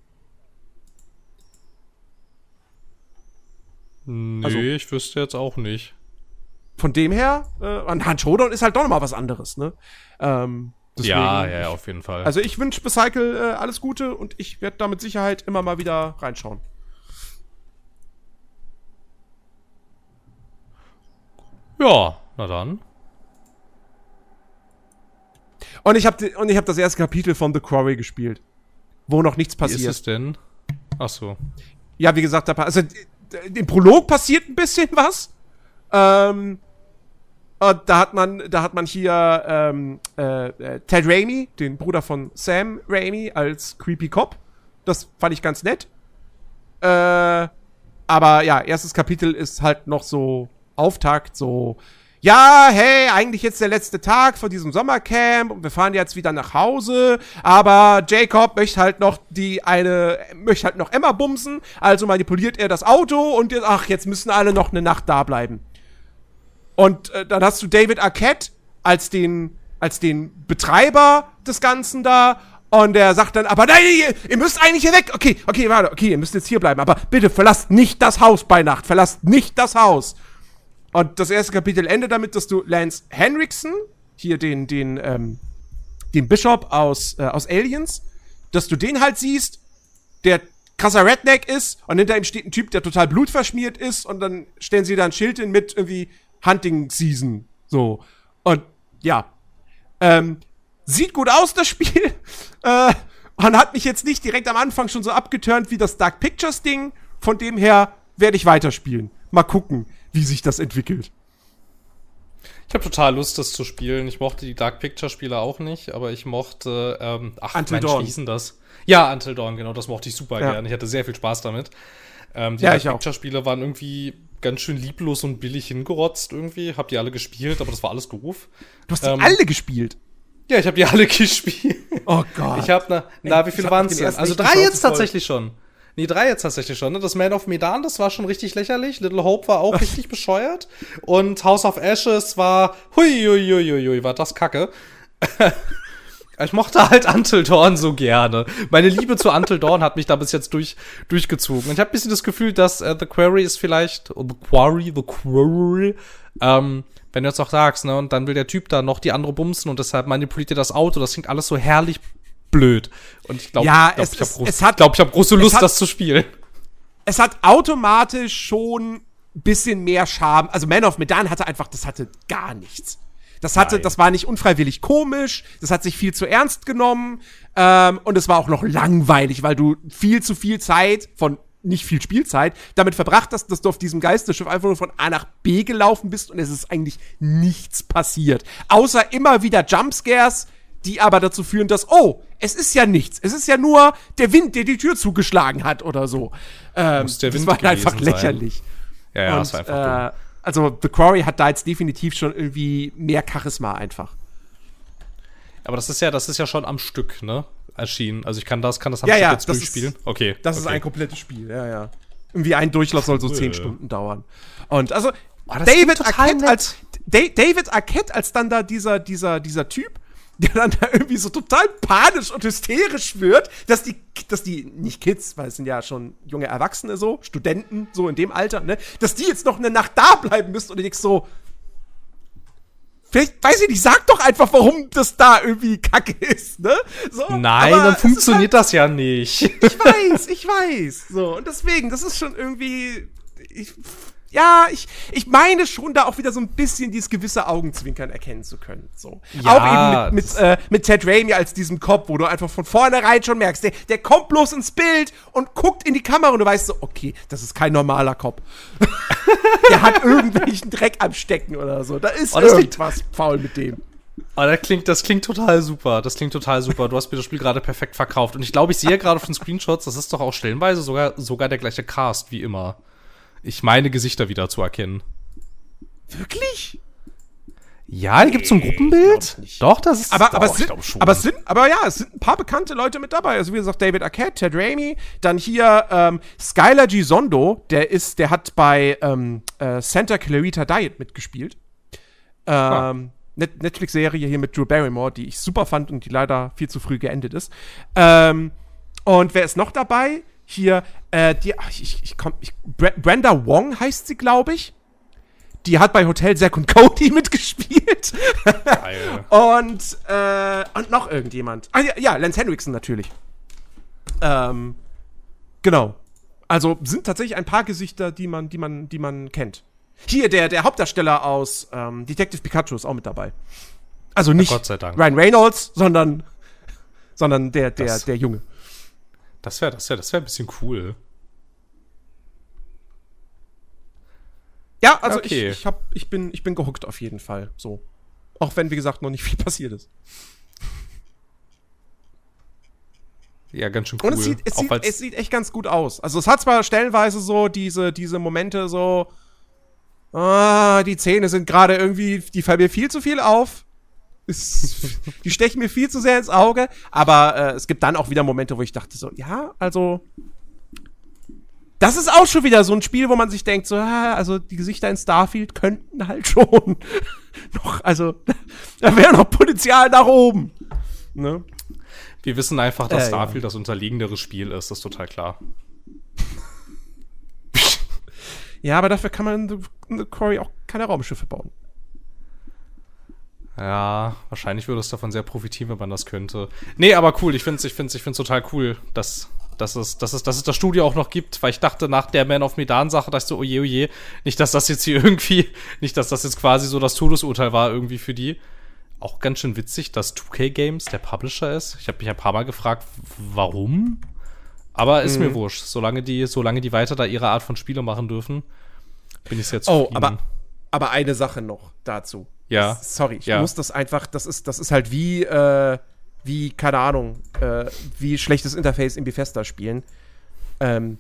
Nee, also, ich wüsste jetzt auch nicht. Von dem her, äh, an Hand Showdown ist halt doch noch mal was anderes, ne? Ähm, Deswegen, ja, ja, auf jeden Fall. Also ich wünsche Becycle äh, alles Gute und ich werde da mit Sicherheit immer mal wieder reinschauen. Ja, na dann. Und ich habe und ich habe das erste Kapitel von The Quarry gespielt, wo noch nichts passiert. Wie ist es denn? Ach so. Ja, wie gesagt, da, also im Prolog passiert ein bisschen was. Ähm, und da hat man, da hat man hier ähm, äh, äh, Ted Raimi, den Bruder von Sam Raimi, als Creepy Cop. Das fand ich ganz nett. Äh, aber ja, erstes Kapitel ist halt noch so Auftakt, so ja, hey, eigentlich jetzt der letzte Tag von diesem Sommercamp und wir fahren jetzt wieder nach Hause, aber Jacob möchte halt noch die eine, möchte halt noch Emma bumsen, also manipuliert er das Auto und ach, jetzt müssen alle noch eine Nacht da bleiben. Und äh, dann hast du David Arquette als den, als den Betreiber des Ganzen da. Und der sagt dann, aber nein, ihr, ihr müsst eigentlich hier weg. Okay, okay, warte, okay, ihr müsst jetzt hier bleiben. Aber bitte verlasst nicht das Haus bei Nacht. Verlasst nicht das Haus. Und das erste Kapitel endet damit, dass du Lance Henriksen, hier den, den, ähm, den Bishop aus, äh, aus Aliens, dass du den halt siehst, der krasser Redneck ist und hinter ihm steht ein Typ, der total blutverschmiert ist und dann stellen sie da ein Schild hin mit irgendwie Hunting Season. So. Und ja. Ähm, sieht gut aus, das Spiel. äh, und hat mich jetzt nicht direkt am Anfang schon so abgeturnt wie das Dark Pictures Ding. Von dem her werde ich weiterspielen. Mal gucken, wie sich das entwickelt. Ich habe total Lust, das zu spielen. Ich mochte die Dark Picture Spiele auch nicht, aber ich mochte, ähm, ach, Until Dawn. Wie das? Ja, Until Dawn, genau, das mochte ich super ja. gerne. Ich hatte sehr viel Spaß damit. Ähm, die ja, Dark Picture Spiele waren irgendwie ganz schön lieblos und billig hingerotzt irgendwie. Hab die alle gespielt, aber das war alles doof. Du hast die ähm, alle gespielt? Ja, ich habe die alle gespielt. Oh Gott. Ich habe na, na, wie viele waren es denn? Also drei jetzt tatsächlich schon. Nee, drei jetzt tatsächlich schon. Ne? Das Man of Medan, das war schon richtig lächerlich. Little Hope war auch richtig bescheuert. Und House of Ashes war, hui, hui, hui, hui, war das kacke. Ich mochte halt Until Dawn so gerne. Meine Liebe zu Until Dawn hat mich da bis jetzt durch, durchgezogen. Und ich habe ein bisschen das Gefühl, dass äh, The Quarry ist vielleicht, oh, The Quarry, The Quarry, ähm, wenn du jetzt auch sagst, ne, und dann will der Typ da noch die andere bumsen und deshalb manipuliert er das Auto. Das klingt alles so herrlich blöd. Und ich glaube, ja, glaub, ich habe groß, glaub, ich hab große Lust, hat, das zu spielen. Es hat automatisch schon bisschen mehr Charme. Also Man of Medan hatte einfach, das hatte gar nichts. Das hatte, Nein. das war nicht unfreiwillig komisch, das hat sich viel zu ernst genommen ähm, und es war auch noch langweilig, weil du viel zu viel Zeit von nicht viel Spielzeit damit verbracht hast, dass du auf diesem Geisterschiff einfach nur von A nach B gelaufen bist und es ist eigentlich nichts passiert. Außer immer wieder Jumpscares, die aber dazu führen, dass, oh, es ist ja nichts. Es ist ja nur der Wind, der die Tür zugeschlagen hat oder so. Ähm, Muss der das Wind war einfach gewesen sein. lächerlich. Ja, ja, und, das war einfach äh, also The Quarry hat da jetzt definitiv schon irgendwie mehr Charisma einfach. Aber das ist ja, das ist ja schon am Stück, ne? Erschienen. Also ich kann das, kann das am Ja, Stück ja, jetzt das durchspielen. ist- okay. Das okay. ist ein komplettes Spiel, ja, ja. Irgendwie ein Durchlauf soll so Cool. zehn Stunden dauern. Und also Oh, David Arquette nett. als Da David Arquette als dann da dieser dieser dieser Typ, der dann da irgendwie so total panisch und hysterisch wird, dass die dass die nicht Kids, weil es sind ja schon junge Erwachsene so, Studenten so in dem Alter, ne, dass die jetzt noch eine Nacht da bleiben müssen und ich so Vielleicht, weiß ich nicht, sag doch einfach, warum das da irgendwie kacke ist, ne? So, Nein, dann funktioniert das ja nicht. ich weiß, ich weiß. So, und deswegen, das ist schon irgendwie. Ich, ja, ich, ich meine schon, da auch wieder so ein bisschen dieses gewisse Augenzwinkern erkennen zu können. So. Ja, auch eben mit, mit, äh, mit Ted Raimi als diesem Cop, wo du einfach von vornherein schon merkst, der, der kommt bloß ins Bild und guckt in die Kamera und du weißt so, okay, das ist kein normaler Cop. der hat irgendwelchen Dreck am Stecken oder so. Da ist Oh, irgendwas faul mit dem. Aber das klingt, das klingt total super. Das klingt total super. Du hast mir das Spiel gerade perfekt verkauft. Und ich glaube, ich sehe gerade auf den Screenshots, das ist doch auch stellenweise sogar, sogar der gleiche Cast wie immer. Ich meine, Gesichter wieder zu erkennen. Wirklich? Ja, die gibt's so ein Gruppenbild? Doch, das ist aber, doch, aber, es sind, aber es sind, aber ja, es sind ein paar bekannte Leute mit dabei. Also wie gesagt, David Arquette, Ted Raimi, dann hier ähm, Skylar Gisondo, der ist, der hat bei ähm, äh, Santa Clarita Diet mitgespielt. Ähm, Net Netflix-Serie hier mit Drew Barrymore, die ich super fand und die leider viel zu früh geendet ist. Ähm, und wer ist noch dabei? Hier, äh, die, ach, ich, ich, komm, ich, Bre Brenda Wong heißt sie, glaube ich. Die hat bei Hotel Zack und Cody mitgespielt. Geil. Und, äh, und noch irgendjemand. Ah, ja, ja, Lance Henriksen natürlich. Ähm, genau. Also sind tatsächlich ein paar Gesichter, die man, die man, die man kennt. Hier, der, der Hauptdarsteller aus ähm, Detective Pikachu ist auch mit dabei. Also nicht Gott sei Dank. Ryan Reynolds, sondern, sondern der, der, Das- der Junge. Das wäre das wär, das wär ein bisschen cool. Ja, also Okay. ich, ich, hab, ich, bin, ich bin gehuckt auf jeden Fall. So. Auch wenn, wie gesagt, noch nicht viel passiert ist. Ja, ganz schön cool. Und es sieht, es, sieht, es sieht echt ganz gut aus. Also es hat zwar stellenweise so diese, diese Momente so, ah, die Zähne sind gerade irgendwie, die fallen mir viel zu viel auf. Die stechen mir viel zu sehr ins Auge. Aber äh, es gibt dann auch wieder Momente, wo ich dachte so, ja, also das ist auch schon wieder so ein Spiel, wo man sich denkt, so, ja, also die Gesichter in Starfield könnten halt schon noch, also da wäre noch Potenzial nach oben. Ne? Wir wissen einfach, dass Äh, Starfield das unterliegendere Spiel ist. Das ist total klar. Ja, aber dafür kann man in The Quarry auch keine Raumschiffe bauen. Ja, wahrscheinlich würde es davon sehr profitieren, wenn man das könnte. Nee, aber cool. Ich finde es ich find's, ich find's total cool, dass, dass, es, dass, es, dass es das Studio auch noch gibt, weil ich dachte nach der Man of Medan-Sache, dachte ich so, oje, oje, nicht, dass das jetzt hier irgendwie, nicht, dass das jetzt quasi so das Todesurteil war irgendwie für die. Auch ganz schön witzig, dass 2K Games der Publisher ist. Ich habe mich ein paar Mal gefragt, warum? Aber ist Mhm. mir wurscht. Solange die, solange die weiter da ihre Art von Spiele machen dürfen, bin ich jetzt Oh, aber, aber eine Sache noch dazu. Ja. Sorry, ich Ja. muss das einfach, das ist, das ist halt wie, äh, wie, keine Ahnung, äh, wie schlechtes Interface in Bethesda spielen. Ähm,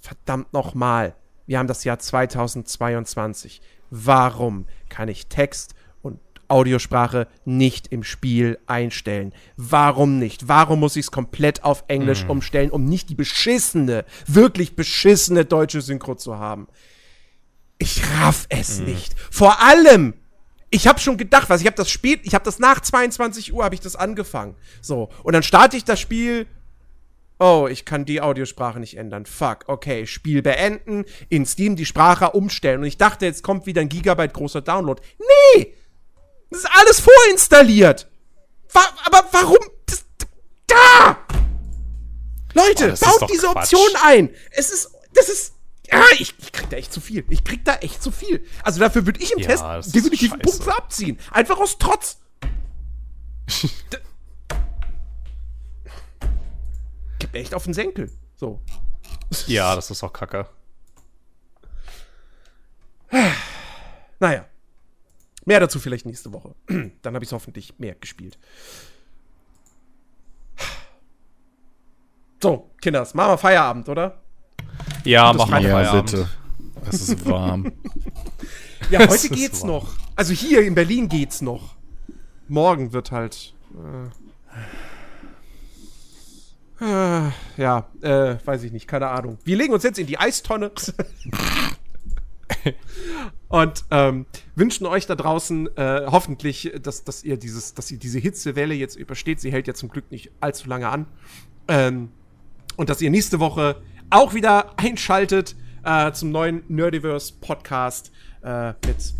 verdammt nochmal. Wir haben das Jahr 2022. Warum kann ich Text und Audiosprache nicht im Spiel einstellen? Warum nicht? Warum muss ich es komplett auf Englisch umstellen, um nicht die beschissene, wirklich beschissene deutsche Synchro zu haben? Ich raff es nicht. Vor allem, ich habe schon gedacht, was ich habe das Spiel, ich habe das nach 22 Uhr habe ich das angefangen. So und dann starte ich das Spiel. Oh, ich kann die Audiosprache nicht ändern. Fuck. Okay, Spiel beenden, in Steam die Sprache umstellen und ich dachte, jetzt kommt wieder ein Gigabyte großer Download. Nee! Das ist alles vorinstalliert. Wa aber warum das, da? Leute, Oh, baut diese Quatsch. Option ein. Es ist das ist ja, ich, ich krieg da echt zu viel. Ich krieg da echt zu viel. Also dafür würde ich im Ja, Test definitiv einen Punkt scheiße. für abziehen. Einfach aus Trotz. D- Gib mir echt auf den Senkel. So. Ja, das ist auch kacke. Naja. Mehr dazu vielleicht nächste Woche. Dann habe ich es hoffentlich mehr gespielt. So, Kinders, machen wir Feierabend, oder? Ja, mach mal Feierabend. bitte. Es ist warm. Ja, heute geht's wahr. noch. Also hier in Berlin geht's noch. Morgen wird halt. Äh, äh, ja, äh, weiß ich nicht, keine Ahnung. Wir legen uns jetzt in die Eistonne. Und ähm, wünschen euch da draußen äh, hoffentlich, dass, dass ihr dieses, dass ihr diese Hitzewelle jetzt übersteht. Sie hält ja zum Glück nicht allzu lange an. Ähm, und dass ihr nächste Woche auch wieder einschaltet äh, zum neuen Nerdiverse Podcast äh, mit,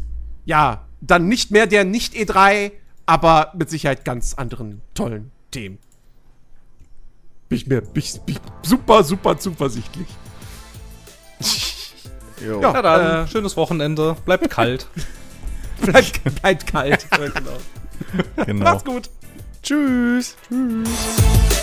ja, dann nicht mehr der nicht E3, aber mit Sicherheit ganz anderen tollen Themen. Bin ich mir bin ich, bin ich super, super zuversichtlich. Jo. Ja. Dann Äh. schönes Wochenende. Bleibt kalt. Bleibt, bleibt kalt. Genau. genau. Macht's gut. Tschüss. Tschüss.